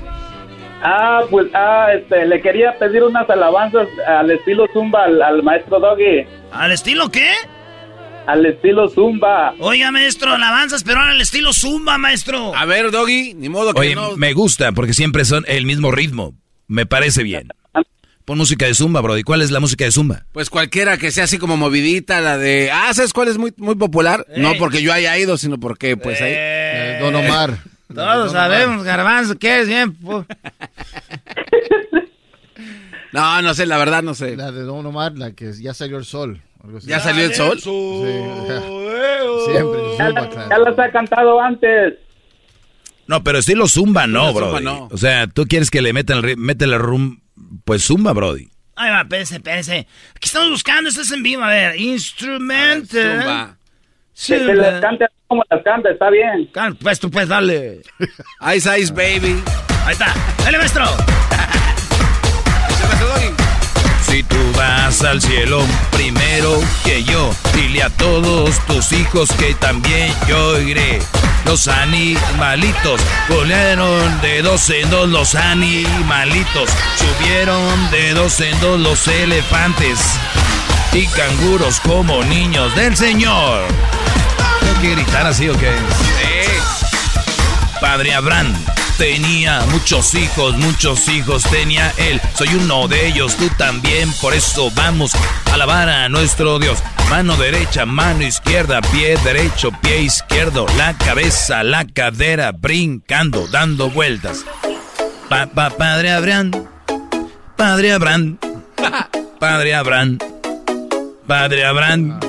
[SPEAKER 17] Ah, pues, ah, este, le quería pedir unas alabanzas al estilo Zumba al, al maestro Doggy.
[SPEAKER 1] ¿Al estilo qué?
[SPEAKER 17] Al estilo Zumba.
[SPEAKER 1] Oiga, maestro, alabanzas, pero ahora al estilo Zumba, maestro.
[SPEAKER 6] A ver, Doggy, ni modo que
[SPEAKER 5] Oye,
[SPEAKER 6] no.
[SPEAKER 5] me gusta porque siempre son el mismo ritmo. Me parece bien. Pon música de Zumba, Brody. ¿Cuál es la música de Zumba?
[SPEAKER 6] Pues cualquiera que sea así como movidita, la de... Ah, ¿sabes cuál es muy, muy popular? No porque yo haya ido, sino porque pues ahí...
[SPEAKER 19] Eh, Don Omar.
[SPEAKER 1] Todos sabemos, garbanzo, que es bien. (laughs)
[SPEAKER 6] No, no sé, la verdad no sé.
[SPEAKER 19] La de Don Omar, la que ya salió el sol. algo así.
[SPEAKER 6] ¿Ya salió el sol?
[SPEAKER 19] Sí. (laughs) Siempre,
[SPEAKER 17] Ya,
[SPEAKER 19] Zumba,
[SPEAKER 17] la-
[SPEAKER 19] claro.
[SPEAKER 17] ya las ha cantado antes.
[SPEAKER 5] No, pero estilo Zumba no,
[SPEAKER 6] Zumba
[SPEAKER 5] Brody.
[SPEAKER 6] no.
[SPEAKER 5] O sea, tú quieres que le metan el, ri- métele rum, pues Zumba, Brody.
[SPEAKER 1] Ay, va, espérese, espérese. Aquí estamos buscando, esto es en vivo. A ver, instrumental.
[SPEAKER 6] Zumba.
[SPEAKER 17] Que las cante así como las canta, está bien.
[SPEAKER 1] Can- Pues tú, pues, dale. (laughs)
[SPEAKER 6] Ice Ice Baby.
[SPEAKER 1] Ahí está. Dale, maestro.
[SPEAKER 5] Si tú vas al cielo primero que yo, dile a todos tus hijos que también yo iré. Los animalitos volaron de dos en dos los animalitos, subieron de dos en dos los elefantes y canguros como niños del Señor. ¿Tengo que gritar así o qué? Padre Abraham tenía muchos hijos, muchos hijos tenía él. Soy uno de ellos, tú también. Por eso vamos a alabar a nuestro Dios. Mano derecha, mano izquierda, pie derecho, pie izquierdo. La cabeza, la cadera, brincando, dando vueltas. Pa, pa, padre Abraham, Padre Abraham, (laughs) Padre Abraham, Padre Abraham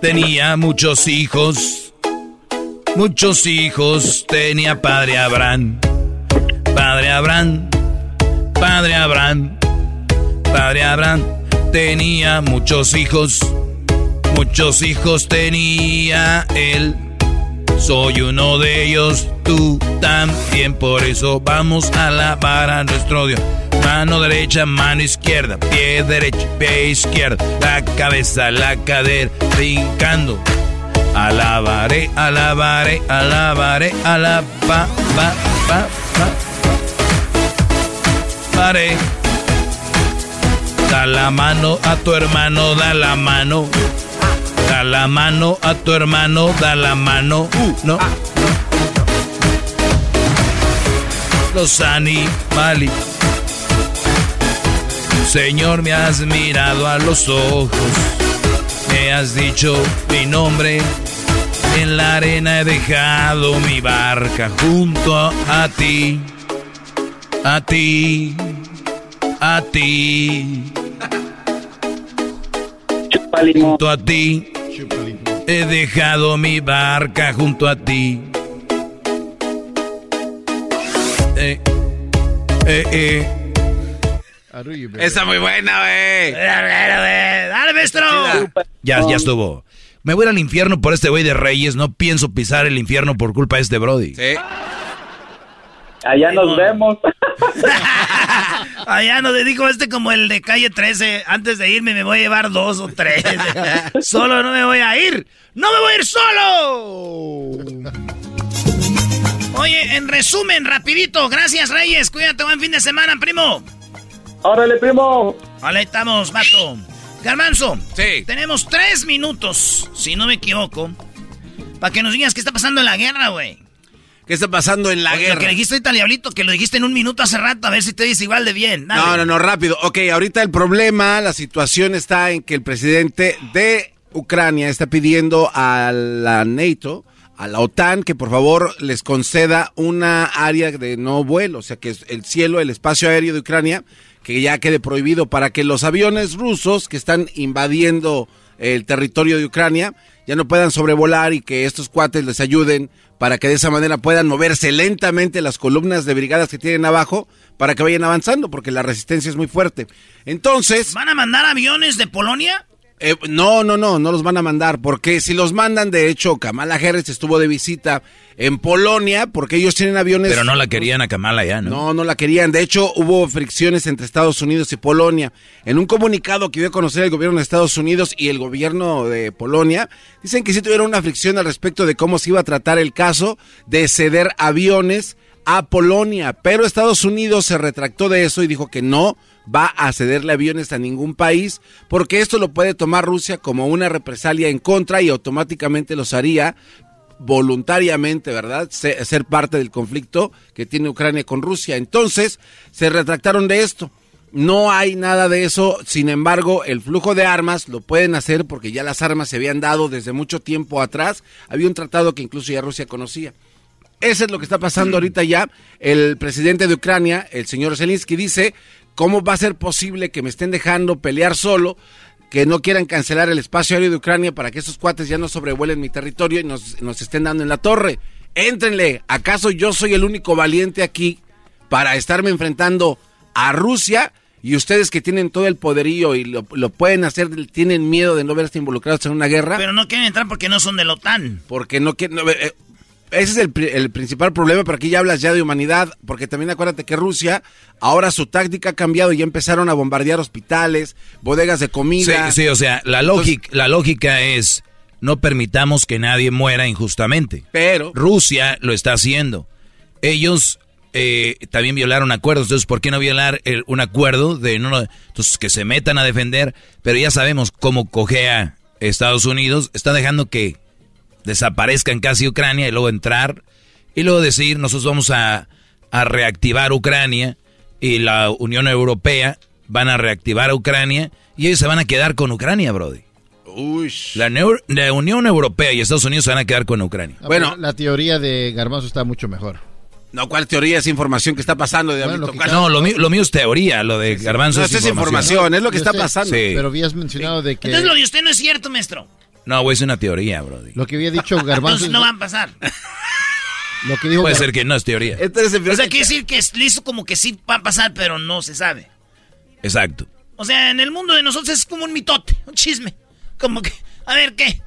[SPEAKER 5] tenía muchos hijos. Muchos hijos tenía padre Abraham. Padre Abraham, padre Abraham, padre Abraham tenía muchos hijos. Muchos hijos tenía él. Soy uno de ellos, tú también. Por eso vamos a alabar a nuestro Dios. Mano derecha, mano izquierda, pie derecho, pie izquierdo, la cabeza, la cadera, brincando. Alabaré, alabaré, alabaré, alaba, ba, ba, ba. Da la mano a tu hermano, da la mano. Da la mano a tu hermano, da la mano. Uh, no. Los animales. Señor, me has mirado a los ojos, me has dicho mi nombre. En la arena he dejado mi barca junto a ti, a ti, a ti. Junto a ti. He dejado mi barca junto a ti. Eh, eh, eh.
[SPEAKER 6] Esa muy buena, güey.
[SPEAKER 1] Dale, maestro.
[SPEAKER 5] Ya, ya estuvo. Me voy al infierno por este güey de Reyes. No pienso pisar el infierno por culpa de este Brody.
[SPEAKER 6] Sí.
[SPEAKER 22] Allá nos vemos. (laughs)
[SPEAKER 1] Allá nos dedico este como el de calle 13. Antes de irme me voy a llevar dos o tres. (laughs) solo no me voy a ir. ¡No me voy a ir solo! Oye, en resumen, rapidito. Gracias, Reyes. Cuídate, buen fin de semana, primo.
[SPEAKER 22] ¡Órale, primo!
[SPEAKER 1] Vale, ahí estamos, vato. Garmanzo.
[SPEAKER 6] Sí.
[SPEAKER 1] Tenemos tres minutos, si no me equivoco, para que nos digas qué está pasando en la guerra, güey.
[SPEAKER 6] ¿Qué está pasando en la
[SPEAKER 1] Lo
[SPEAKER 6] guerra?
[SPEAKER 1] que le dijiste ahorita, Diablito, que lo dijiste en un minuto hace rato, a ver si te dice igual de bien. Dale.
[SPEAKER 6] No, no, no, rápido. Ok, ahorita el problema, la situación está en que el presidente de Ucrania está pidiendo a la NATO, a la OTAN, que por favor les conceda una área de no vuelo, o sea, que es el cielo, el espacio aéreo de Ucrania, que ya quede prohibido para que los aviones rusos que están invadiendo el territorio de Ucrania ya no puedan sobrevolar y que estos cuates les ayuden para que de esa manera puedan moverse lentamente las columnas de brigadas que tienen abajo para que vayan avanzando, porque la resistencia es muy fuerte. Entonces...
[SPEAKER 1] ¿Van a mandar aviones de Polonia?
[SPEAKER 6] Eh, no, no, no, no los van a mandar, porque si los mandan, de hecho, Kamala Harris estuvo de visita en Polonia, porque ellos tienen aviones...
[SPEAKER 5] Pero no la querían a Kamala ya, ¿no?
[SPEAKER 6] No, no la querían. De hecho, hubo fricciones entre Estados Unidos y Polonia. En un comunicado que dio a conocer el gobierno de Estados Unidos y el gobierno de Polonia, dicen que sí tuvieron una fricción al respecto de cómo se iba a tratar el caso de ceder aviones a Polonia. Pero Estados Unidos se retractó de eso y dijo que no va a cederle aviones a ningún país, porque esto lo puede tomar Rusia como una represalia en contra y automáticamente los haría voluntariamente, ¿verdad? Se- ser parte del conflicto que tiene Ucrania con Rusia. Entonces, se retractaron de esto. No hay nada de eso, sin embargo, el flujo de armas lo pueden hacer porque ya las armas se habían dado desde mucho tiempo atrás. Había un tratado que incluso ya Rusia conocía. Eso es lo que está pasando ahorita ya. El presidente de Ucrania, el señor Zelensky, dice, ¿cómo va a ser posible que me estén dejando pelear solo? Que no quieran cancelar el espacio aéreo de Ucrania para que esos cuates ya no sobrevuelen mi territorio y nos, nos estén dando en la torre. Éntrenle, ¿acaso yo soy el único valiente aquí para estarme enfrentando a Rusia? Y ustedes que tienen todo el poderío y lo, lo pueden hacer, tienen miedo de no verse involucrados en una guerra.
[SPEAKER 1] Pero no quieren entrar porque no son de la OTAN.
[SPEAKER 6] Porque no quieren... no, eh, ese es el, pri- el principal problema, pero aquí ya hablas ya de humanidad, porque también acuérdate que Rusia, ahora su táctica ha cambiado y ya empezaron a bombardear hospitales, bodegas de
[SPEAKER 5] Sí,
[SPEAKER 6] comida.
[SPEAKER 5] sí, o sea, la lógica, la lógica es no permitamos que nadie muera injustamente.
[SPEAKER 6] Pero
[SPEAKER 5] Rusia lo está haciendo. Ellos eh, también violaron acuerdos, entonces ¿por qué no violar el- un acuerdo de no, no- entonces que se metan a defender? Pero ya sabemos cómo cojea Estados Unidos, está dejando que desaparezcan casi Ucrania y luego entrar y luego decir nosotros vamos a, a reactivar Ucrania y la Unión Europea van a reactivar a Ucrania y ellos se van a quedar con Ucrania, Brody. La, Neu- la Unión Europea y Estados Unidos se van a quedar con Ucrania.
[SPEAKER 19] Ah, pero la teoría de Garbanzo está mucho mejor.
[SPEAKER 6] No, ¿cuál teoría es información que está pasando? De
[SPEAKER 19] Bueno, lo que
[SPEAKER 5] No, lo mío, lo mío es teoría, lo de Garbanzo
[SPEAKER 6] No,
[SPEAKER 5] es,
[SPEAKER 6] información, es lo que
[SPEAKER 19] Yo
[SPEAKER 6] está
[SPEAKER 19] sé,
[SPEAKER 6] pasando.
[SPEAKER 5] Sí.
[SPEAKER 19] Pero habías mencionado de que
[SPEAKER 1] Entonces lo de usted no es cierto, maestro.
[SPEAKER 5] No, güey, es una teoría, Brody.
[SPEAKER 19] lo que había dicho (laughs) Garbanzo,
[SPEAKER 1] Entonces no van a pasar. (laughs)
[SPEAKER 19] lo que dijo
[SPEAKER 5] Puede
[SPEAKER 19] Gar-
[SPEAKER 5] ser que no es teoría.
[SPEAKER 1] O sea, quiere decir que es listo como que sí va a pasar, pero no se sabe.
[SPEAKER 5] Exacto.
[SPEAKER 1] O sea, en el mundo de nosotros es como un mitote, un chisme. Como que, a ver qué.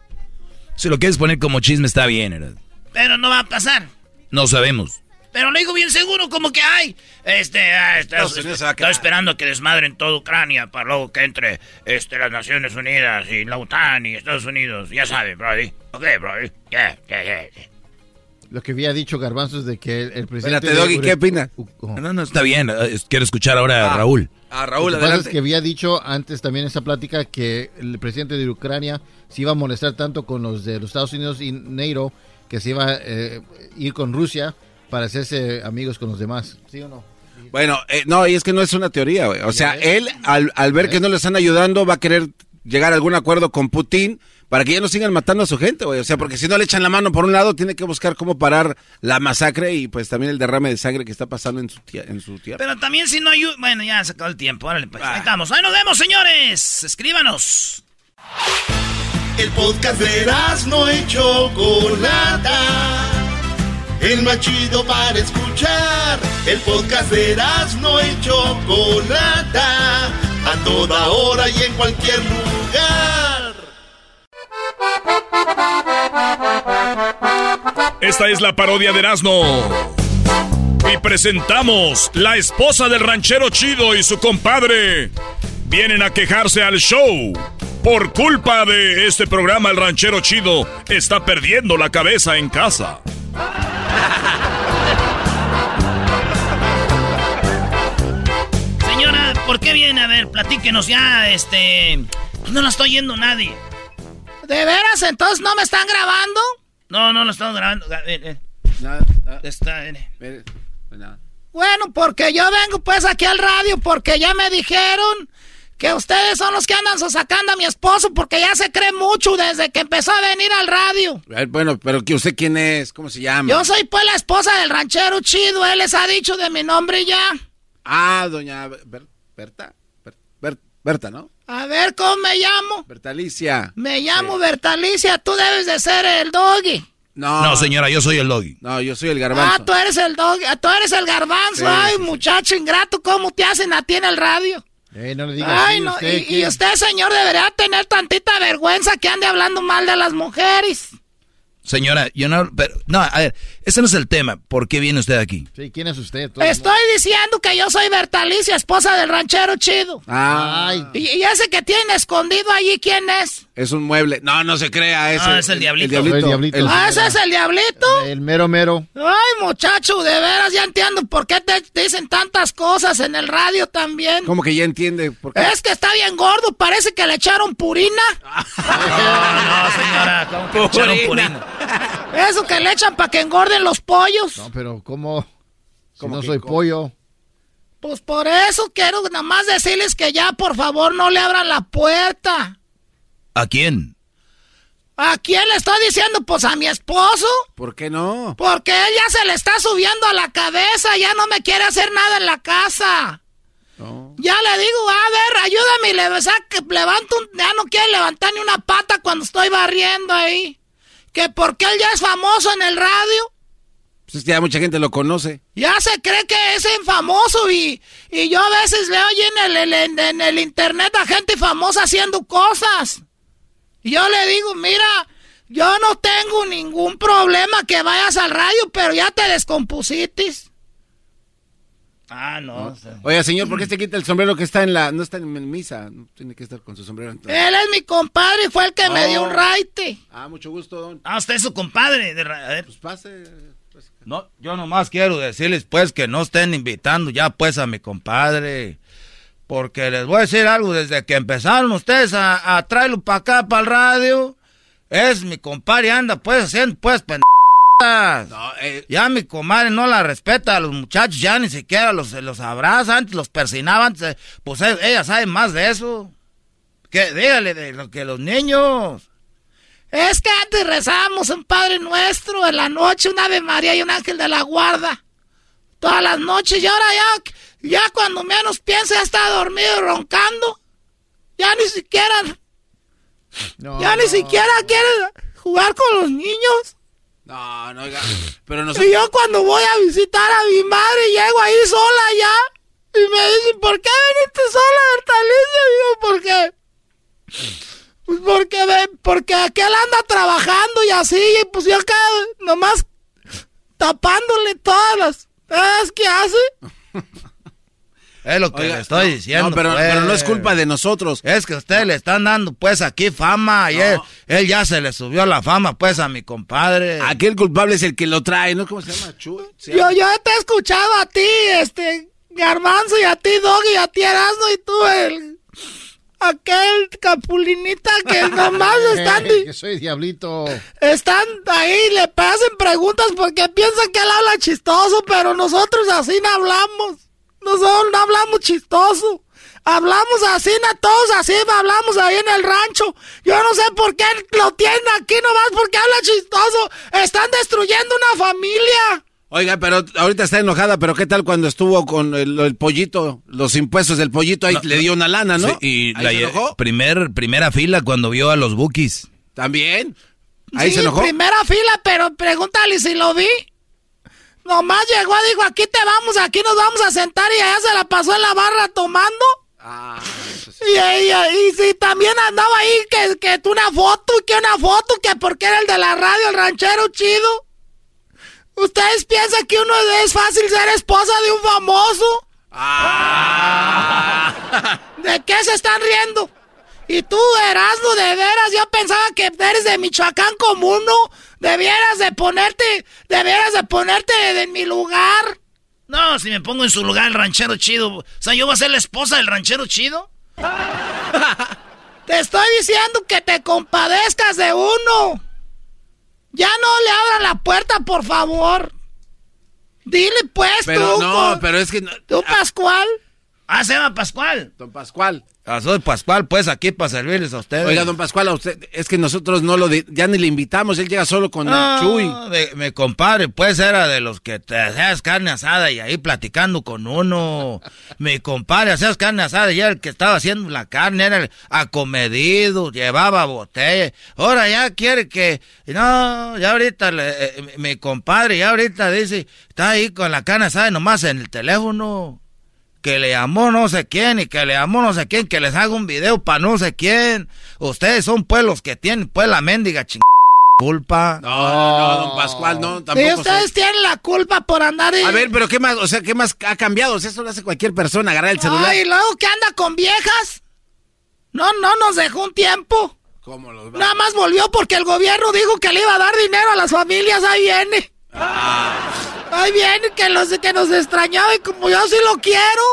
[SPEAKER 5] Si lo quieres poner como chisme está bien, ¿verdad?
[SPEAKER 1] Pero no va a pasar.
[SPEAKER 5] No sabemos.
[SPEAKER 1] Pero lo digo bien seguro, como que hay. Este, ah, está,
[SPEAKER 6] Estados Unidos se va a
[SPEAKER 1] está esperando que desmadren toda Ucrania para luego que entre este, las Naciones Unidas y la OTAN y Estados Unidos. Ya sabe, Brody. Ok, Brody. Ya, ya, ya.
[SPEAKER 19] lo que había dicho Garbanzo es de que el, el presidente
[SPEAKER 6] Espérate, Doggy, ¿qué opina?
[SPEAKER 5] No, no, está bien. eh, Quiero escuchar ahora a Raúl.
[SPEAKER 6] A
[SPEAKER 19] Lo
[SPEAKER 6] Raúl,
[SPEAKER 19] que pasa es que había dicho antes también en esa plática que el presidente de Ucrania se iba a molestar tanto con los de los Estados Unidos y NATO que se iba a eh, ir con Rusia para hacerse amigos con los demás. ¿Sí o no?
[SPEAKER 6] Bueno, eh, no, y es que no es una teoría, güey. O sea, él, al, al ver que no le están ayudando, va a querer llegar a algún acuerdo con Putin para que ya no sigan matando a su gente, güey. O sea, porque si no le echan la mano por un lado, tiene que buscar cómo parar la masacre y pues también el derrame de sangre que está pasando en su, tía- en su tierra.
[SPEAKER 1] Pero también si no hay... Bueno, ya se acabó el tiempo. Órale, pues. Ahí estamos. Ahí nos vemos, señores. Escríbanos.
[SPEAKER 10] El podcast de no y Chocolata. El más chido para escuchar. El podcast de no y Chocolata. A toda hora y en cualquier lugar.
[SPEAKER 8] Esta es la parodia de Erasmo. Y presentamos La esposa del ranchero chido y su compadre. Vienen a quejarse al show. Por culpa de este programa, el ranchero chido está perdiendo la cabeza en casa.
[SPEAKER 1] Señora, ¿por qué viene? A ver, platíquenos ya, este... No la estoy oyendo nadie.
[SPEAKER 23] ¿De veras? ¿Entonces no me están grabando?
[SPEAKER 1] No, no lo estamos grabando. Eh. Está, eh.
[SPEAKER 23] Bueno, porque yo vengo pues aquí al radio porque ya me dijeron que ustedes son los que andan sacando a mi esposo porque ya se cree mucho desde que empezó a venir al radio.
[SPEAKER 6] Eh, Bueno, pero que usted quién es, ¿cómo se llama?
[SPEAKER 23] Yo soy pues la esposa del ranchero chido, él les ha dicho de mi nombre ya.
[SPEAKER 6] Ah, doña Ber- Berta. Ber- Ber- Berta, ¿no?
[SPEAKER 23] A ver, ¿cómo me llamo?
[SPEAKER 6] Bertalicia.
[SPEAKER 23] Me llamo Bertalicia, tú debes de ser el doggy.
[SPEAKER 6] No.
[SPEAKER 5] No, señora, yo soy el doggy.
[SPEAKER 6] No, yo soy el garbanzo.
[SPEAKER 23] Ah, tú eres el doggy, tú eres el garbanzo.
[SPEAKER 6] Sí,
[SPEAKER 23] Ay,
[SPEAKER 6] sí, sí.
[SPEAKER 23] muchacho ingrato, ¿cómo te hacen a ti en el radio?
[SPEAKER 19] Eh, no le digas
[SPEAKER 23] Ay, no,
[SPEAKER 19] usted,
[SPEAKER 23] y, y usted, señor, debería tener tantita vergüenza que ande hablando mal de las mujeres.
[SPEAKER 5] Señora, yo no... Pero, no, a ver, ese no es el tema. ¿Por qué viene usted aquí?
[SPEAKER 19] Sí, ¿quién es usted? Todo-
[SPEAKER 23] Estoy diciendo que yo soy Bertalicia, esposa del ranchero chido.
[SPEAKER 6] Ah,
[SPEAKER 23] Y, y ese que tiene escondido allí, ¿quién es?
[SPEAKER 6] es un mueble. No, no se crea. Es
[SPEAKER 1] Ah, es el diablito.
[SPEAKER 6] El diablito.
[SPEAKER 19] El diablito.
[SPEAKER 6] El-
[SPEAKER 23] ah, ese es el diablito.
[SPEAKER 19] El mero mero.
[SPEAKER 23] Ay, muchacho, de veras ya entiendo por qué te dicen tantas cosas en el radio también.
[SPEAKER 6] ¿Cómo que ya entiende? ¿Por qué?
[SPEAKER 23] Es que está bien gordo, parece que le echaron purina. (laughs)
[SPEAKER 1] No, no, señora. ¿Cómo que echaron purina?
[SPEAKER 23] Eso que le echan para que engorden los pollos.
[SPEAKER 19] No, pero ¿cómo? Si
[SPEAKER 6] ¿Cómo
[SPEAKER 19] no
[SPEAKER 6] que
[SPEAKER 19] soy
[SPEAKER 6] cómo?
[SPEAKER 19] pollo.
[SPEAKER 23] Pues por eso quiero nada más decirles que ya, por favor, no le abran la puerta.
[SPEAKER 5] ¿A quién?
[SPEAKER 23] ¿A quién le estoy diciendo? Pues a mi esposo.
[SPEAKER 6] ¿Por qué no?
[SPEAKER 23] Porque él ya se le está subiendo a la cabeza, ya no me quiere hacer nada en la casa. Ya le digo, a ver, ayúdame y le saque, levanto un, ya no quiere levantar ni una pata cuando estoy barriendo ahí. Que porque él ya es famoso en el radio,
[SPEAKER 6] Pues es que ya mucha gente lo conoce.
[SPEAKER 23] ya se cree que es famoso y, y yo a veces veo allí en el, en- en el internet a gente famosa haciendo cosas. Y yo le digo, mira, yo no tengo ningún problema que vayas al radio, pero ya te descompusitis.
[SPEAKER 1] Ah, no.
[SPEAKER 6] Oiga, señor, ¿por qué se quita el sombrero que está en la... No está en misa? No tiene que estar con su sombrero. entonces.
[SPEAKER 23] Él es mi compadre y fue el que me dio un
[SPEAKER 6] Oh.
[SPEAKER 23] raite.
[SPEAKER 6] Ah, mucho gusto, don.
[SPEAKER 1] Ah, usted es su compadre. De ra- a ver.
[SPEAKER 6] Pues pase.
[SPEAKER 5] No, yo nomás quiero decirles pues que no estén invitando ya pues a mi compadre. Porque les voy a decir algo, desde que empezaron ustedes a, a traerlo para acá, para el radio, es mi compadre anda pues haciendo pues pendejadas.
[SPEAKER 6] eh,
[SPEAKER 5] Ya mi comadre no la respeta a los muchachos, ya ni siquiera los, los abraza, antes los persinaba, antes, eh, pues eh, ella sabe más de eso. Que dígale de lo que los niños.
[SPEAKER 23] Es que antes rezábamos un Padre Nuestro en la noche, un Ave María y un Ángel de la Guarda. Todas las noches y ahora ya, ya cuando menos piensa ya está dormido y roncando. Ya ni siquiera,
[SPEAKER 19] No,
[SPEAKER 23] ya ni siquiera quiere jugar con los niños.
[SPEAKER 6] No, no, oiga. (laughs) Pero no
[SPEAKER 23] Y yo cuando voy a visitar a mi madre llego ahí sola ya. Y me dicen, ¿por qué viniste sola, Bertalicia? Digo, ¿por qué? Pues porque, porque aquel anda trabajando y así, y pues yo acá nomás tapándole todas las cosas que hace. (laughs)
[SPEAKER 5] Es lo que
[SPEAKER 6] Oiga,
[SPEAKER 5] le estoy
[SPEAKER 6] no,
[SPEAKER 5] diciendo.
[SPEAKER 6] no, pero-
[SPEAKER 5] pues.
[SPEAKER 6] pero no es culpa de nosotros.
[SPEAKER 5] Es que ustedes le están dando pues aquí fama y él, él ya se le subió la fama pues a mi compadre.
[SPEAKER 6] Aquí el culpable es el que lo trae, ¿no? ¿Cómo se llama? Chu. Se
[SPEAKER 23] Yo,
[SPEAKER 6] llama-
[SPEAKER 23] yo te he escuchado a ti, este, Garbanzo, y a ti, Doggy, y a ti, Erasmo, y tú, el... Aquel capulinita que (laughs) nomás están...
[SPEAKER 19] que soy diablito.
[SPEAKER 23] Están ahí, le hacen preguntas porque piensan que él habla chistoso, pero nosotros así no hablamos. Nosotros no hablamos chistoso. Hablamos así, na, todos así, hablamos ahí en el rancho. Yo no sé por qué lo tienen aquí nomás porque habla chistoso. Están destruyendo una familia.
[SPEAKER 6] Oiga, pero ahorita está enojada, pero ¿qué tal cuando estuvo con el, el pollito, los impuestos del pollito? Ahí
[SPEAKER 5] No,
[SPEAKER 6] le dio una lana, ¿no?
[SPEAKER 5] Sí, y
[SPEAKER 6] Ahí
[SPEAKER 5] la
[SPEAKER 6] se enojó.
[SPEAKER 5] primer, primera fila cuando vio a los bookies.
[SPEAKER 6] ¿También? Ahí
[SPEAKER 23] sí,
[SPEAKER 6] se enojó.
[SPEAKER 23] primera fila, pero pregúntale si lo vi. Nomás llegó, dijo, aquí te vamos, aquí nos vamos a sentar y allá se la pasó en la barra tomando.
[SPEAKER 6] Ah,
[SPEAKER 23] Y, ella, y sí, también andaba ahí que, que tú una foto, que una foto, que porque era el de la radio, el ranchero chido. ¿Ustedes piensan que uno es fácil ser esposa de un famoso? ¿De qué se están riendo? Y tú, Erasmo, de veras, yo pensaba que eres de Michoacán como uno. Debieras de ponerte, debieras de ponerte en mi lugar.
[SPEAKER 1] No, si me pongo en su lugar el ranchero chido. O sea, yo voy a ser la esposa del ranchero chido.
[SPEAKER 23] Te estoy diciendo que te compadezcas de uno. Ya no le abran la puerta, por favor. Dile pues
[SPEAKER 6] Pero
[SPEAKER 23] tú.
[SPEAKER 6] no,
[SPEAKER 23] con-
[SPEAKER 6] pero es que... no-
[SPEAKER 23] Tú, Pascual.
[SPEAKER 1] Ah, se llama Pascual.
[SPEAKER 6] Don Pascual.
[SPEAKER 5] Ah, soy Pascual, pues aquí para servirles a ustedes.
[SPEAKER 6] Oiga, don Pascual, a usted, es que nosotros no lo, di- ya ni le invitamos, él llega solo con
[SPEAKER 5] No,
[SPEAKER 6] Chuy.
[SPEAKER 5] de- mi compadre, pues era de los que te hacías carne asada y ahí platicando con uno. Mi compadre hacías carne asada y era el que estaba haciendo la carne, era el acomedido, llevaba botella. Ahora ya quiere que, no, ya ahorita, le- eh, mi compadre ya ahorita dice, está ahí con la carne asada y nomás en el teléfono. Que le llamó no sé quién y que le llamó no sé quién, que les haga un video para no sé quién. Ustedes son pues los que tienen pues la mendiga ching culpa.
[SPEAKER 6] No, no, no, don Pascual, no,
[SPEAKER 23] Sí,
[SPEAKER 6] tampoco.
[SPEAKER 23] ustedes
[SPEAKER 6] soy-
[SPEAKER 23] tienen la culpa por andar y...
[SPEAKER 6] A ver, pero ¿qué más? O sea, ¿qué más ha cambiado? O sea, eso lo hace cualquier persona, agarrar el celular.
[SPEAKER 23] Ay, y luego que anda con viejas. No, no nos dejó un tiempo.
[SPEAKER 6] ¿Cómo los va?
[SPEAKER 23] Nada más volvió porque el gobierno dijo que le iba a dar dinero a las familias. Ahí viene. Ahí viene que, los, que nos extrañaba y como yo sí lo quiero.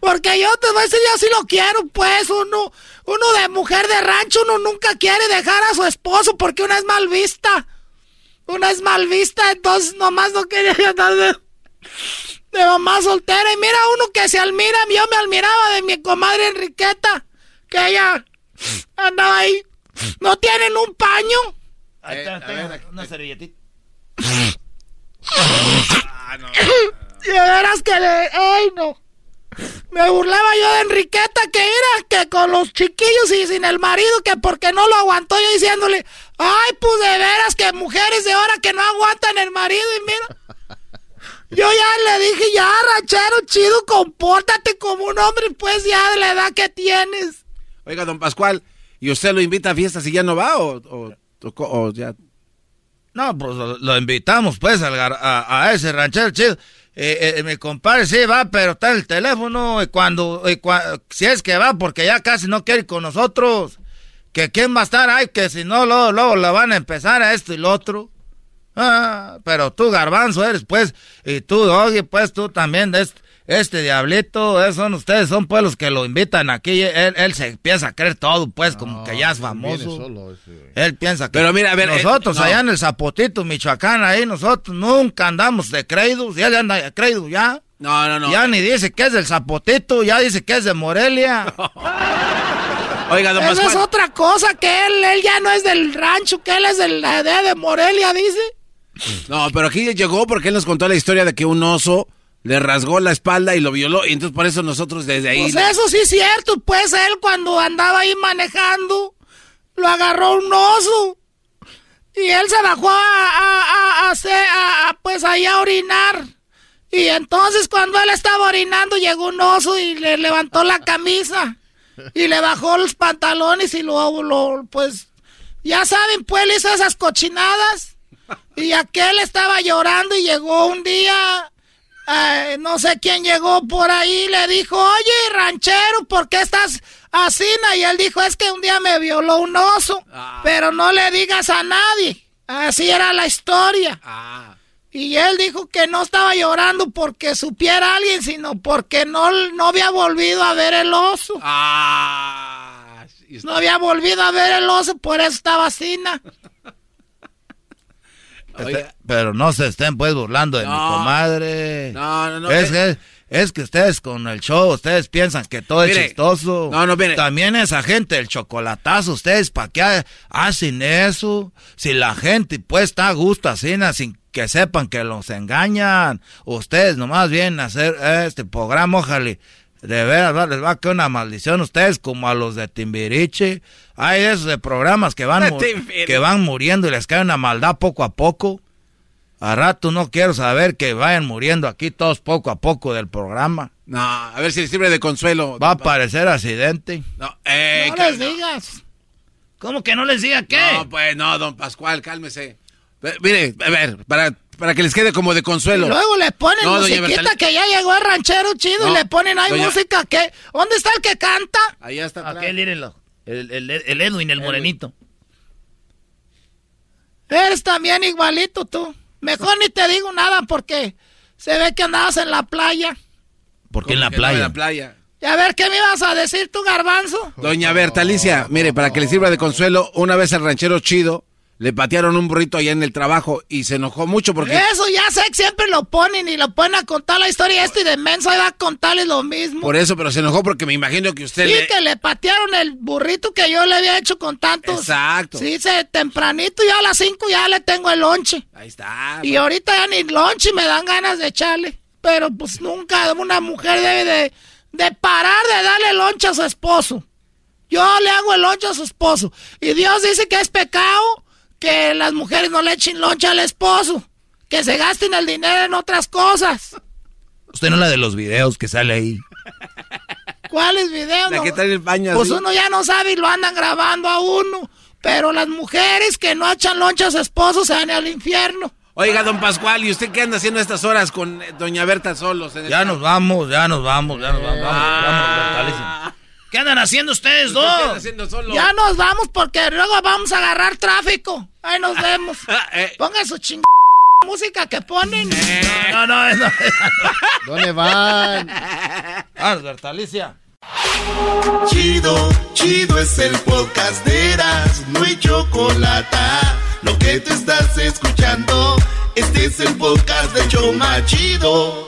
[SPEAKER 23] Porque yo te voy a decir, yo sí lo quiero, pues. Uno, uno de mujer de rancho, uno nunca quiere dejar a su esposo porque una es mal vista. Una es mal vista, entonces nomás no quería yo andar de, de mamá soltera. Y mira uno que se admira, yo me admiraba de mi comadre Enriqueta, que ella andaba ahí. ¿No tienen un paño?
[SPEAKER 1] Ahí está, tenga una servilletita.
[SPEAKER 23] Y de veras que le... ¡Ay, no! Me burlaba yo de Enriqueta que era que con los chiquillos y sin el marido que porque no lo aguantó yo diciéndole, ay, pues de veras que mujeres de ahora que no aguantan el marido y mira. Yo ya le dije, ya, ranchero chido, compórtate como un hombre, pues ya de la edad que tienes.
[SPEAKER 6] Oiga, don Pascual, ¿y usted lo invita a fiestas y ya no va o, o, o- o ya?
[SPEAKER 5] No, pues lo, lo invitamos pues a, a ese ranchero chido. Eh, eh, mi compadre sí va, pero está en el teléfono y cuando, y cua- si es que va, porque ya casi no quiere ir con nosotros. Que quién va a estar ahí, que si no, luego, luego la van a empezar a esto y lo otro. Ah, pero tú, garbanzo, eres pues, y tú, Doggy, pues tú también, de este, este diablito, esos son ustedes, son pues los que lo invitan aquí, él, él se empieza a creer todo, pues, como que ya es famoso. Él piensa que
[SPEAKER 6] Pero mira, a ver, eh,
[SPEAKER 5] nosotros
[SPEAKER 6] no.
[SPEAKER 5] allá en el Zapotito, Michoacán, ahí nosotros nunca andamos de creídos, ya anda de creído ya.
[SPEAKER 6] No, no, no.
[SPEAKER 5] Ya ni dice que es del Zapotito, ya dice que es de Morelia. (laughs)
[SPEAKER 6] Oiga, don
[SPEAKER 23] Esa es otra cosa, que él, él ya no es del rancho, que él es de la de, de Morelia, dice.
[SPEAKER 6] No, pero aquí llegó porque él nos contó la historia de que un oso le rasgó la espalda y lo violó. Y entonces por eso nosotros desde ahí...
[SPEAKER 23] Pues eso sí es cierto, pues él cuando andaba ahí manejando, lo agarró un oso. Y él se bajó a, a, a- pues ahí a orinar. Y entonces cuando él estaba orinando llegó un oso y le levantó la camisa. Y le bajó los pantalones y lo, lo pues, ya saben, pues le hizo esas cochinadas. Y aquel estaba llorando y llegó un día, eh, no sé quién llegó por ahí, y le dijo, oye, ranchero, ¿por qué estás así? Y él dijo, es que un día me violó un oso, pero no le digas a nadie. Así era la historia. Y él dijo que no estaba llorando porque supiera alguien, sino porque no, no había volvido a ver el oso. No había volvido a ver el oso, por eso estaba así. (laughs)
[SPEAKER 5] Este, pero no se estén pues burlando de mi comadre.
[SPEAKER 6] No, no, no.
[SPEAKER 5] Es que
[SPEAKER 24] Es que ustedes con el show, ustedes piensan que todo es chistoso.
[SPEAKER 6] no, no, mire.
[SPEAKER 24] También esa gente, el chocolatazo, ustedes, ¿para qué hacen eso? Si la gente, pues, está a gusto así, sin que sepan que los engañan. Ustedes nomás vienen a hacer este programa, ojalá. De veras, va- les va a caer una maldición a ustedes como a los de Timbiriche. Hay esos de programas que van, que van muriendo y les cae una maldad poco a poco. A rato no quiero saber que vayan muriendo aquí todos poco a poco del programa.
[SPEAKER 6] No, a ver si les sirve de consuelo.
[SPEAKER 24] Va a parecer accidente.
[SPEAKER 6] No, eh,
[SPEAKER 23] No les digas.
[SPEAKER 1] ¿Cómo que no les diga qué?
[SPEAKER 6] No, pues no, don Pascual, cálmese. Mire, a ver, para, para que les quede como de consuelo.
[SPEAKER 23] Y luego le ponen
[SPEAKER 6] No,
[SPEAKER 23] musiquita que ya llegó el ranchero chido
[SPEAKER 6] No,
[SPEAKER 23] y le ponen ahí
[SPEAKER 6] doña-
[SPEAKER 23] música que... ¿Dónde está el que canta?
[SPEAKER 6] Allá está.
[SPEAKER 1] Aquel, mírenlo. El, el, el Edwin, el morenito.
[SPEAKER 23] Eres también igualito tú. Mejor ni te digo nada porque se ve que andabas en la playa.
[SPEAKER 24] ¿Por qué en la playa?
[SPEAKER 6] En la playa.
[SPEAKER 23] Y a ver, ¿qué me ibas a decir tú, garbanzo?
[SPEAKER 6] Doña Bertalicia, mire, para que le sirva de consuelo, una vez al ranchero chido le patearon un burrito allá en el trabajo y se enojó mucho porque...
[SPEAKER 23] Eso ya sé que siempre lo ponen y lo ponen a contar la historia este y de menso va a contarles lo mismo.
[SPEAKER 6] Por eso, pero se enojó porque me imagino que usted
[SPEAKER 23] Sí,
[SPEAKER 6] le...
[SPEAKER 23] que le patearon el burrito que yo le había hecho con tantos.
[SPEAKER 6] Exacto.
[SPEAKER 23] Sí, se, tempranito ya a las 5 ya le tengo el lonche.
[SPEAKER 6] Ahí está.
[SPEAKER 23] Y ahorita ya ni lonche me dan ganas de echarle. Pero pues nunca una mujer debe de, de parar de darle lonche a su esposo. Yo le hago el lonche a su esposo. Y Dios dice que es pecado que las mujeres no le echen lonche al esposo. Que se gasten el dinero en otras cosas.
[SPEAKER 24] Usted no la de los videos que sale ahí.
[SPEAKER 23] ¿Cuáles videos?
[SPEAKER 6] La
[SPEAKER 23] no?
[SPEAKER 6] que trae el baño
[SPEAKER 23] Pues
[SPEAKER 6] así.
[SPEAKER 23] uno ya no sabe y lo andan grabando a uno. Pero las mujeres que no echan lonche a su esposo se van al infierno.
[SPEAKER 6] Oiga, don Pascual, ¿y usted qué anda haciendo a estas horas con eh, doña Berta solos? en el-
[SPEAKER 24] Ya nos vamos, ya nos vamos, ya nos vamos.
[SPEAKER 6] Ah.
[SPEAKER 24] Vámonos, Bertalicia.
[SPEAKER 1] ¿Qué andan haciendo ustedes
[SPEAKER 6] ¿Usted qué anda
[SPEAKER 1] dos?
[SPEAKER 6] haciendo solo?
[SPEAKER 23] Ya nos vamos porque luego vamos a agarrar tráfico. Ahí nos vemos. (laughs)
[SPEAKER 6] Eh.
[SPEAKER 23] Pongan su ching música que ponen.
[SPEAKER 1] No, no, no.
[SPEAKER 19] ¿Dónde van?
[SPEAKER 24] Vámonos, Bertalicia.
[SPEAKER 10] Chido, chido es el podcast de Eras, no hay chocolate. Lo que te estás escuchando, este es el podcast de Choma Chido.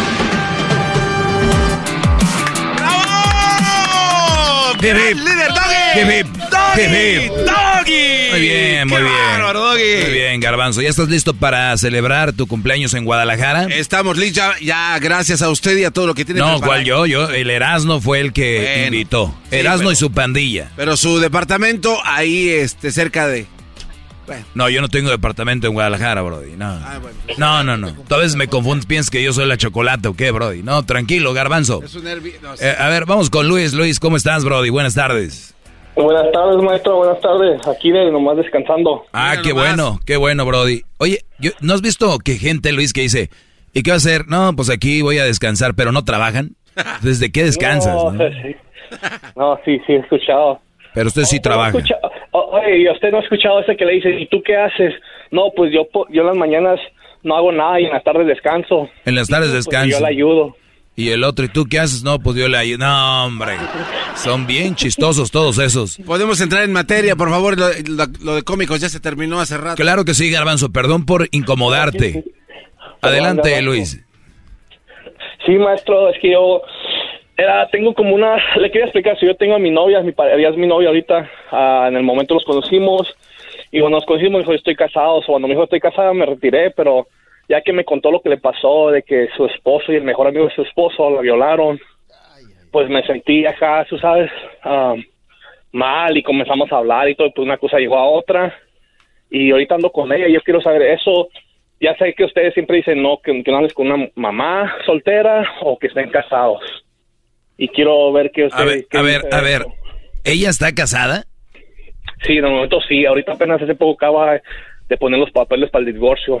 [SPEAKER 24] Hip, hip.
[SPEAKER 6] ¡Líder Doggy!
[SPEAKER 24] Hip, hip.
[SPEAKER 6] ¡Doggy!
[SPEAKER 24] Hip, hip.
[SPEAKER 6] ¡Doggy!
[SPEAKER 24] Muy bien, muy
[SPEAKER 6] ¡Qué
[SPEAKER 24] bien.
[SPEAKER 6] bárbaro, Doggy!
[SPEAKER 24] Muy bien, Garbanzo. ¿Ya estás listo para celebrar tu cumpleaños en Guadalajara?
[SPEAKER 6] Estamos listos ya, ya gracias a usted y a todo lo que tiene
[SPEAKER 24] No,
[SPEAKER 6] preparado.
[SPEAKER 24] ¿cuál yo? Yo, el Erasno fue el que
[SPEAKER 6] Bueno,
[SPEAKER 24] invitó.
[SPEAKER 6] sí,
[SPEAKER 24] Erasno
[SPEAKER 6] pero-
[SPEAKER 24] y su pandilla.
[SPEAKER 6] Pero su departamento ahí, este, cerca de...
[SPEAKER 24] No, yo no tengo departamento en Guadalajara, Brody. No,
[SPEAKER 6] Ah, bueno.
[SPEAKER 24] no, no. no. Tú a veces me confundes, piensas que yo soy la chocolate o qué, Brody. No, tranquilo, Garbanzo.
[SPEAKER 6] Es un
[SPEAKER 24] Eh, a ver, vamos con Luis. Luis, ¿cómo estás, Brody? Buenas tardes.
[SPEAKER 22] Buenas tardes, maestro. Buenas tardes. Aquí de nomás descansando.
[SPEAKER 24] Ah,
[SPEAKER 6] Mira
[SPEAKER 24] qué
[SPEAKER 6] nomás.
[SPEAKER 24] bueno, qué bueno, Brody. Oye, yo- ¿no has visto que gente, Luis, que dice, ¿y qué va a hacer? No, pues aquí voy a descansar, pero no trabajan. ¿Desde qué descansas? (laughs)
[SPEAKER 22] No,
[SPEAKER 24] no?
[SPEAKER 22] sí. (laughs) No, sí, sí, he escuchado.
[SPEAKER 24] Pero usted sí
[SPEAKER 22] No,
[SPEAKER 24] trabaja.
[SPEAKER 22] Oye, ¿y usted no ha escuchado ese que le dice, ¿y tú qué haces? No, pues yo, po- yo en las mañanas no hago nada y en las tardes descanso.
[SPEAKER 24] En las tardes
[SPEAKER 22] Pues
[SPEAKER 24] descansa.
[SPEAKER 22] yo le ayudo.
[SPEAKER 24] Y el otro, ¿y tú qué haces? No, pues yo le ayudo. No, hombre. Son bien chistosos todos esos.
[SPEAKER 6] Podemos entrar en materia, por favor. Lo, lo- lo de cómicos ya se terminó hace rato.
[SPEAKER 24] Claro que sí, Garbanzo. Perdón por incomodarte. Adelante. Luis.
[SPEAKER 22] Sí, maestro, es que yo tengo como una, le quería explicar, si yo tengo a mi novia, mi pareja es mi novia ahorita, ah, en el momento los conocimos, y cuando nos conocimos dijo, estoy casado, o cuando me dijo, estoy casada, me retiré, pero ya que me contó lo que le pasó, de que su esposo y el mejor amigo de su esposo la violaron, pues me sentí acá, tú sabes, ah, mal, y comenzamos a hablar y todo, pues una cosa llegó a otra, y ahorita ando con ella, y yo quiero saber eso, ya sé que ustedes siempre dicen no, que, que no andes con una mamá soltera o que estén casados. Y quiero ver
[SPEAKER 24] A
[SPEAKER 22] qué
[SPEAKER 24] a ver, a ver. ¿Ella está casada?
[SPEAKER 22] Sí, de momento sí. Ahorita apenas hace poco acaba de poner los papeles para el divorcio.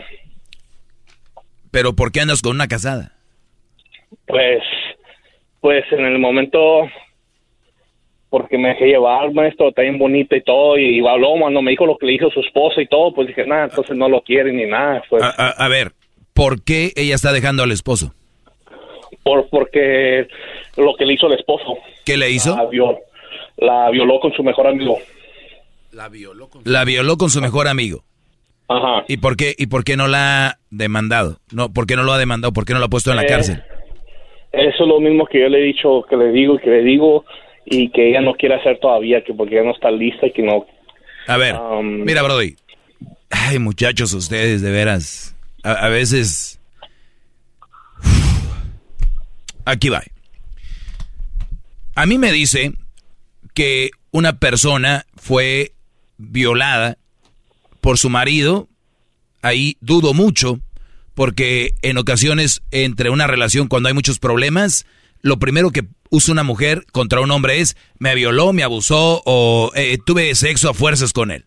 [SPEAKER 24] ¿Pero por qué andas con una casada?
[SPEAKER 22] Pues, pues en el momento, porque me dejé llevar, maestro, está bien bonita y todo, y, y habló, cuando me dijo lo que le dijo su esposa y todo, pues dije, nada, entonces no lo quiere ni nada, pues,
[SPEAKER 5] A, a- a ver, ¿por qué ella está dejando al esposo?
[SPEAKER 22] Por, porque lo que le hizo el esposo.
[SPEAKER 5] ¿Qué le hizo?
[SPEAKER 22] La, viol- la violó con su mejor amigo.
[SPEAKER 5] La violó con su mejor amigo.
[SPEAKER 22] Ajá.
[SPEAKER 5] ¿Y por qué, y por qué no la ha demandado? No, ¿Por qué no lo ha demandado? ¿Por qué no lo ha puesto en la
[SPEAKER 22] Eh,
[SPEAKER 5] cárcel?
[SPEAKER 22] Eso es lo mismo que yo le he dicho, que le digo y que le digo, y que ella no quiere hacer todavía, que porque ella no está lista y que no...
[SPEAKER 5] A ver,
[SPEAKER 22] um,
[SPEAKER 5] mira, Brody. Ay, muchachos, ustedes, de veras. A, a veces. Aquí va. A mí me dice que una persona fue violada por su marido. Ahí dudo mucho, porque en ocasiones, entre una relación, cuando hay muchos problemas, lo primero que usa una mujer contra un hombre es me violó, me abusó o eh, tuve sexo a fuerzas con él.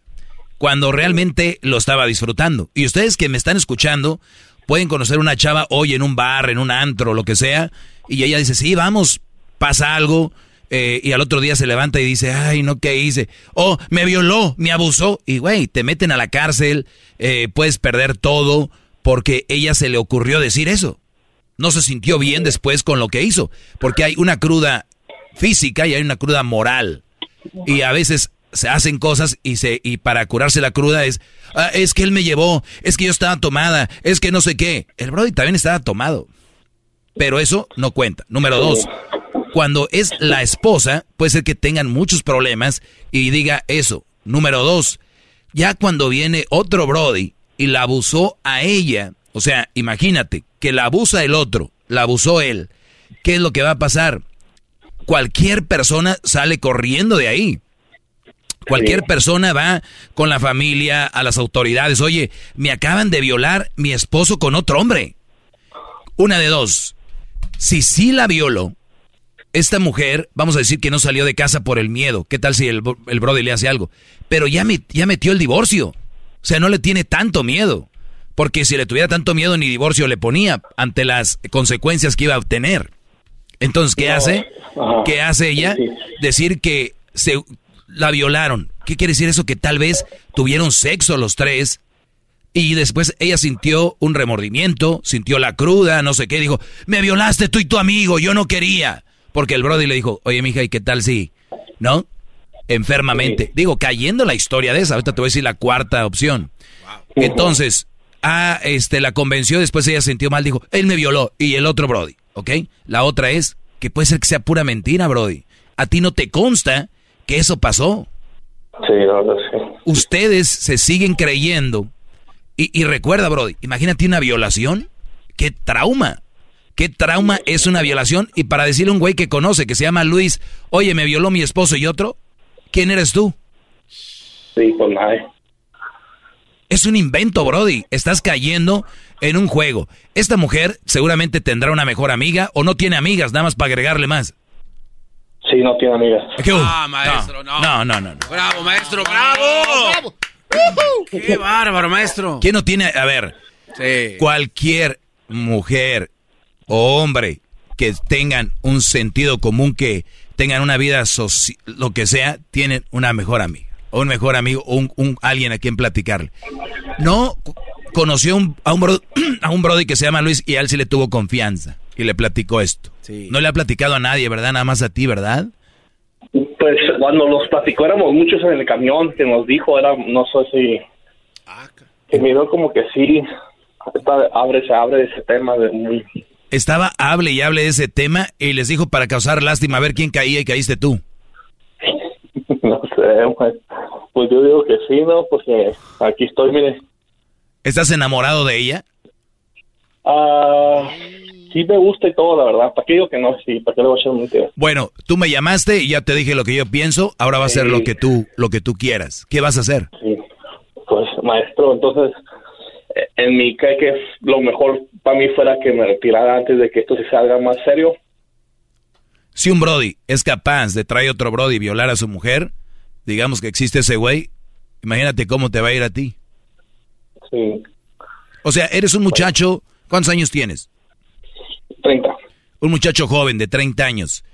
[SPEAKER 5] Cuando realmente lo estaba disfrutando. Y ustedes que me están escuchando pueden conocer una chava hoy en un bar, en un antro, lo que sea, y ella dice, sí, vamos, pasa algo, eh, y al otro día se levanta y dice, ay, no, ¿qué hice? Oh, me violó, me abusó, y güey, te meten a la cárcel, eh, puedes perder todo, porque ella se le ocurrió decir eso. No se sintió bien después con lo que hizo, porque hay una cruda física y hay una cruda moral. Y a veces se hacen cosas y se y para curarse la cruda es "Ah, es que él me llevó, es que yo estaba tomada, es que no sé qué. El Brody también estaba tomado. Pero eso no cuenta. Número dos, cuando es la esposa, puede ser que tengan muchos problemas y diga eso. Número dos, ya cuando viene otro Brody y la abusó a ella, o sea, imagínate que la abusa el otro, la abusó él, ¿qué es lo que va a pasar? Cualquier persona sale corriendo de ahí. Cualquier persona va con la familia a las autoridades. Oye, me acaban de violar mi esposo con otro hombre. Una de dos. Si sí la violó, esta mujer, vamos a decir que no salió de casa por el miedo. ¿Qué tal si el, el brother le hace algo? Pero ya, met- ya metió el divorcio. O sea, no le tiene tanto miedo. Porque si le tuviera tanto miedo, ni divorcio le ponía ante las consecuencias que iba a obtener. Entonces, ¿qué hace? ¿Qué hace ella? Decir que se la violaron. ¿Qué quiere decir eso? Que tal vez tuvieron sexo los tres y después ella sintió un remordimiento, sintió la cruda, no sé qué, dijo, me violaste tú y tu amigo, yo no quería. Porque el Brody le dijo, oye, mija, ¿y qué tal si? ¿No? Enfermamente. Digo, cayendo la historia de esa, ahorita te voy a decir la cuarta opción. Entonces, ah, este, la convenció, después ella sintió mal, dijo, él me violó, y el otro Brody, ¿ok? La otra es que puede ser que sea pura mentira, Brody. A ti no te consta que eso pasó.
[SPEAKER 22] Sí, verdad, sí.
[SPEAKER 5] Ustedes se siguen creyendo. Y, y recuerda, Brody, imagínate una violación. ¡Qué trauma! ¿Qué trauma es una violación? Y para decirle a un güey que conoce, que se llama Luis, oye, me violó mi esposo y otro, ¿quién eres tú?
[SPEAKER 22] Sí, pues nada.
[SPEAKER 5] Es un invento, Brody. Estás cayendo en un juego. Esta mujer seguramente tendrá una mejor amiga o no tiene amigas, nada más para agregarle más.
[SPEAKER 22] Sí, no tiene amigas.
[SPEAKER 5] ¿Qué hubo?
[SPEAKER 6] Ah, maestro, no.
[SPEAKER 5] No, no, no. no.
[SPEAKER 6] Bravo, maestro, bravo. Qué bárbaro, maestro.
[SPEAKER 5] ¿Quién no tiene? A ver,
[SPEAKER 6] Sí.
[SPEAKER 5] cualquier mujer o hombre que tengan un sentido común, que tengan una vida soci- lo que sea, tienen una mejor amiga, o un mejor amigo, o un, un- alguien a quien platicarle. No conoció un- a, un bro- (clears throat) a un brody que se llama Luis y a él sí le tuvo confianza y le platicó esto. No le ha platicado a nadie, ¿verdad? Nada más a ti, ¿verdad?
[SPEAKER 22] Pues cuando los platicó éramos muchos en el camión que nos dijo, era, no sé si... Que miró como que sí, está- abre, se abre ese tema de muy...
[SPEAKER 5] Estaba, hable y hable de ese tema y les dijo para causar lástima a ver quién caía y caíste tú. (laughs)
[SPEAKER 22] No sé, pues, pues yo digo que sí, ¿no? Porque aquí estoy, mire.
[SPEAKER 5] ¿Estás enamorado de ella?
[SPEAKER 22] Ah, sí me gusta y todo, la verdad. ¿Para qué digo que no? Sí, ¿para qué le voy a echar mentira?
[SPEAKER 5] Bueno, tú me llamaste y ya te dije lo que yo pienso, ahora va a ser lo que tú, lo que tú quieras. ¿Qué vas a hacer?
[SPEAKER 22] Pues, maestro, entonces, eh, en mi cae que lo mejor para mí fuera que me retirara antes de que esto se salga más serio.
[SPEAKER 5] Si un Brody es capaz de traer otro Brody y violar a su mujer, digamos que existe ese güey, imagínate cómo te va a ir a ti.
[SPEAKER 22] Sí.
[SPEAKER 5] O sea, eres un muchacho, ¿cuántos años tienes?
[SPEAKER 22] 30.
[SPEAKER 5] Un muchacho joven de 30 años.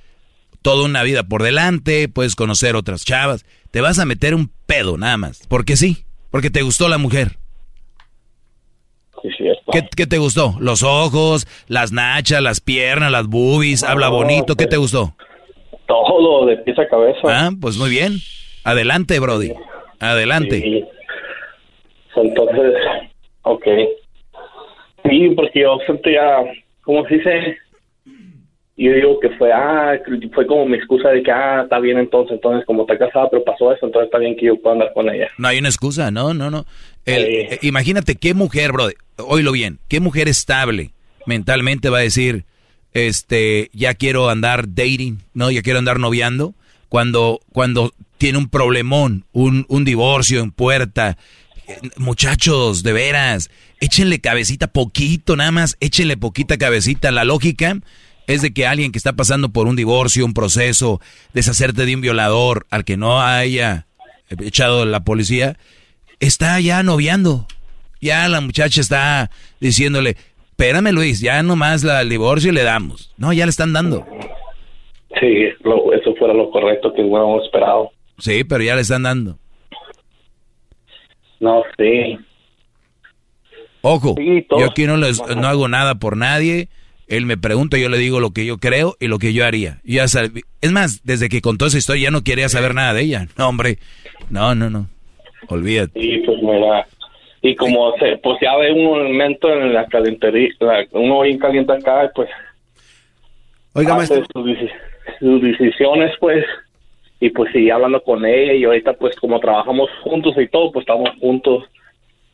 [SPEAKER 5] toda una vida por delante, puedes conocer otras chavas. Te vas a meter un pedo nada más. Porque sí, porque te gustó la mujer. ¿Qué, qué te gustó? ¿Los ojos, las nachas, las piernas, las boobies? ¿Habla
[SPEAKER 22] No,
[SPEAKER 5] bonito? ¿Qué te gustó?
[SPEAKER 22] Todo de pies a cabeza.
[SPEAKER 5] Ah, pues muy bien. Adelante, Brody. Adelante.
[SPEAKER 22] Sí. Entonces, ok. Sí, porque yo siento ya, ¿cómo se dice? Yo digo que fue, ah, fue como mi excusa de que, ah, está bien entonces, entonces como está casada, pero pasó eso, entonces está bien que yo pueda andar con ella.
[SPEAKER 5] No hay una excusa, no, no, no. El- eh, imagínate qué mujer, bro, oílo bien, qué mujer estable mentalmente va a decir, este, ya quiero andar dating, no, ya quiero andar noviando, cuando, cuando tiene un problemón, un, un divorcio en puerta. Muchachos, de veras, échenle cabecita poquito, nada más, échenle poquita cabecita. La lógica es de que alguien que está pasando por un divorcio, un proceso, deshacerte de un violador al que no haya echado la policía, está ya noviando. Ya la muchacha está diciéndole, espérame Luis, ya nomás la, el divorcio y le damos. No, ya le están dando.
[SPEAKER 22] Sí, lo- eso fuera lo correcto que hubiéramos esperado.
[SPEAKER 5] Sí, pero ya le están dando.
[SPEAKER 22] No, sí.
[SPEAKER 5] Ojo, yo aquí no, les, no hago nada por nadie. Él me pregunta, yo le digo lo que yo creo y lo que yo haría. Ya es más, desde que contó esa historia ya no quería saber nada de ella. No, hombre. No, no, no. Olvídate.
[SPEAKER 22] Y pues mira, y como se, pues ya ve un momento en la calentería, la- uno bien caliente acá, pues
[SPEAKER 6] Oiga,
[SPEAKER 22] hace sus, sus decisiones, pues, y pues sigue hablando con ella, y ahorita pues como trabajamos juntos y todo, pues estamos juntos.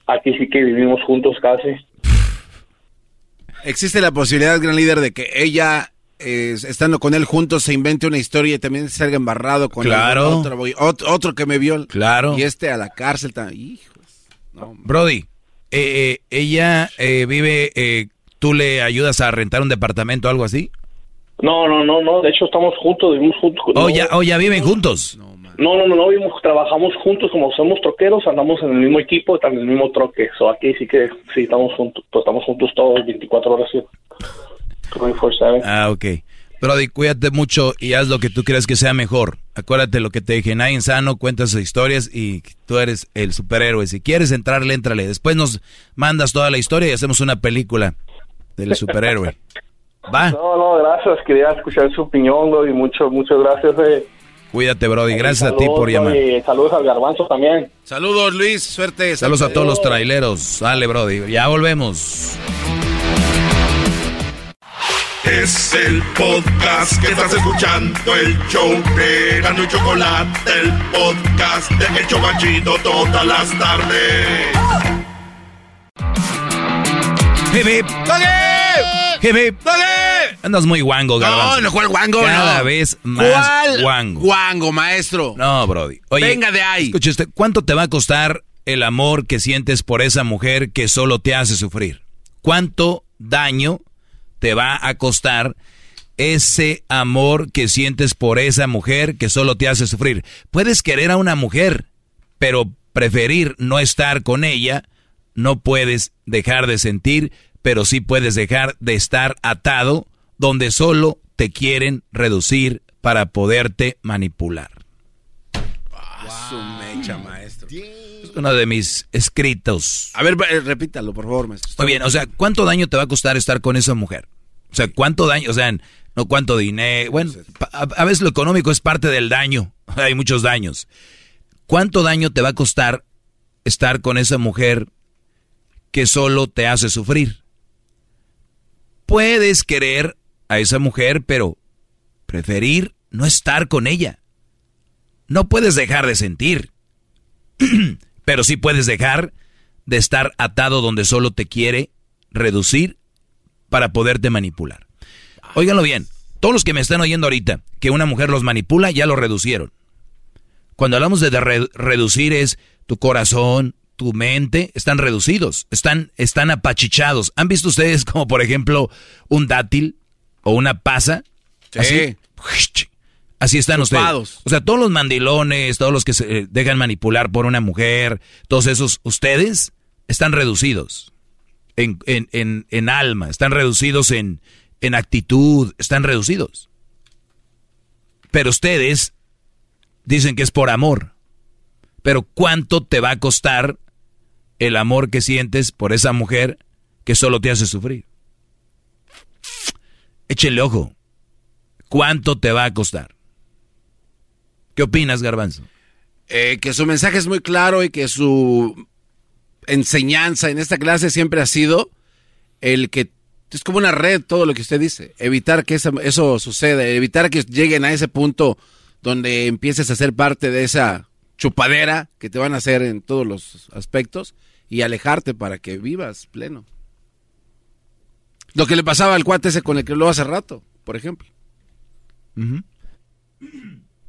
[SPEAKER 22] Aquí sí que vivimos juntos casi.
[SPEAKER 6] Existe la posibilidad, gran líder, de que ella, eh, estando con él juntos, se invente una historia y también salga embarrado con
[SPEAKER 5] Claro.
[SPEAKER 6] otro, otro, otro que me vio.
[SPEAKER 5] Claro.
[SPEAKER 6] Y este a la cárcel también.
[SPEAKER 5] Brody, eh, eh, ella eh, vive, eh, tú le ayudas a rentar un departamento o algo así.
[SPEAKER 22] No, no, no, no, de hecho estamos juntos, vivimos juntos.
[SPEAKER 5] Oh,
[SPEAKER 22] no,
[SPEAKER 5] ya, oh, ya viven juntos.
[SPEAKER 22] No, no, no, no, vivimos, trabajamos juntos como somos troqueros, andamos en el mismo equipo, en el mismo troque. So aquí sí que sí estamos juntos, pues estamos juntos todos 24 horas. sí. 24/7.
[SPEAKER 5] Ah, ok. Brody, cuídate mucho y haz lo que tú creas que sea mejor. Acuérdate lo que te dije, nadie sano cuenta sus historias y tú eres el superhéroe. Si quieres entrarle, entrale. Después nos mandas toda la historia y hacemos una película del superhéroe. (laughs) Va,
[SPEAKER 22] No, no, gracias, quería escuchar su opinión, y mucho, muchas gracias. Eh.
[SPEAKER 5] cuídate, Brody. Gracias a ti por llamar.
[SPEAKER 22] y saludos al garbanzo también.
[SPEAKER 6] Saludos, Luis. Suerte.
[SPEAKER 5] Saludos a todos los traileros. Sale, Brody. Ya volvemos.
[SPEAKER 10] Es el podcast que estás escuchando, el show de Gano y Chocolate, el podcast de El Chobachito todas las tardes.
[SPEAKER 5] Hip, hip. Hip, hip. Andas muy guango, garbanzo.
[SPEAKER 6] No, no, ¿cuál guango?
[SPEAKER 5] Cada
[SPEAKER 6] No.
[SPEAKER 5] vez más
[SPEAKER 6] ¿Cuál
[SPEAKER 5] guango.
[SPEAKER 6] Guango, maestro.
[SPEAKER 5] No, Brody. Oye,
[SPEAKER 6] Venga de ahí.
[SPEAKER 5] Escucha usted, ¿cuánto te va a costar el amor que sientes por esa mujer que solo te hace sufrir? ¿Cuánto daño te va a costar ese amor que sientes por esa mujer que solo te hace sufrir? Puedes querer a una mujer, pero preferir no estar con ella, no puedes dejar de sentir, pero sí puedes dejar de estar atado donde solo te quieren reducir para poderte manipular.
[SPEAKER 6] Su mecha, maestro.
[SPEAKER 5] Es uno de mis escritos.
[SPEAKER 6] A ver, eh, repítalo, por favor, maestro.
[SPEAKER 5] Muy bien, o sea, ¿cuánto daño te va a costar estar con esa mujer? O sea, ¿cuánto daño? O sea, no cuánto dinero. Bueno, a veces lo económico es parte del daño. (laughs) Hay muchos daños. ¿Cuánto daño te va a costar estar con esa mujer que solo te hace sufrir? Puedes querer a esa mujer, pero preferir no estar con ella. No puedes dejar de sentir, (clears throat) pero sí puedes dejar de estar atado donde solo te quiere reducir para poderte manipular. Óiganlo bien, todos los que me están oyendo ahorita, que una mujer los manipula, ya lo reducieron. Cuando hablamos de re- reducir es tu corazón, tu mente, están reducidos, están, están apachichados. ¿Han visto ustedes (laughs) como por ejemplo un dátil o una pasa?
[SPEAKER 6] Sí.
[SPEAKER 5] Así, así están
[SPEAKER 6] Chupados.
[SPEAKER 5] ustedes. O sea, todos los mandilones, todos los que se eh, dejan manipular por una mujer, todos esos, ustedes están reducidos en, en, en, en alma, están reducidos en, en actitud, están reducidos. Pero ustedes dicen que es por amor. Pero ¿cuánto te va a costar el amor que sientes por esa mujer que solo te hace sufrir? Échenle ojo. ¿Cuánto te va a costar? ¿Qué opinas, Garbanzo?
[SPEAKER 6] Eh, que su mensaje es muy claro y que su enseñanza en esta clase siempre ha sido el que es como una red todo lo que usted dice, evitar que eso, eso suceda, evitar que lleguen a ese punto donde empieces a ser parte de esa chupadera que te van a hacer en todos los aspectos y alejarte para que vivas pleno. Lo que le pasaba al cuate ese con el que lo hace rato, por ejemplo.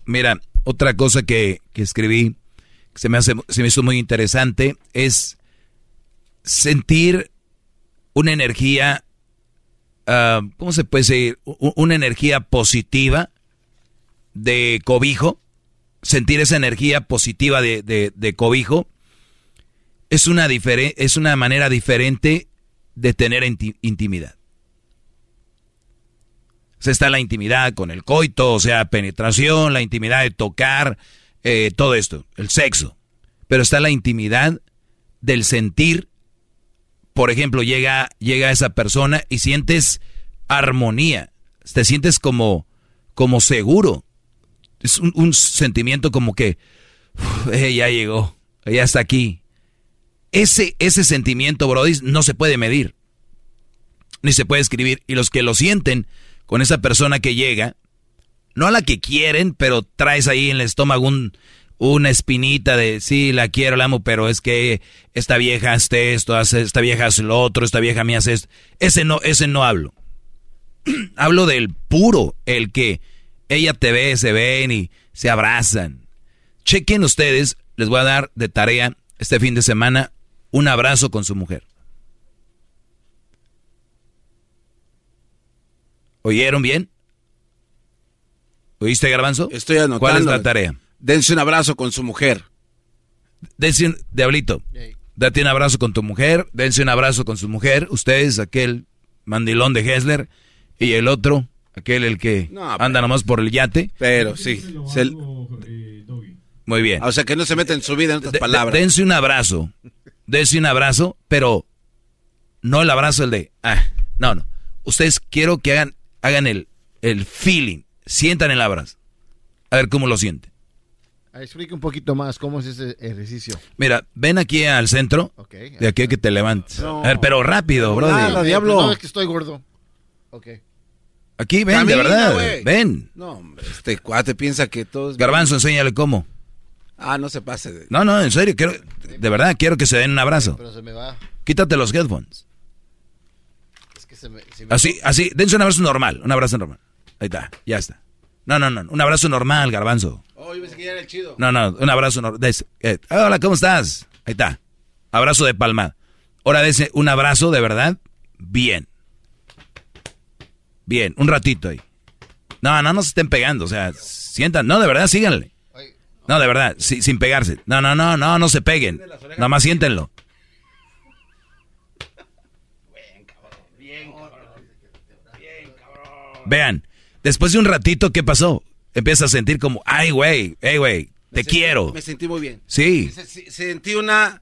[SPEAKER 5] Mira, otra cosa que, que escribí, que se me, hace, se me hizo muy interesante, es sentir una energía, ah, ¿cómo se puede decir? Una energía positiva de cobijo, sentir esa energía positiva de, de- de cobijo, es una, es una manera diferente de tener inti- intimidad. O está la intimidad con el coito, o sea, penetración, la intimidad de tocar, eh, todo esto, el sexo. Pero está la intimidad del sentir. Por ejemplo, llega, llega esa persona y sientes armonía. Te sientes como, como seguro. Es un, sentimiento como que "Uf, eh, ya llegó, ya está aquí. Ese, ese sentimiento, Brody, no se puede medir. Ni se puede escribir. Y los que lo sienten con esa persona que llega, no a la que quieren, pero traes ahí en el estómago un, una espinita de sí, la quiero, la amo, pero es que esta vieja hace esto, hace, esta vieja hace lo otro, esta vieja me hace esto. Ese no, ese no hablo. (clears throat) hablo del puro, el que ella te ve, se ven y se abrazan. Chequen ustedes, les voy a dar de tarea este fin de semana un abrazo con su mujer. ¿Oyeron bien? ¿Oíste, Garbanzo?
[SPEAKER 6] Estoy anotando.
[SPEAKER 5] ¿Cuál es la tarea?
[SPEAKER 6] Dense un abrazo con su mujer.
[SPEAKER 5] Dense un, Diablito, date un abrazo con tu mujer, dense un abrazo con su mujer, ustedes, aquel mandilón de Hessler, y el otro, aquel el que
[SPEAKER 6] No,
[SPEAKER 5] anda nomás por el yate.
[SPEAKER 6] Pero sí. se-
[SPEAKER 5] Muy bien.
[SPEAKER 6] o sea, que no se mete en su vida en otras
[SPEAKER 5] de-
[SPEAKER 6] palabras.
[SPEAKER 5] dense un abrazo, dense un abrazo, pero no el abrazo el de, ah, no, no. Ustedes quiero que hagan, hagan el, el feeling, sientan el abrazo. A ver cómo lo sienten.
[SPEAKER 19] Ah, Explica un poquito más cómo es ese ejercicio.
[SPEAKER 5] Mira, ven aquí al centro,
[SPEAKER 19] Ok,
[SPEAKER 5] de aquí a que te levantes.
[SPEAKER 19] No.
[SPEAKER 5] A ver, pero rápido, bro.
[SPEAKER 19] Nada, diablo. No, es que estoy gordo. Ok.
[SPEAKER 5] Aquí, ven, de verdad, ven.
[SPEAKER 6] No, hombre, este cuate piensa que todo es...
[SPEAKER 5] Garbanzo, enséñale cómo.
[SPEAKER 6] Ah, no se pase de...
[SPEAKER 5] No, no, en serio, quiero, de verdad, quiero que se den un abrazo.
[SPEAKER 19] Pero se me va.
[SPEAKER 5] Quítate los headphones.
[SPEAKER 19] Es que se me, se me-
[SPEAKER 5] Así, así, dense un abrazo normal, un abrazo normal. Ahí está, ya está. No, no, no, un abrazo normal, garbanzo.
[SPEAKER 6] Oh, yo pensé que ya era el chido.
[SPEAKER 5] No, no, un abrazo normal. hola, ¿cómo estás? Ahí está. Abrazo de palma. Ahora dese un abrazo de verdad, bien. Bien, un ratito ahí. No, no, no se estén pegando, o sea, sientan, no, de verdad, síganle. No, de verdad, sí, sin pegarse. No, no, no, no, no se peguen. Nada más siéntenlo. Vean, después de un ratito, ¿qué pasó? Empieza a sentir como, ay, güey, hey, güey, te quiero.
[SPEAKER 6] Me sentí muy bien.
[SPEAKER 5] Sí.
[SPEAKER 6] Se- se- sentí una...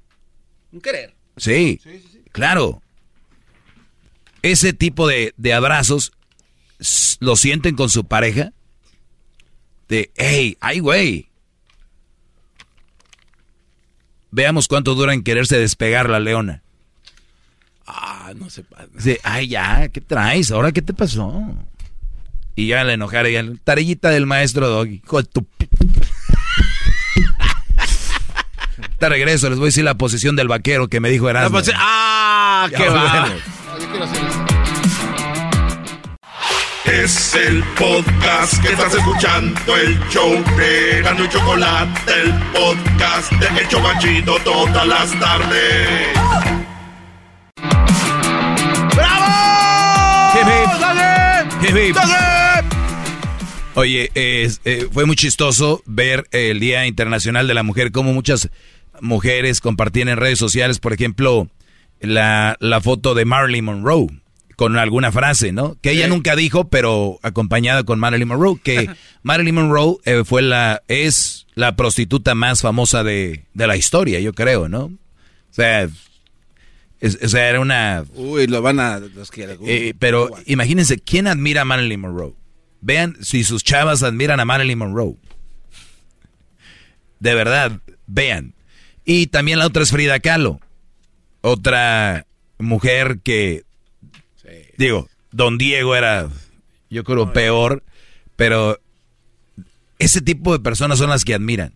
[SPEAKER 6] Un querer.
[SPEAKER 5] Sí, claro. Ese tipo de, de abrazos lo sienten con su pareja. De, hey, ay, güey. Veamos cuánto dura en quererse despegar la leona.
[SPEAKER 6] Ah, no se pasa.
[SPEAKER 5] Dice, ay, ya, ¿qué traes? ¿Ahora qué te pasó? Y ya le enojara, ya, tarellita del maestro Doggy. Hijo de tu (laughs) Te regreso, les voy a decir la posición del vaquero que me dijo Erasmo.
[SPEAKER 6] ¡Ah,
[SPEAKER 5] Ya
[SPEAKER 6] qué va!
[SPEAKER 5] volvemos.
[SPEAKER 19] Yo quiero hacer eso.
[SPEAKER 10] Es el podcast que estás escuchando, el show de Gano y Chocolate, el podcast de El Chocachito todas las tardes.
[SPEAKER 5] Hip, hip. Oye, eh, fue muy chistoso ver el Día Internacional de la Mujer, como muchas mujeres compartían en redes sociales, por ejemplo, la, la foto de Marilyn Monroe con alguna frase, ¿no? Que ella nunca dijo, pero acompañada con Marilyn Monroe, que (laughs) Marilyn Monroe eh, fue la, es la prostituta más famosa de, de la historia, yo creo, ¿no? O sea, es- o sea, era una...
[SPEAKER 6] Uy, lo van a... Los que,
[SPEAKER 5] eh, pero imagínense, ¿quién admira a Marilyn Monroe? Vean si sus chavas admiran a Marilyn Monroe. De verdad, vean. Y también la otra es Frida Kahlo. Otra mujer que, digo, Don Diego era, yo creo, peor, pero ese tipo de personas son las que admiran.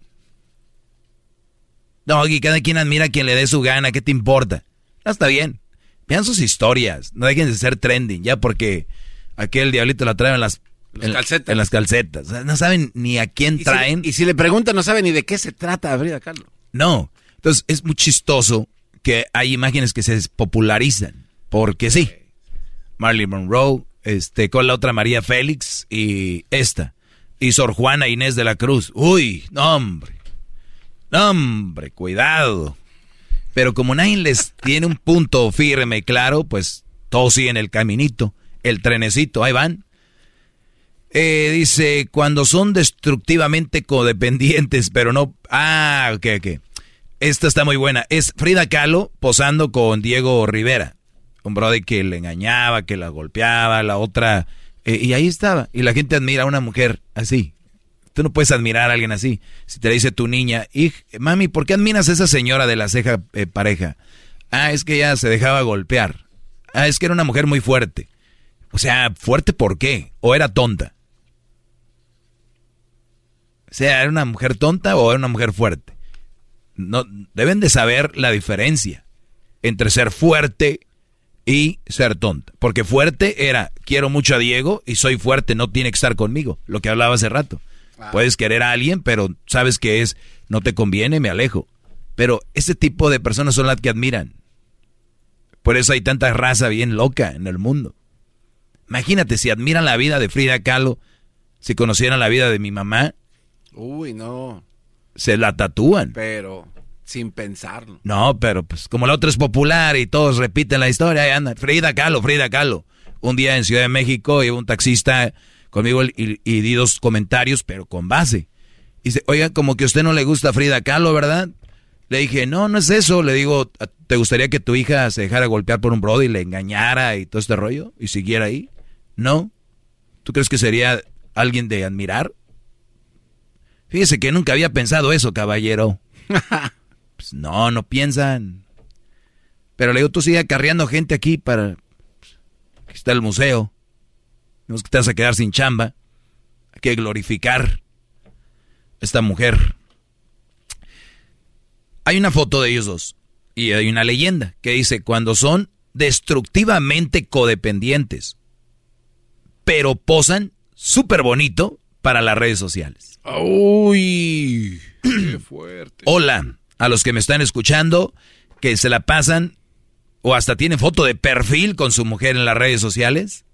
[SPEAKER 5] No, y cada quien admira a quien le dé su gana, ¿qué te importa? No, está bien. Vean sus historias, no dejen de ser trending, ya porque aquel diablito la trae en las, en, en las calcetas. O sea, no saben ni a quién
[SPEAKER 6] Y si-
[SPEAKER 5] traen.
[SPEAKER 6] y si le preguntan, no sabe ni de qué se trata Frida Kahlo.
[SPEAKER 5] No. Entonces es muy chistoso que hay imágenes que se popularizan. Porque sí. Marilyn Monroe, este, con la otra María Félix y esta. Y Sor Juana Inés de la Cruz. Uy, no hombre. No hombre, cuidado. Pero como nadie les tiene un punto firme, claro, pues todos siguen el caminito, el trenecito, ahí van. Eh, dice, cuando son destructivamente codependientes, pero no... Ah, ok, ok. Esta está muy buena. Es Frida Kahlo posando con Diego Rivera. Un brother que le engañaba, que la golpeaba, la otra... eh, y ahí estaba. Y la gente admira a una mujer así. Tú no puedes admirar a alguien así. Si te dice tu niña, "Hij, mami, ¿por qué admiras a esa señora de la ceja eh, pareja? Ah, es que ella se dejaba golpear. Ah, es que era una mujer muy fuerte. O sea, ¿fuerte por qué? ¿O era tonta? O sea, ¿era una mujer tonta o era una mujer fuerte? No, deben de saber la diferencia entre ser fuerte y ser tonta. Porque fuerte era, quiero mucho a Diego y soy fuerte, no tiene que estar conmigo. Lo que hablaba hace rato. Puedes querer a alguien, pero sabes que es, no te conviene, me alejo. Pero ese tipo de personas son las que admiran. Por eso hay tanta raza bien loca en el mundo. Imagínate si admiran la vida de Frida Kahlo, si conocieran la vida de mi mamá,
[SPEAKER 6] Uy, no.
[SPEAKER 5] se la tatúan.
[SPEAKER 6] Pero sin pensarlo.
[SPEAKER 5] No, pero pues como la otra es popular y todos repiten la historia, ahí anda. Frida Kahlo, Frida Kahlo. Un día en Ciudad de México iba un taxista conmigo y, y di dos comentarios, pero con base. Y dice, oiga, como que a usted no le gusta Frida Kahlo, ¿verdad? Le dije, no, no es eso. Le digo, ¿te gustaría que tu hija se dejara golpear por un brother y le engañara y todo este rollo? ¿Y siguiera ahí? No. ¿Tú crees que sería alguien de admirar? Fíjese que nunca había pensado eso, caballero. (laughs) Pues no, no piensan. Pero le digo, tú sigue acarreando gente aquí para... Aquí está el museo. No es que te vas a quedar sin chamba. Hay que glorificar a esta mujer. Hay una foto de ellos dos. Y hay una leyenda que dice, cuando son destructivamente codependientes, pero posan súper bonito para las redes sociales.
[SPEAKER 4] Uy, qué (clears throat) fuerte.
[SPEAKER 5] Hola a los que me están escuchando, que se la pasan o hasta tienen foto de perfil con su mujer en las redes sociales,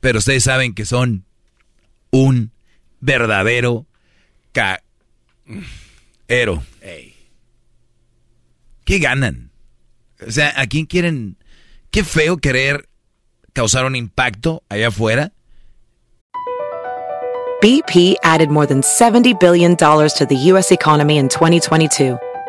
[SPEAKER 5] pero ustedes saben que son un verdadero caero. ¿Qué ganan? O sea, ¿a quién quieren? Qué feo querer causar un impacto allá afuera.
[SPEAKER 25] BP added more than $70 billion to the U.S. economy in 2022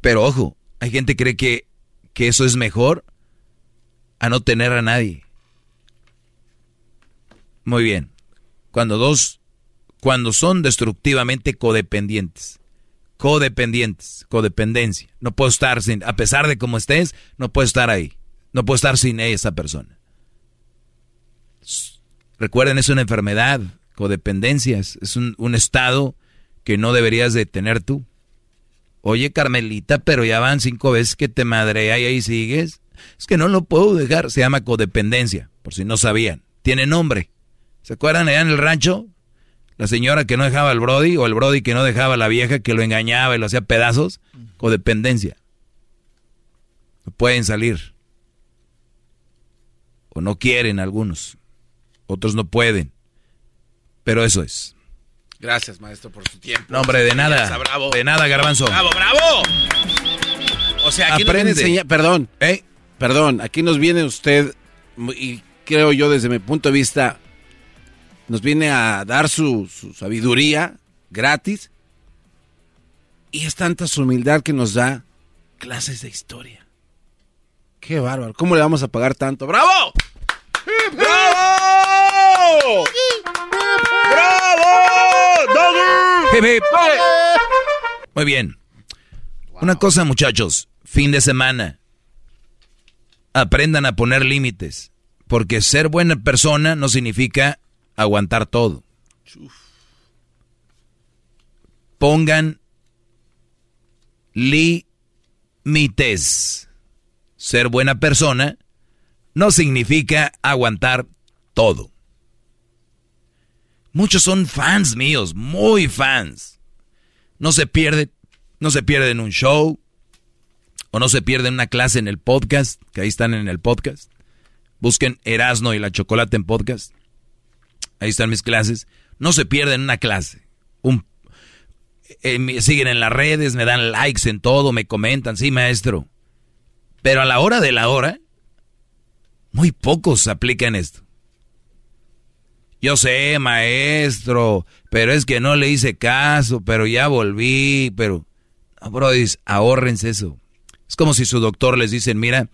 [SPEAKER 5] Pero ojo, hay gente que cree que, que eso es mejor a no tener a nadie. Muy bien. Cuando dos, cuando son destructivamente codependientes. Codependientes, codependencia. No puedo estar sin, a pesar de cómo estés, no puedo estar ahí. No puedo estar sin esa persona. Recuerden, es una enfermedad, codependencias, es un, un estado que no deberías de tener tú. Oye, Carmelita, pero ya van cinco veces que te madrea y ahí sigues. Es que no lo puedo dejar. Se llama codependencia, por si no sabían. Tiene nombre. ¿Se acuerdan allá en el rancho? La señora que no dejaba al Brody o el Brody que no dejaba a la vieja que lo engañaba y lo hacía pedazos. Codependencia. No pueden salir. O no quieren algunos. Otros no pueden. Pero eso es.
[SPEAKER 6] Gracias, maestro, por su tiempo.
[SPEAKER 5] No, hombre, de nada.
[SPEAKER 6] Bravo.
[SPEAKER 5] De nada, garbanzo.
[SPEAKER 6] ¡Bravo, bravo! O sea, aquí nos viene
[SPEAKER 5] Aprende.
[SPEAKER 6] Perdón. Perdón, aquí nos viene usted, y creo yo desde mi punto de vista, nos viene a dar su, su sabiduría gratis. Y es tanta su humildad que nos da clases de historia. Qué bárbaro. ¿Cómo le vamos a pagar tanto? ¡Bravo! ¡Bravo!
[SPEAKER 5] Hip. Muy bien. Una cosa, muchachos. Fin de semana. Aprendan a poner límites. Porque ser buena persona no significa aguantar todo. Pongan límites. Ser buena persona no significa aguantar todo. Muchos son fans míos, muy fans. No se pierde, no se pierden un show o no se pierden una clase en el podcast, que ahí están en el podcast. Busquen Erasno y la Chocolate en podcast. Ahí están mis clases. No se pierden una clase. Eh, me siguen en las redes, me dan likes en todo, me comentan, sí, maestro. Pero a la hora de la hora, muy pocos aplican esto. Yo sé, maestro, pero es que no le hice caso, pero ya volví, pero... No, Brody, ahórrense eso. Es como si su doctor les dice, mira,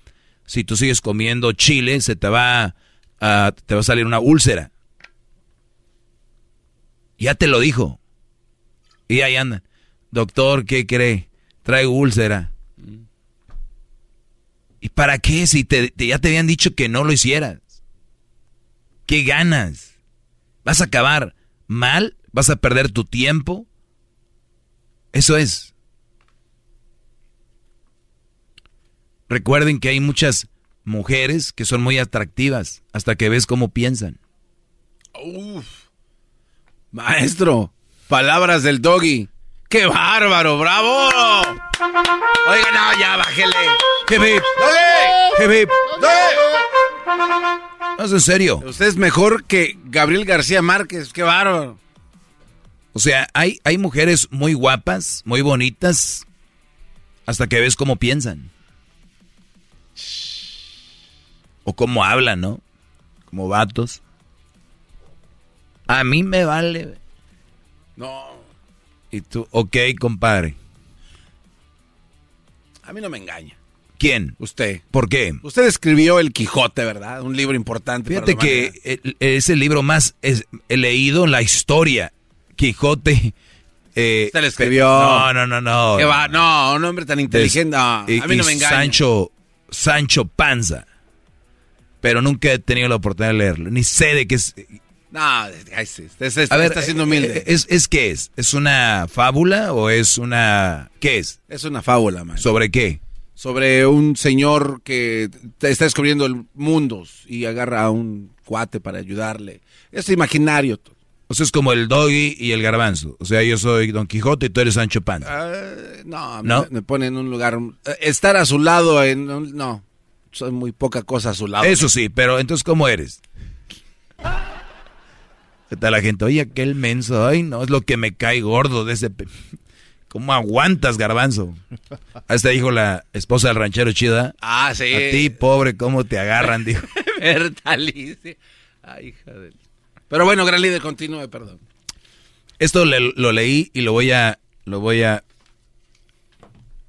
[SPEAKER 5] si tú sigues comiendo chile, se te va a, te va a salir una úlcera. Ya te lo dijo. Y ahí andan. Doctor, ¿qué cree? Traigo úlcera. ¿Y para qué? Si te- ya te habían dicho que no lo hicieras. ¿Qué ganas? ¿Vas a acabar mal? ¿Vas a perder tu tiempo? Eso es. Recuerden que hay muchas mujeres que son muy atractivas hasta que ves cómo piensan.
[SPEAKER 6] Uf. Maestro, palabras del doggy. ¡Qué bárbaro! ¡Bravo! Oiga, no, ya bájele.
[SPEAKER 5] ¡Hip, hip!
[SPEAKER 6] ¡Doggy!
[SPEAKER 5] ¡Hip, hip! No, es en serio.
[SPEAKER 6] Usted es mejor que Gabriel García Márquez. ¡Qué bárbaro!
[SPEAKER 5] O sea, hay, hay mujeres muy guapas, muy bonitas, hasta que ves cómo piensan. O cómo hablan, ¿no? Como vatos. A mí me vale.
[SPEAKER 6] No,
[SPEAKER 5] Y tú, ok, compadre.
[SPEAKER 6] a mí no me engaña.
[SPEAKER 5] ¿Quién?
[SPEAKER 6] Usted.
[SPEAKER 5] ¿Por qué?
[SPEAKER 6] Usted escribió El Quijote, ¿verdad? Un libro importante.
[SPEAKER 5] Fíjate
[SPEAKER 6] para la
[SPEAKER 5] que es el libro más es- he leído en la historia. Quijote. (laughs) Eh,
[SPEAKER 6] Usted lo escribió.
[SPEAKER 5] No, no, no, no.
[SPEAKER 6] ¿Qué va? No, un hombre tan inteligente. No,
[SPEAKER 5] Y-
[SPEAKER 6] a mí no me engaña.
[SPEAKER 5] Sancho, Sancho Panza. Pero nunca he tenido la oportunidad de leerlo. Ni sé de qué es.
[SPEAKER 6] No, usted, usted
[SPEAKER 5] A ver,
[SPEAKER 6] está siendo humilde.
[SPEAKER 5] eh, ¿es, ¿Es qué es? ¿Es una fábula o es una... ¿Qué es?
[SPEAKER 6] Es una fábula, man.
[SPEAKER 5] ¿Sobre qué?
[SPEAKER 6] Sobre un señor que está descubriendo el mundo y agarra a un cuate para ayudarle. Es imaginario.
[SPEAKER 5] O sea, es como el doggy y el garbanzo. O sea, yo soy Don Quijote y tú eres Sancho Panza.
[SPEAKER 6] Ah, no,
[SPEAKER 5] ¿No?
[SPEAKER 6] Me, pone en un lugar. eh, Estar a su lado, en un- no. Soy muy poca cosa a su lado.
[SPEAKER 5] Eso sí, pero entonces, ¿cómo eres? ¿Qué tal la gente? Oye, aquel menso, ay, no, es lo que me cae gordo de ese... ¿Cómo aguantas, garbanzo? Hasta dijo la esposa del ranchero chida.
[SPEAKER 6] Ah, sí.
[SPEAKER 5] A ti, pobre, ¿cómo te agarran? (laughs) Dijo.
[SPEAKER 6] Bertalice. Ay, hija del... Pero bueno, gran líder, continúe, perdón.
[SPEAKER 5] Esto le- lo leí y lo voy a... Lo voy a...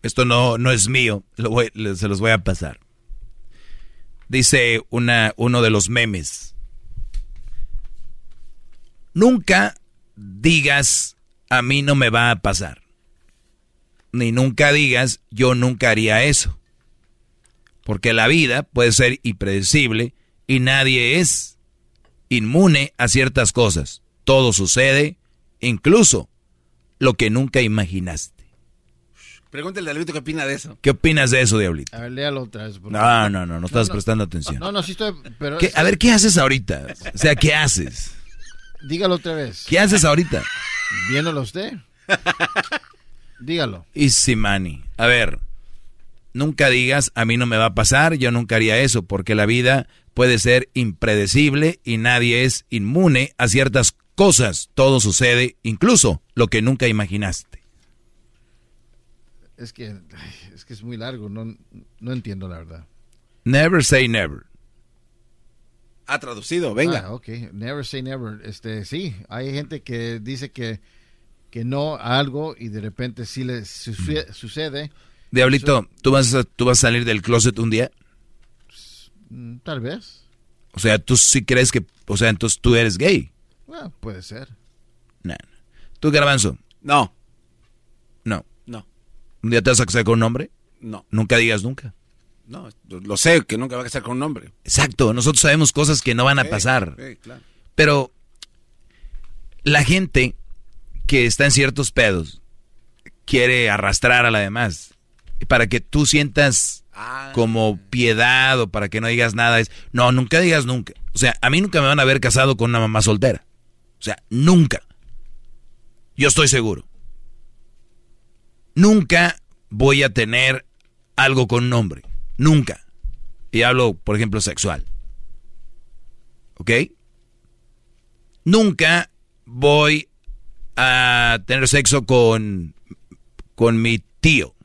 [SPEAKER 5] Esto no, no es mío, lo voy- se los voy a pasar. Dice una, uno de los memes. Nunca digas a mí no me va a pasar. Ni nunca digas yo nunca haría eso. Porque la vida puede ser impredecible y nadie es inmune a ciertas cosas. Todo sucede, incluso lo que nunca imaginaste.
[SPEAKER 6] Pregúntale a Diablito qué opina de eso.
[SPEAKER 5] ¿Qué opinas de eso, Diablito?
[SPEAKER 19] A ver, léalo otra vez.
[SPEAKER 5] No, no, no, no estás prestando atención.
[SPEAKER 19] No, no, sí estoy, pero...
[SPEAKER 5] ¿Qué- a ver, ¿qué haces ahorita? O sea, ¿qué haces?
[SPEAKER 19] Dígalo otra vez.
[SPEAKER 5] ¿Qué haces ahorita?
[SPEAKER 19] Viéndolo usted. (laughs) Dígalo.
[SPEAKER 5] Easy money. A ver, nunca digas, a mí no me va a pasar, yo nunca haría eso, porque la vida puede ser impredecible y nadie es inmune a ciertas cosas. Todo sucede, incluso lo que nunca imaginaste.
[SPEAKER 19] Es que, es que es muy largo, no, no entiendo la verdad.
[SPEAKER 5] Never say never.
[SPEAKER 6] Ha traducido, venga.
[SPEAKER 19] Ah, ok, never say never. Este, sí, hay gente que dice que, que no a algo y de repente sí le suce- sucede.
[SPEAKER 5] Diablito, ¿tú vas, a, ¿tú vas a salir del closet un día?
[SPEAKER 19] Mm, Tal vez.
[SPEAKER 5] O sea, tú sí crees que, o sea, entonces tú eres gay.
[SPEAKER 19] Bueno, puede ser.
[SPEAKER 5] No. ¿Tú, Garbanzo?
[SPEAKER 6] No.
[SPEAKER 5] No.
[SPEAKER 6] No.
[SPEAKER 5] ¿Un día te vas a casar con un hombre?
[SPEAKER 6] No.
[SPEAKER 5] Nunca digas nunca.
[SPEAKER 6] No, lo sé, que nunca va a casar con un hombre.
[SPEAKER 5] Exacto, nosotros sabemos cosas que no van a
[SPEAKER 6] Sí,
[SPEAKER 5] pasar.
[SPEAKER 6] sí, claro.
[SPEAKER 5] Pero la gente que está en ciertos pedos quiere arrastrar a la demás. Para que tú sientas
[SPEAKER 6] Ah.
[SPEAKER 5] como piedad o para que no digas nada es, no, nunca digas nunca. O sea, a mí nunca me van a ver casado con una mamá soltera. O sea, nunca. Yo estoy seguro. Nunca voy a tener algo con un hombre. Nunca. Y hablo, por ejemplo, sexual. ¿Ok? Nunca voy a tener sexo con, con mi tío.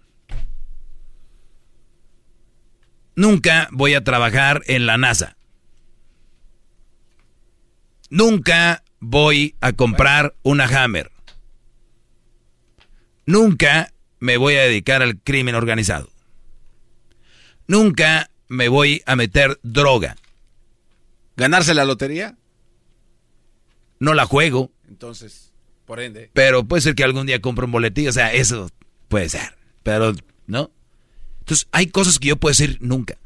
[SPEAKER 5] Nunca voy a trabajar en la NASA. Nunca voy a comprar una Hammer. Nunca me voy a dedicar al crimen organizado. Nunca me voy a meter droga.
[SPEAKER 6] ¿Ganarse la lotería?
[SPEAKER 5] No la juego,
[SPEAKER 6] Entonces, por ende.
[SPEAKER 5] pero puede ser que algún día compre un boletillo. O sea, eso puede ser. Pero, ¿no? Entonces, hay cosas que yo puedo decir nunca.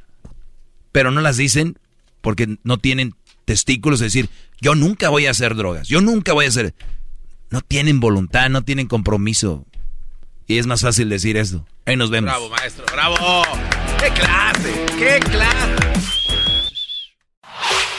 [SPEAKER 5] Pero no las dicen porque no tienen testículos. Es decir, yo nunca voy a hacer drogas. Yo nunca voy a hacer... No tienen voluntad, no tienen compromiso. Y es más fácil decir esto. Ahí nos vemos.
[SPEAKER 6] Bravo, maestro, bravo. ¡Qué clase! ¡Qué clase!